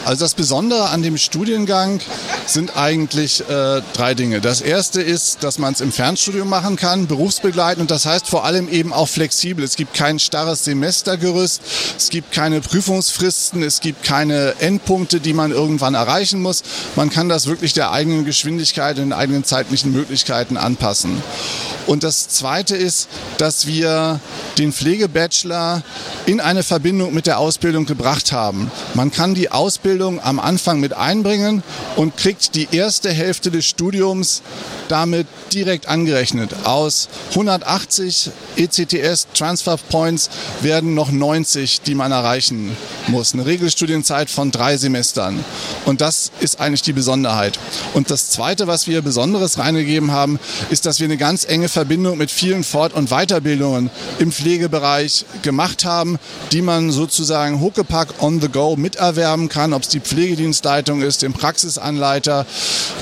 Also das Besondere an dem Studiengang sind eigentlich äh, drei Dinge. Das erste ist, dass man es im Fernstudium machen kann, berufsbegleitend und das heißt vor allem eben auch flexibel. Es gibt kein starres Semestergerüst, es gibt keine Prüfungsfristen, es gibt keine Endpunkte, die man irgendwann erreichen muss. Man kann das wirklich der eigenen Geschwindigkeit und den eigenen zeitlichen Möglichkeiten anpassen. Und das Zweite ist, dass wir den Pflegebachelor in eine Verbindung mit der Ausbildung gebracht haben. Man kann die Ausbildung am Anfang mit einbringen und kriegt die erste Hälfte des Studiums damit direkt angerechnet. Aus 180 ECTS Transfer Points werden noch 90, die man erreichen muss. Eine Regelstudienzeit von drei Semestern. Und das ist eigentlich die Besonderheit. Und das Zweite, was wir Besonderes reingegeben haben, ist, dass wir eine ganz enge Verbindung mit vielen Fort- und Weiterbildungen im Pflegebereich gemacht haben, die man sozusagen Huckepack on the go miterwerben kann, ob es die Pflegedienstleitung ist, den Praxisanleiter,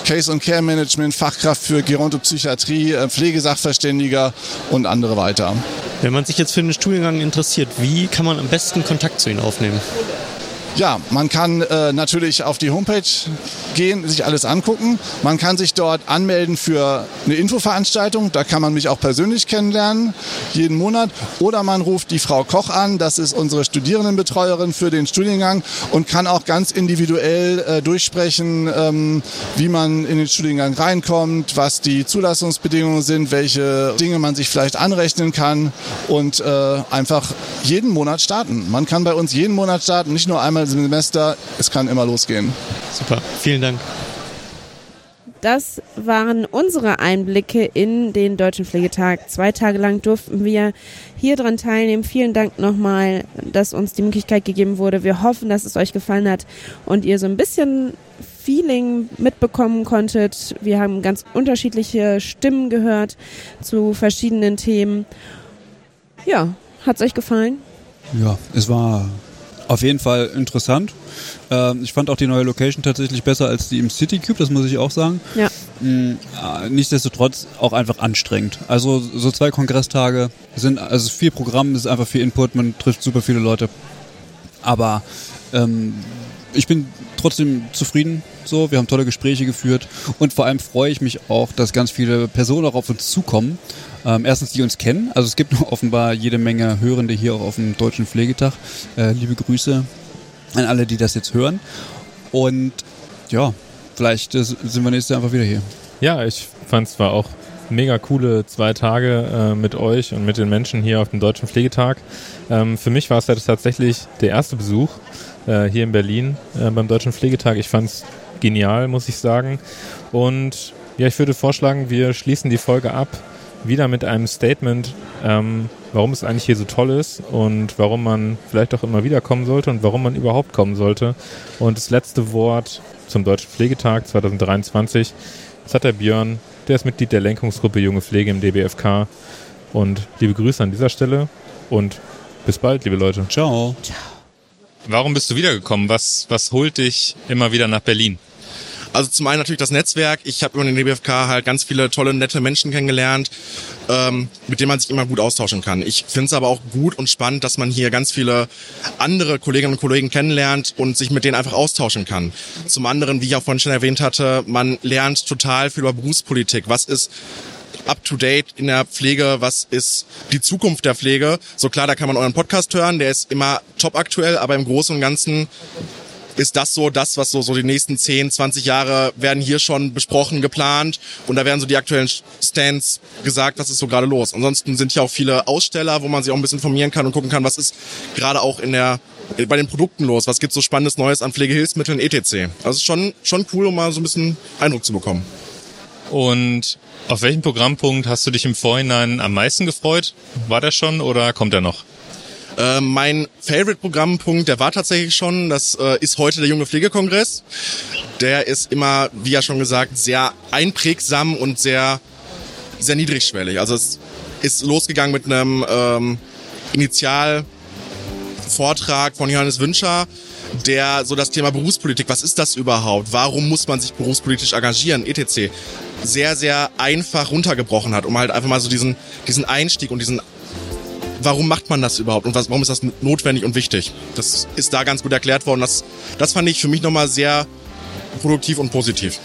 Case- und Care-Management, Fachkraft für Gerontopsychiatrie, äh, Pflegesachverständiger und andere weiter. Wenn man sich jetzt für den Studiengang interessiert, wie kann man am besten Kontakt zu Ihnen aufnehmen? Ja, man kann äh, natürlich auf die Homepage gehen, sich alles angucken. Man kann sich dort anmelden für eine Infoveranstaltung. Da kann man mich auch persönlich kennenlernen, jeden Monat. Oder man ruft die Frau Koch an, das ist unsere Studierendenbetreuerin für den Studiengang und kann auch ganz individuell äh, durchsprechen, ähm, wie man in den Studiengang reinkommt, was die Zulassungsbedingungen sind, welche Dinge man sich vielleicht anrechnen kann und äh, einfach jeden Monat starten. Man kann bei uns jeden Monat starten, nicht nur einmal Semester. Es kann immer losgehen. Super, vielen Dank. Das waren unsere Einblicke in den Deutschen Pflegetag. Zwei Tage lang durften wir hier dran teilnehmen. Vielen Dank nochmal, dass uns die Möglichkeit gegeben wurde. Wir hoffen, dass es euch gefallen hat und ihr so ein bisschen Feeling mitbekommen konntet. Wir haben ganz unterschiedliche Stimmen gehört zu verschiedenen Themen. Ja, hat's euch gefallen? Ja, es war auf jeden Fall interessant. Ähm, ich fand auch die neue Location tatsächlich besser als die im City Cube, das muss ich auch sagen. Ja. Mhm, äh, nichtsdestotrotz auch einfach anstrengend. Also so zwei Kongresstage sind, also viel Programm, ist einfach viel Input, man trifft super viele Leute. Aber ähm, ich bin trotzdem zufrieden. So, wir haben tolle Gespräche geführt und vor allem freue ich mich auch, dass ganz viele Personen auch auf uns zukommen. Ähm, erstens, die uns kennen. Also es gibt [LAUGHS] offenbar jede Menge Hörende hier auch auf dem Deutschen Pflegetag. Äh, liebe Grüße an alle, die das jetzt hören. Und ja, vielleicht äh, sind wir nächstes Jahr einfach wieder hier. Ja, ich fand es war auch mega coole zwei Tage äh, mit euch und mit den Menschen hier auf dem Deutschen Pflegetag. Ähm, für mich war es ja tatsächlich der erste Besuch äh, hier in Berlin äh, beim Deutschen Pflegetag. Ich fand es genial, muss ich sagen. Und ja, ich würde vorschlagen, wir schließen die Folge ab wieder mit einem Statement, ähm, warum es eigentlich hier so toll ist und warum man vielleicht auch immer wieder kommen sollte und warum man überhaupt kommen sollte. Und das letzte Wort zum Deutschen Pflegetag 2023, das hat der Björn, der ist Mitglied der Lenkungsgruppe Junge Pflege im DBFK. Und liebe Grüße an dieser Stelle und bis bald, liebe Leute. Ciao. Ciao. Warum bist du wiedergekommen? Was, was holt dich immer wieder nach Berlin? Also zum einen natürlich das Netzwerk. Ich habe über den DBFK halt ganz viele tolle, nette Menschen kennengelernt, ähm, mit denen man sich immer gut austauschen kann. Ich finde es aber auch gut und spannend, dass man hier ganz viele andere Kolleginnen und Kollegen kennenlernt und sich mit denen einfach austauschen kann. Zum anderen, wie ich auch vorhin schon erwähnt hatte, man lernt total viel über Berufspolitik. Was ist up to date in der Pflege, was ist die Zukunft der Pflege. So klar, da kann man euren Podcast hören, der ist immer top aktuell, aber im Großen und Ganzen ist das so das, was so, so die nächsten 10, 20 Jahre werden hier schon besprochen, geplant und da werden so die aktuellen Stands gesagt, was ist so gerade los. Ansonsten sind hier auch viele Aussteller, wo man sich auch ein bisschen informieren kann und gucken kann, was ist gerade auch in der bei den Produkten los, was gibt's so spannendes Neues an Pflegehilfsmitteln etc. Also schon schon cool, um mal so ein bisschen Eindruck zu bekommen. Und auf welchen Programmpunkt hast du dich im Vorhinein am meisten gefreut? War der schon oder kommt er noch? Äh, mein Favorite-Programmpunkt, der war tatsächlich schon, das äh, ist heute der Junge Pflegekongress. Der ist immer, wie ja schon gesagt, sehr einprägsam und sehr, sehr niedrigschwellig. Also es ist losgegangen mit einem ähm, Initialvortrag von Johannes Wünscher, der so das Thema Berufspolitik, was ist das überhaupt? Warum muss man sich berufspolitisch engagieren, etc. sehr, sehr einfach runtergebrochen hat, um halt einfach mal so diesen, diesen Einstieg und diesen warum macht man das überhaupt und was, warum ist das notwendig und wichtig? Das ist da ganz gut erklärt worden. Das, das fand ich für mich nochmal sehr produktiv und positiv.